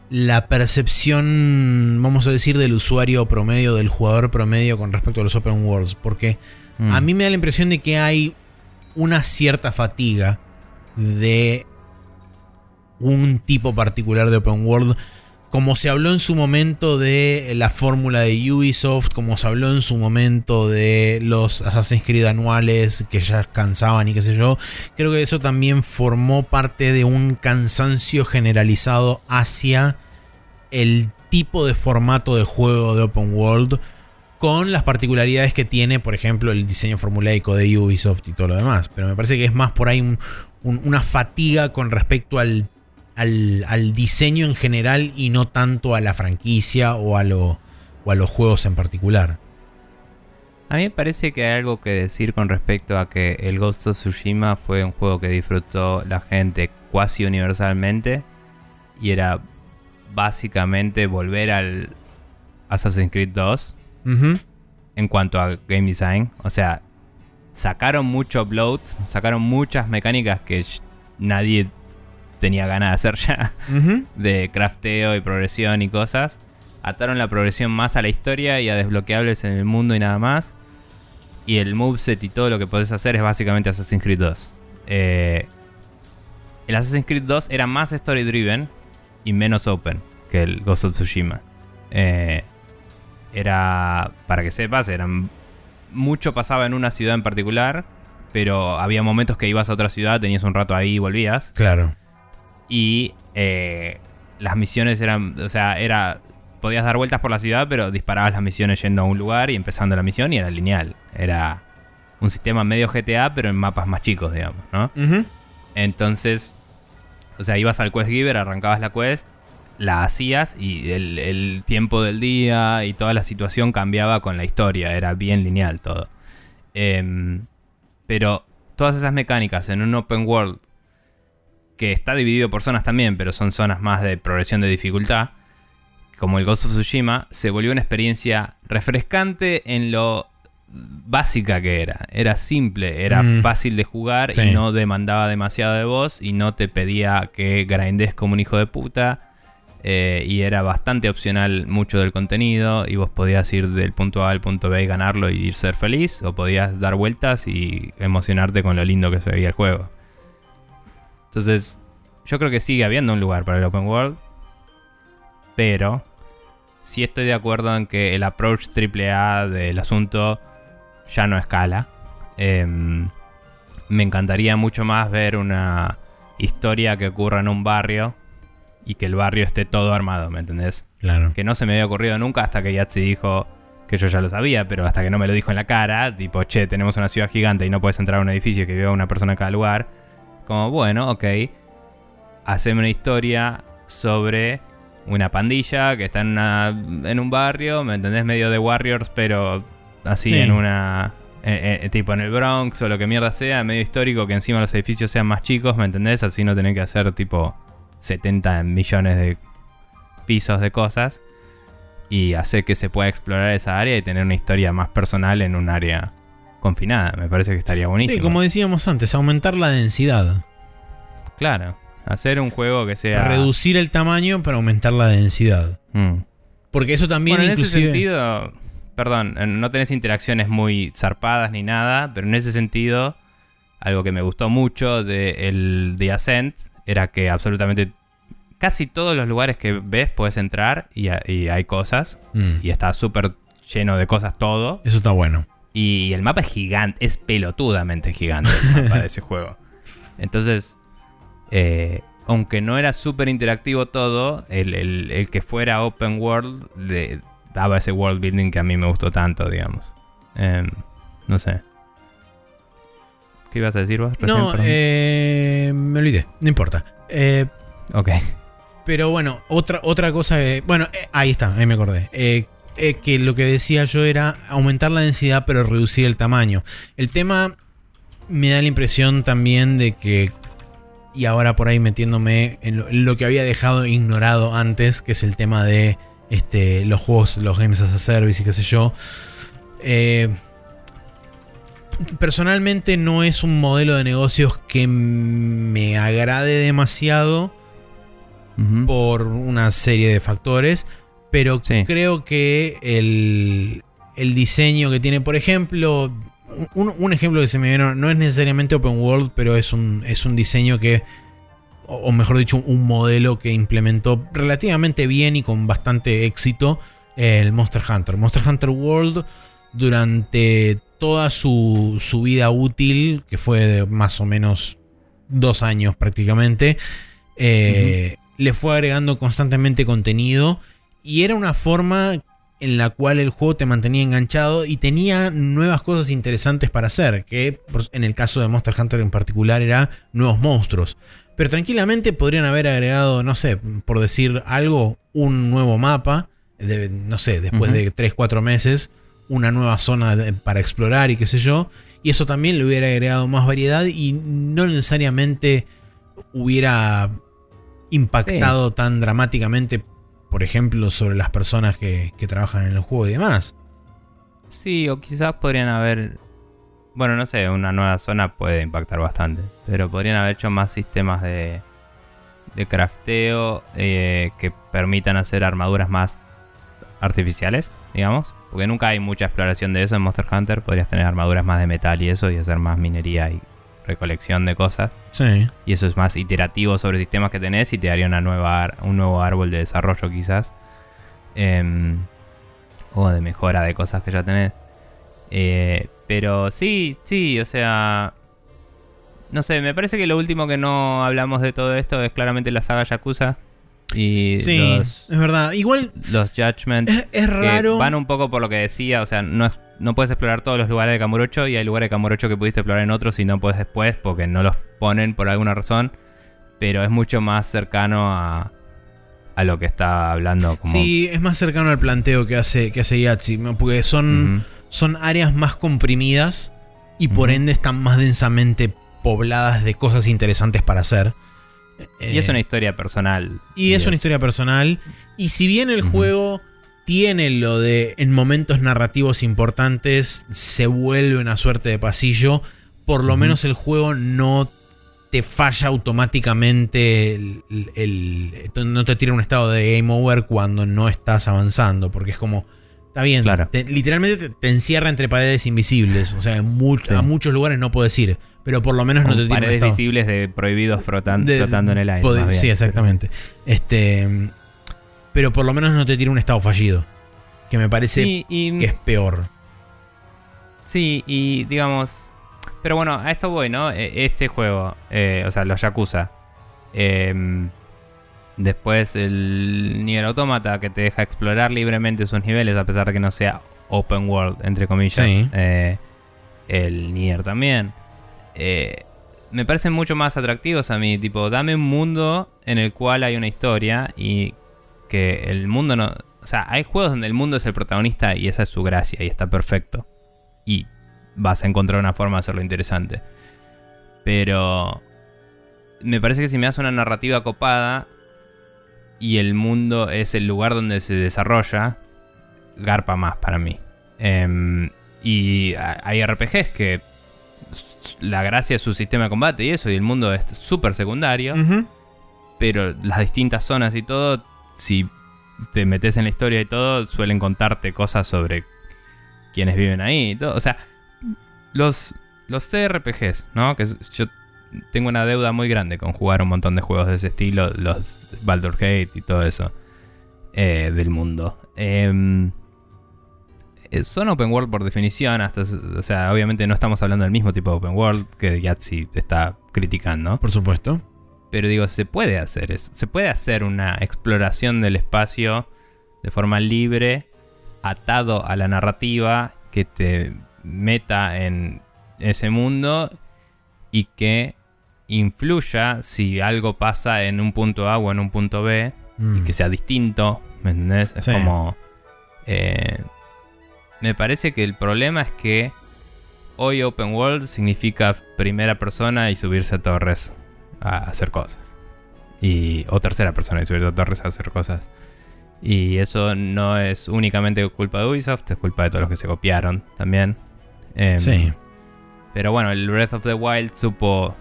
la percepción, vamos a decir, del usuario promedio, del jugador promedio con respecto a los open worlds, porque Mm. a mí me da la impresión de que hay una cierta fatiga de un tipo particular de open world. Como se habló en su momento de la fórmula de Ubisoft, como se habló en su momento de los Assassin's Creed anuales que ya cansaban y qué sé yo, creo que eso también formó parte de un cansancio generalizado hacia el tipo de formato de juego de open world con las particularidades que tiene, por ejemplo, el diseño formulaico de Ubisoft y todo lo demás. Pero me parece que es más por ahí un- un- una fatiga con respecto al, al, diseño en general y no tanto a la franquicia o a, lo, o a los juegos en particular. A mí me parece que hay algo que decir con respecto a que el Ghost of Tsushima fue un juego que disfrutó la gente cuasi universalmente y era básicamente volver al Assassin's Creed 2 En cuanto a game design. O sea, sacaron mucho upload, sacaron muchas mecánicas que nadie tenía ganas de hacer ya, de crafteo y progresión y cosas. Ataron la progresión más a la historia y a desbloqueables en el mundo y nada más. Y el moveset y todo lo que podés hacer es básicamente Assassin's Creed 2. Eh, el Assassin's Creed 2 era más story driven y menos open que el Ghost of Tsushima. Eh, era, para que sepas, eran mucho pasaba en una ciudad en particular, pero había momentos que ibas a otra ciudad, tenías un rato ahí y volvías. Claro. Y eh, las misiones eran, o sea, era, podías dar vueltas por la ciudad, pero disparabas las misiones yendo a un lugar y empezando la misión y era lineal. Era un sistema medio GTA, pero en mapas más chicos, digamos, ¿no? Entonces, o sea, ibas al quest giver, arrancabas la quest, la hacías y el, el tiempo del día y toda la situación cambiaba con la historia, era bien lineal todo. Em, pero todas esas mecánicas en un open world que está dividido por zonas también, pero son zonas más de progresión de dificultad, como el Ghost of Tsushima, se volvió una experiencia refrescante en lo básica que era. Era simple, era Mm. fácil de jugar Sí. y no demandaba demasiado de vos y no te pedía que grindes como un hijo de puta. Eh, y era bastante opcional mucho del contenido y vos podías ir del punto A al punto B y ganarlo y ser feliz o podías dar vueltas y emocionarte con lo lindo que se veía el juego. Entonces, yo creo que sigue habiendo un lugar para el open world, pero sí estoy de acuerdo en que el approach AAA del asunto ya no escala. Em, me encantaría mucho más ver una historia que ocurra en un barrio y que el barrio esté todo armado, ¿me entendés? Claro. Que no se me había ocurrido nunca hasta que Yatsi dijo que yo ya lo sabía, pero hasta que no me lo dijo en la cara, tipo, che, tenemos una ciudad gigante y no puedes entrar a un edificio que viva una persona en cada lugar. Como, bueno, ok, haceme una historia sobre una pandilla que está en, una, en un barrio, ¿me entendés? Medio de Warriors, pero así Sí. en una... eh, eh, tipo en el Bronx o lo que mierda sea, medio histórico, que encima los edificios sean más chicos, ¿me entendés? Así no tener que hacer tipo 70 millones de pisos de cosas y hacer que se pueda explorar esa área y tener una historia más personal en un área confinada. Me parece que estaría buenísimo. Sí, como decíamos antes, aumentar la densidad. Claro, hacer un juego que sea... Reducir el tamaño para aumentar la densidad. Mm. Porque eso también Bueno, en ese sentido, perdón, eh, no tenés interacciones muy zarpadas ni nada, pero en ese sentido, algo que me gustó mucho de el The Ascent era que absolutamente casi todos los lugares que ves puedes entrar y, ha- y hay cosas Mm, y está súper lleno de cosas todo. Eso está bueno. Y el mapa es gigante, es pelotudamente gigante el mapa de ese juego. Entonces, eh, aunque no era súper interactivo todo, el, el- el que fuera open world le daba ese world building que a mí me gustó tanto, digamos. Em, no sé. ¿Qué ibas a decir vos? recién, No, eh, me olvidé. No importa. Eh, Ok. Pero bueno, otra, otra cosa que. Bueno, eh, ahí está, ahí me acordé. Eh, eh, que lo que decía yo era aumentar la densidad, pero reducir el tamaño. El tema me da la impresión también de que. Y ahora por ahí metiéndome en lo, en lo que había dejado ignorado antes, que es el tema de este, los juegos, los games as a service y qué sé yo. Eh, personalmente no es un modelo de negocios que me agrade demasiado por una serie de factores, pero Sí. creo que el, el diseño que tiene, por ejemplo, un, un ejemplo que se me vino, no es necesariamente open world, pero es un, es un diseño que, o, o mejor dicho, un modelo que implementó relativamente bien y con bastante éxito el Monster Hunter. Monster Hunter World durante toda su, su vida útil, que fue de más o menos dos años prácticamente, eh, le fue agregando constantemente contenido y era una forma en la cual el juego te mantenía enganchado y tenía nuevas cosas interesantes para hacer, que en el caso de Monster Hunter en particular era nuevos monstruos. Pero tranquilamente podrían haber agregado, no sé, por decir algo, un nuevo mapa, de- no sé, después de 3-4 meses, una nueva zona de- para explorar y qué sé yo. Y eso también le hubiera agregado más variedad y no necesariamente hubiera impactado tan dramáticamente por ejemplo, sobre las personas que, que trabajan en el juego y demás. Sí, o quizás podrían haber. Bueno, no sé, una nueva zona puede impactar bastante. Pero podrían haber hecho más sistemas de, de crafteo eh, que permitan hacer armaduras más artificiales, digamos. Porque nunca hay mucha exploración de eso en Monster Hunter. Podrías tener armaduras más de metal y eso, y hacer más minería y recolección de cosas. Sí. Y eso es más iterativo sobre sistemas que tenés y te daría una nueva un nuevo árbol de desarrollo quizás. Em, o de mejora de cosas que ya tenés. Eh, pero sí, sí, o sea... No sé, me parece que lo último que no hablamos de todo esto es claramente la saga Yakuza. Y Sí, los, es verdad. Igual los Judgments. es, es que raro. van un poco por lo que decía, o sea, no, es- no puedes explorar todos los lugares de Kamurocho y hay lugares de Kamurocho que pudiste explorar en otros y no puedes después porque no los ponen por alguna razón, pero es mucho más cercano a, a lo que está hablando como... Sí, es más cercano al planteo que hace, que hace ¿no? porque son, son áreas más comprimidas y por ende están más densamente pobladas de cosas interesantes para hacer. Y es Eh, una historia personal. y es una historia personal. Y si bien el juego tiene lo de en momentos narrativos importantes se vuelve una suerte de pasillo, por lo menos el juego no te falla automáticamente, el- el- el- no te tira un estado de game over cuando no estás avanzando, porque es como, está bien, Claro. te- literalmente te, te encierra entre paredes invisibles, o sea, en mu- Sí. a muchos lugares no puedes ir, pero por lo menos no Con te tira un paredes visibles de prohibidos frotan- de- flotando en el aire. Más bien. Sí, exactamente. Este, pero por lo menos no te tira un estado fallido. Que me parece Sí, y, que es peor. Sí, y digamos. Pero bueno, a esto voy, ¿no? Este juego, eh, o sea, los Yakuza. em, después el Nier Automata que te deja explorar libremente sus niveles a pesar de que no sea open world, entre comillas. Sí. Eh, el Nier también. Eh, me parecen mucho más atractivos a mí. Tipo, dame un mundo en el cual hay una historia y que el mundo no. O sea, hay juegos donde el mundo es el protagonista y esa es su gracia y está perfecto. Y vas a encontrar una forma de hacerlo interesante. Pero me parece que si me das una narrativa copada y el mundo es el lugar donde se desarrolla, garpa más para mí. Em, y hay RPGs que la gracia es su sistema de combate y eso, y el mundo es súper secundario pero las distintas zonas y todo, si te metes en la historia y todo, suelen contarte cosas sobre quienes viven ahí y todo. O sea, los, los CRPGs, ¿no? Que yo tengo una deuda muy grande con jugar un montón de juegos de ese estilo, los Baldur Gate y todo eso eh, del mundo. Em, eh, son open world por definición, hasta, o sea, obviamente no estamos hablando del mismo tipo de open world que Yahtzee está criticando. Por supuesto. Pero digo, se puede hacer eso. Se puede hacer una exploración del espacio de forma libre, atado a la narrativa que te meta en ese mundo y que influya si algo pasa en un punto A o en un punto B Mm. y que sea distinto. ¿Me entendés? Es Sí. como. eh, me parece que el problema es que hoy Open World significa primera persona y subirse a torres a hacer cosas. Y, o tercera persona y subirse a torres a hacer cosas. Y eso no es únicamente culpa de Ubisoft, es culpa de todos los que se copiaron también. Em, Sí. pero bueno, el Breath of the Wild supo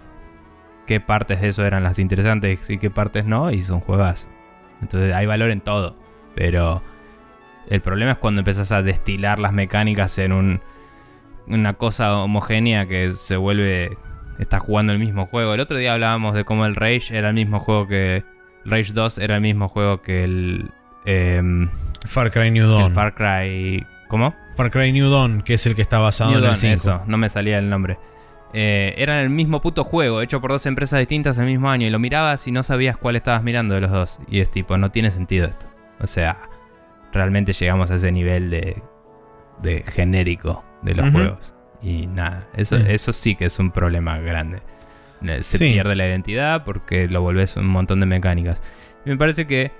qué partes de eso eran las interesantes y qué partes no, y hizo un juegazo. Entonces hay valor en todo. Pero el problema es cuando empezás a destilar las mecánicas en un, una cosa homogénea que se vuelve. Estás jugando el mismo juego. El otro día hablábamos de cómo el Rage era el mismo juego que. Rage 2 era el mismo juego que el. em, Far Cry New el Dawn. Far Cry. ¿Cómo? Far Cry New Dawn, que es el que está basado New en el Dawn, 5. eso, no me salía el nombre. Eh, era el mismo puto juego, hecho por dos empresas distintas el mismo año. Y lo mirabas y no sabías cuál estabas mirando de los dos. Y es tipo, no tiene sentido esto. O sea, realmente llegamos a ese nivel de, de genérico de los juegos. Y nada, eso, Sí. eso sí que es un problema grande. Eh, Se Sí. pierde la identidad porque lo volvés un montón de mecánicas. Y me parece que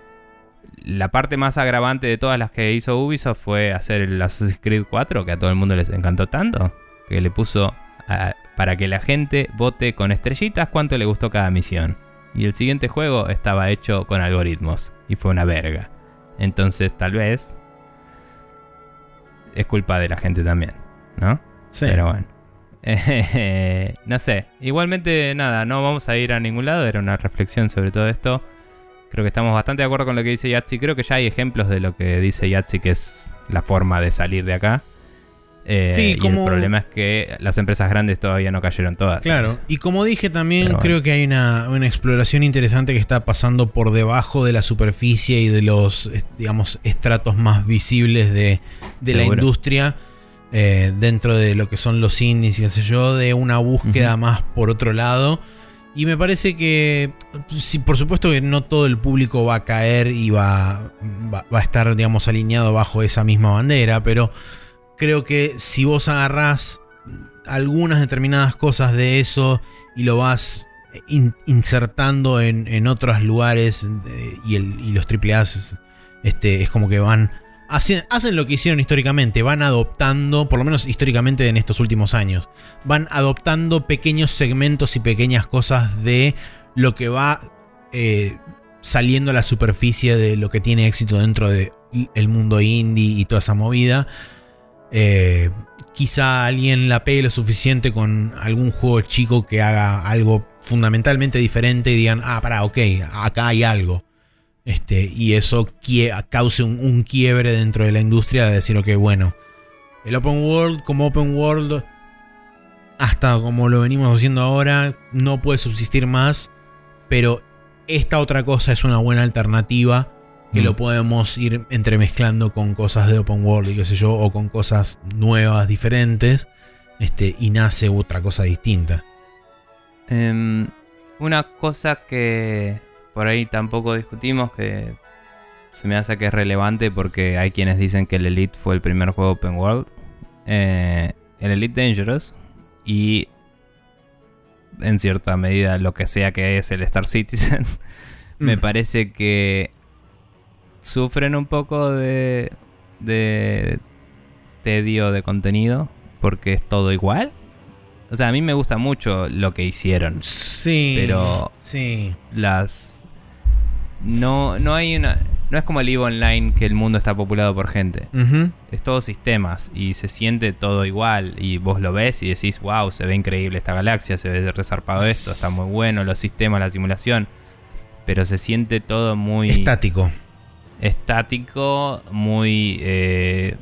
la parte más agravante de todas las que hizo Ubisoft fue hacer el Assassin's Creed 4, que a todo el mundo les encantó tanto, que le puso a- para que la gente vote con estrellitas cuánto le gustó cada misión. Y el siguiente juego estaba hecho con algoritmos y fue una verga. Entonces, tal vez es culpa de la gente también, ¿no? Sí. Pero bueno. Eh, no sé. Igualmente, nada, no vamos a ir a ningún lado. Era una reflexión sobre todo esto. Creo que estamos bastante de acuerdo con lo que dice Yatsi. Creo que ya hay ejemplos de lo que dice Yatsi, que es la forma de salir de acá. Eh, Sí, y como- el problema es que las empresas grandes todavía no cayeron todas. Claro, y como dije también, bueno. creo que hay una, una exploración interesante que está pasando por debajo de la superficie y de los, digamos, estratos más visibles de, de la industria, eh, dentro de lo que son los indies y qué sé yo, de una búsqueda más por otro lado. Y me parece que, sí, por supuesto que no todo el público va a caer y va, va, va a estar, digamos, alineado bajo esa misma bandera, pero creo que si vos agarrás algunas determinadas cosas de eso y lo vas in- insertando en, en otros lugares eh, y, el- y los AAA es, este, es como que van hacen, hacen lo que hicieron históricamente, van adoptando, por lo menos históricamente en estos últimos años, van adoptando pequeños segmentos y pequeñas cosas de lo que va eh, saliendo a la superficie de lo que tiene éxito dentro del mundo indie y toda esa movida. Eh, quizá alguien la pegue lo suficiente con algún juego chico que haga algo fundamentalmente diferente y digan, ah, pará, ok, acá hay algo. Este, y eso cause un, un quiebre dentro de la industria de decir, ok, bueno, el open world como open world, hasta como lo venimos haciendo ahora, no puede subsistir más, pero esta otra cosa es una buena alternativa que Mm. lo podemos ir entremezclando con cosas de open world y qué sé yo, o con cosas nuevas, diferentes, este, y nace otra cosa distinta. Em, una cosa que por ahí tampoco discutimos, que se me hace que es relevante porque hay quienes dicen que el Elite fue el primer juego open world. Eh, el Elite Dangerous y en cierta medida lo que sea que es el Star Citizen, me Mm. parece que sufren un poco de, de tedio de contenido porque es todo igual. O sea, a mí me gusta mucho lo que hicieron. Sí. Pero- Sí. Las. No, no hay una. No es como el EVE Online que el mundo está populado por gente. Es todo sistemas y se siente todo igual. Y vos lo ves y decís, wow, se ve increíble esta galaxia, se ve resarpado esto, está muy bueno, los sistemas, la simulación. Pero se siente todo muy Estático. Estático, muy eh,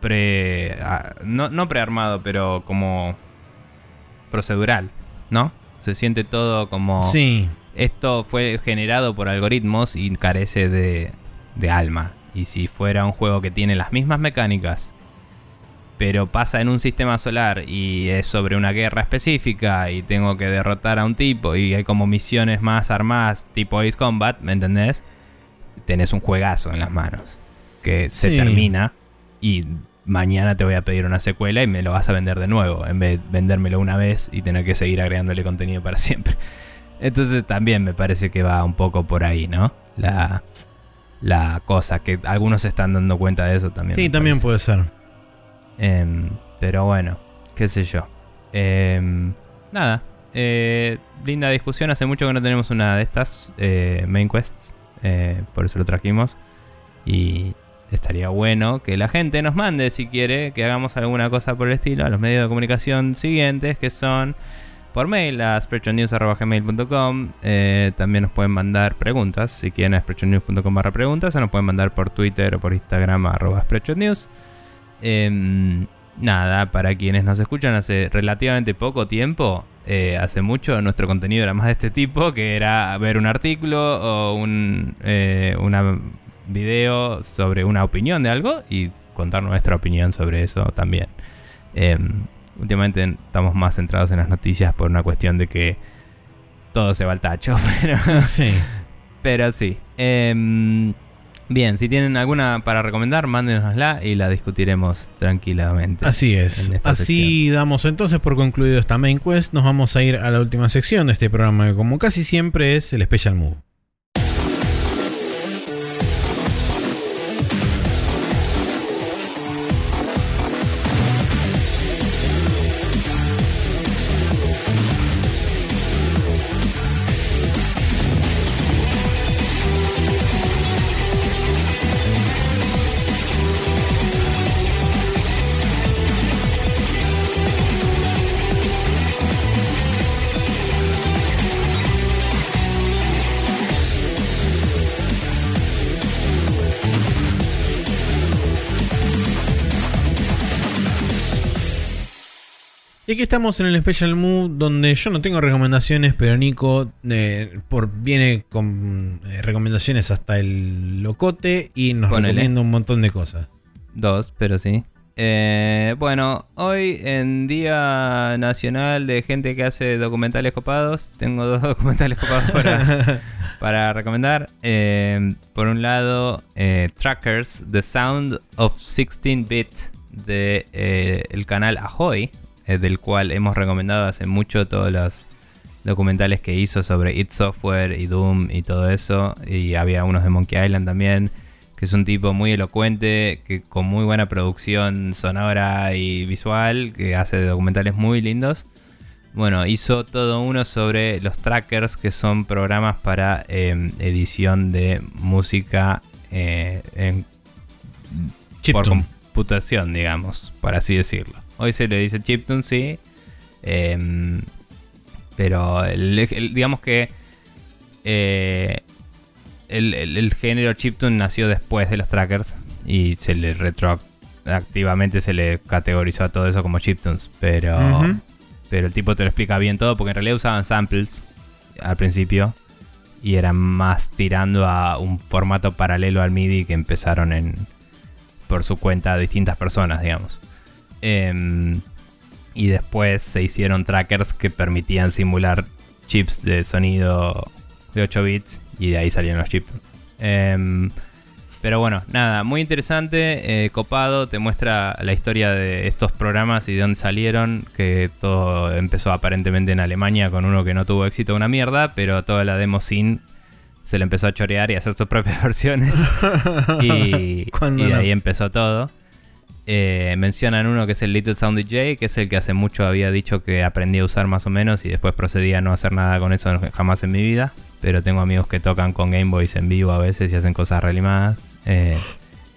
pre, ah, no, no prearmado, pero como procedural, ¿no? Se siente todo como Sí. esto fue generado por algoritmos y carece de, de alma. Y si fuera un juego que tiene las mismas mecánicas, pero pasa en un sistema solar y es sobre una guerra específica y tengo que derrotar a un tipo y hay como misiones más armadas tipo Ace Combat, ¿me entendés? Tenés un juegazo en las manos que se Sí. termina y mañana te voy a pedir una secuela y me lo vas a vender de nuevo en vez de vendérmelo una vez y tener que seguir agregándole contenido para siempre. Entonces también me parece que va un poco por ahí, ¿no? La, la cosa, que algunos se están dando cuenta de eso también. Sí, también parece. puede ser. Em, pero bueno, qué sé yo. Em, nada, eh, linda discusión. Hace mucho que no tenemos una de estas eh, main quests. Eh, por eso lo trajimos. Y estaría bueno que la gente nos mande, si quiere, que hagamos alguna cosa por el estilo a los medios de comunicación siguientes, que son por mail a sprechonews.gmail.com. Eh, también nos pueden mandar preguntas, si quieren a sprechonews.com barra preguntas, o nos pueden mandar por Twitter o por Instagram arroba sprechonews. Em, nada, para quienes nos escuchan hace relativamente poco tiempo, eh, hace mucho nuestro contenido era más de este tipo, que era ver un artículo o un eh, una video sobre una opinión de algo y contar nuestra opinión sobre eso también. Em, últimamente estamos más centrados en las noticias por una cuestión de que todo se va al tacho, pero Sí. pero sí. Bien, si tienen alguna para recomendar, mándenosla y la discutiremos tranquilamente. Así es. Así damos entonces por concluido esta main quest. Nos vamos a ir a la última sección de este programa, que como casi siempre es el Special Move. Y aquí estamos en el Special Mood, donde yo no tengo recomendaciones, pero Nico eh, por, viene con eh, recomendaciones hasta el locote y nos Ponele. recomienda un montón de cosas. Dos, pero sí. Eh, bueno, hoy en Día Nacional de Gente que hace documentales copados, tengo dos documentales copados para, para recomendar. Por un lado, Trackers, The Sound of 16-Bit del el canal Ahoy, eh, del cual hemos recomendado hace mucho todos los documentales que hizo sobre It Software y Doom y todo eso. Y había unos de Monkey Island también que es un tipo muy elocuente, que con muy buena producción sonora y visual, que hace documentales muy lindos. Bueno, hizo todo uno sobre los trackers, que son programas para eh, edición de música eh, en- por computación, digamos, por así decirlo. Hoy se le dice chiptune, sí. em, pero el- el- digamos que eh, el, el- género chiptune nació después de los trackers y se le retroactivamente se le categorizó a todo eso como chiptunes. Pero, pero el tipo te lo explica bien todo porque en realidad usaban samples al principio y eran más tirando a un formato paralelo al MIDI que empezaron en por su cuenta distintas personas, digamos. Em, y después se hicieron trackers que permitían simular chips de sonido de 8 bits y de ahí salieron los chips. Em, pero bueno, nada, muy interesante, eh, copado, te muestra la historia de estos programas y de dónde salieron, que todo empezó aparentemente en Alemania con uno que no tuvo éxito, una mierda, pero toda la demo sin se le empezó a chorear y a hacer sus propias versiones y, ¿Cuándo y de no? ahí empezó todo. Eh, mencionan uno que es el Little Sound DJ, que es el que hace mucho había dicho que aprendí a usar más o menos y después procedí a no hacer nada con eso jamás en mi vida. Pero tengo amigos que tocan con Game Boys en vivo a veces y hacen cosas relimadas. Eh,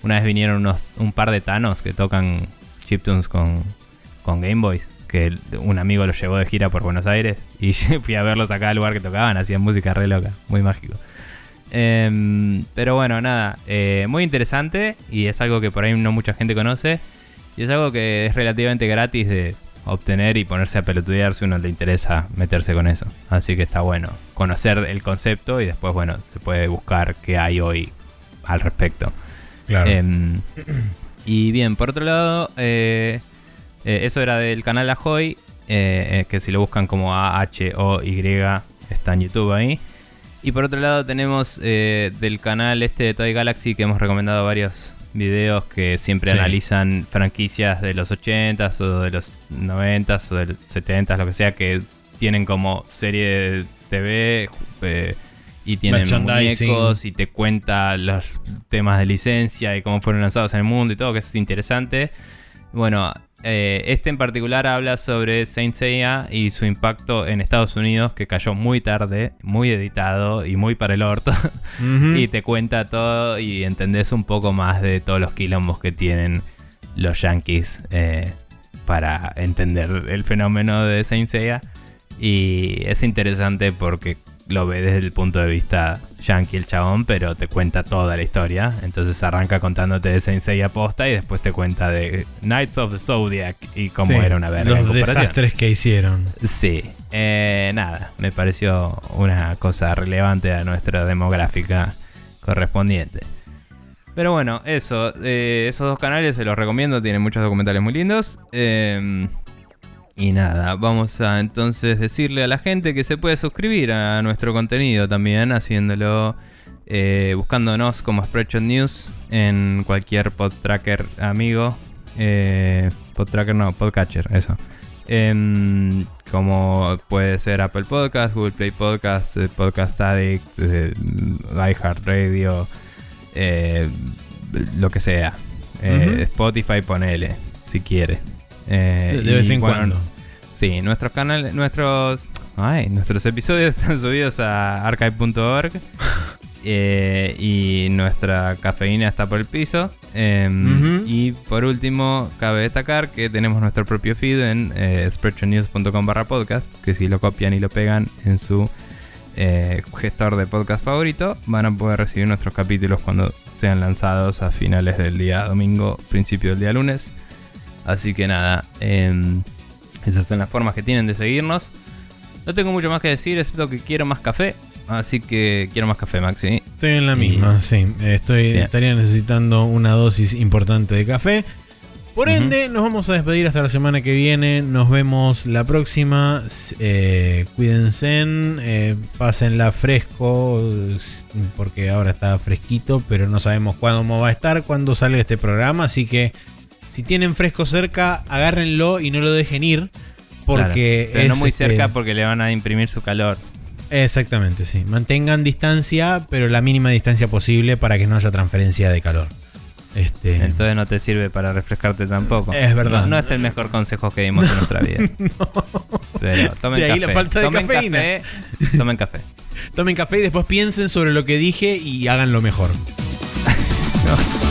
una vez vinieron unos, un par de Thanos que tocan chiptunes con, con Game Boys. Que un amigo los llevó de gira por Buenos Aires y fui a verlos acá al lugar que tocaban. Hacían música re loca, muy mágico. Em, pero bueno, nada, eh, muy interesante y es algo que por ahí no mucha gente conoce. Y es algo que es relativamente gratis de obtener y ponerse a pelotudear si uno le interesa meterse con eso. Así que está bueno conocer el concepto y después, bueno, se puede buscar qué hay hoy al respecto. Claro. Em, y bien, por otro lado, eh, eh, eso era del canal Ahoy, que si lo buscan como A-H-O-Y está en YouTube ahí. Y por otro lado tenemos eh, del canal este de Toy Galaxy que hemos recomendado varios videos que siempre Sí. analizan franquicias de los 80s o de los 90s o de los 70s, lo que sea, que tienen como serie de TV eh, y tienen muñecos y te cuenta los temas de licencia y cómo fueron lanzados en el mundo y todo, que es interesante. Bueno, eh, este en particular habla sobre Saint Seiya y su impacto en Estados Unidos, que cayó muy tarde, muy editado y muy para el orto. Y te cuenta todo y entendés un poco más de todos los quilombos que tienen los yankees eh, para entender el fenómeno de Saint Seiya. Y es interesante porque lo ve desde el punto de vista yankee el chabón, pero te cuenta toda la historia. Entonces arranca contándote de Saint Seiya posta y después te cuenta de Knights of the Zodiac y cómo Sí, era una verga. Los desastres que hicieron. Sí, eh, nada, me pareció una cosa relevante a nuestra demográfica correspondiente. Pero bueno, eso, eh, esos dos canales se los recomiendo, tienen muchos documentales muy lindos. Eh, y nada, vamos a entonces decirle a la gente que se puede suscribir a nuestro contenido también, haciéndolo, eh, buscándonos como Spreadshot News en cualquier podtracker amigo. Eh, podtracker no, podcatcher, eso. Em, como puede ser Apple Podcast, Google Play Podcast, eh, Podcast Addict, eh, iHeartRadio, eh, lo que sea. Eh. Spotify, ponele, si quiere. Eh, De, vez en bueno, cuando. Sí, nuestros canales, nuestros, ay, nuestros episodios están subidos a archive.org eh, y nuestra cafeína está por el piso. Em. Y por último, cabe destacar que tenemos nuestro propio feed en eh, spreadshotnews.com barra podcast, que si lo copian y lo pegan en su gestor de podcast favorito, van a poder recibir nuestros capítulos cuando sean lanzados a finales del día domingo, principio del día lunes. Así que nada, em, Esas son las formas que tienen de seguirnos. No tengo mucho más que decir, excepto que quiero más café. Así que quiero más café, Maxi. Estoy en la Y- misma, sí. Estoy, Bien. estaría necesitando una dosis importante de café. Por ende, nos vamos a despedir hasta la semana que viene. Nos vemos la próxima. Eh, cuídense, eh, pásenla fresco, porque ahora está fresquito, pero no sabemos cuándo va a estar, cuándo sale este programa. Así que si tienen fresco cerca, agárrenlo y no lo dejen ir. Porque Claro, pero no muy este, cerca porque le van a imprimir su calor. Exactamente, sí. Mantengan distancia, pero la mínima distancia posible para que no haya transferencia de calor. Este, Entonces no te sirve para refrescarte tampoco. Es verdad. No, no es el mejor consejo que dimos en nuestra vida. Pero tomen De ahí café. la falta de tomen cafeína. café. Tomen café. tomen café y después piensen sobre lo que dije y háganlo mejor. No.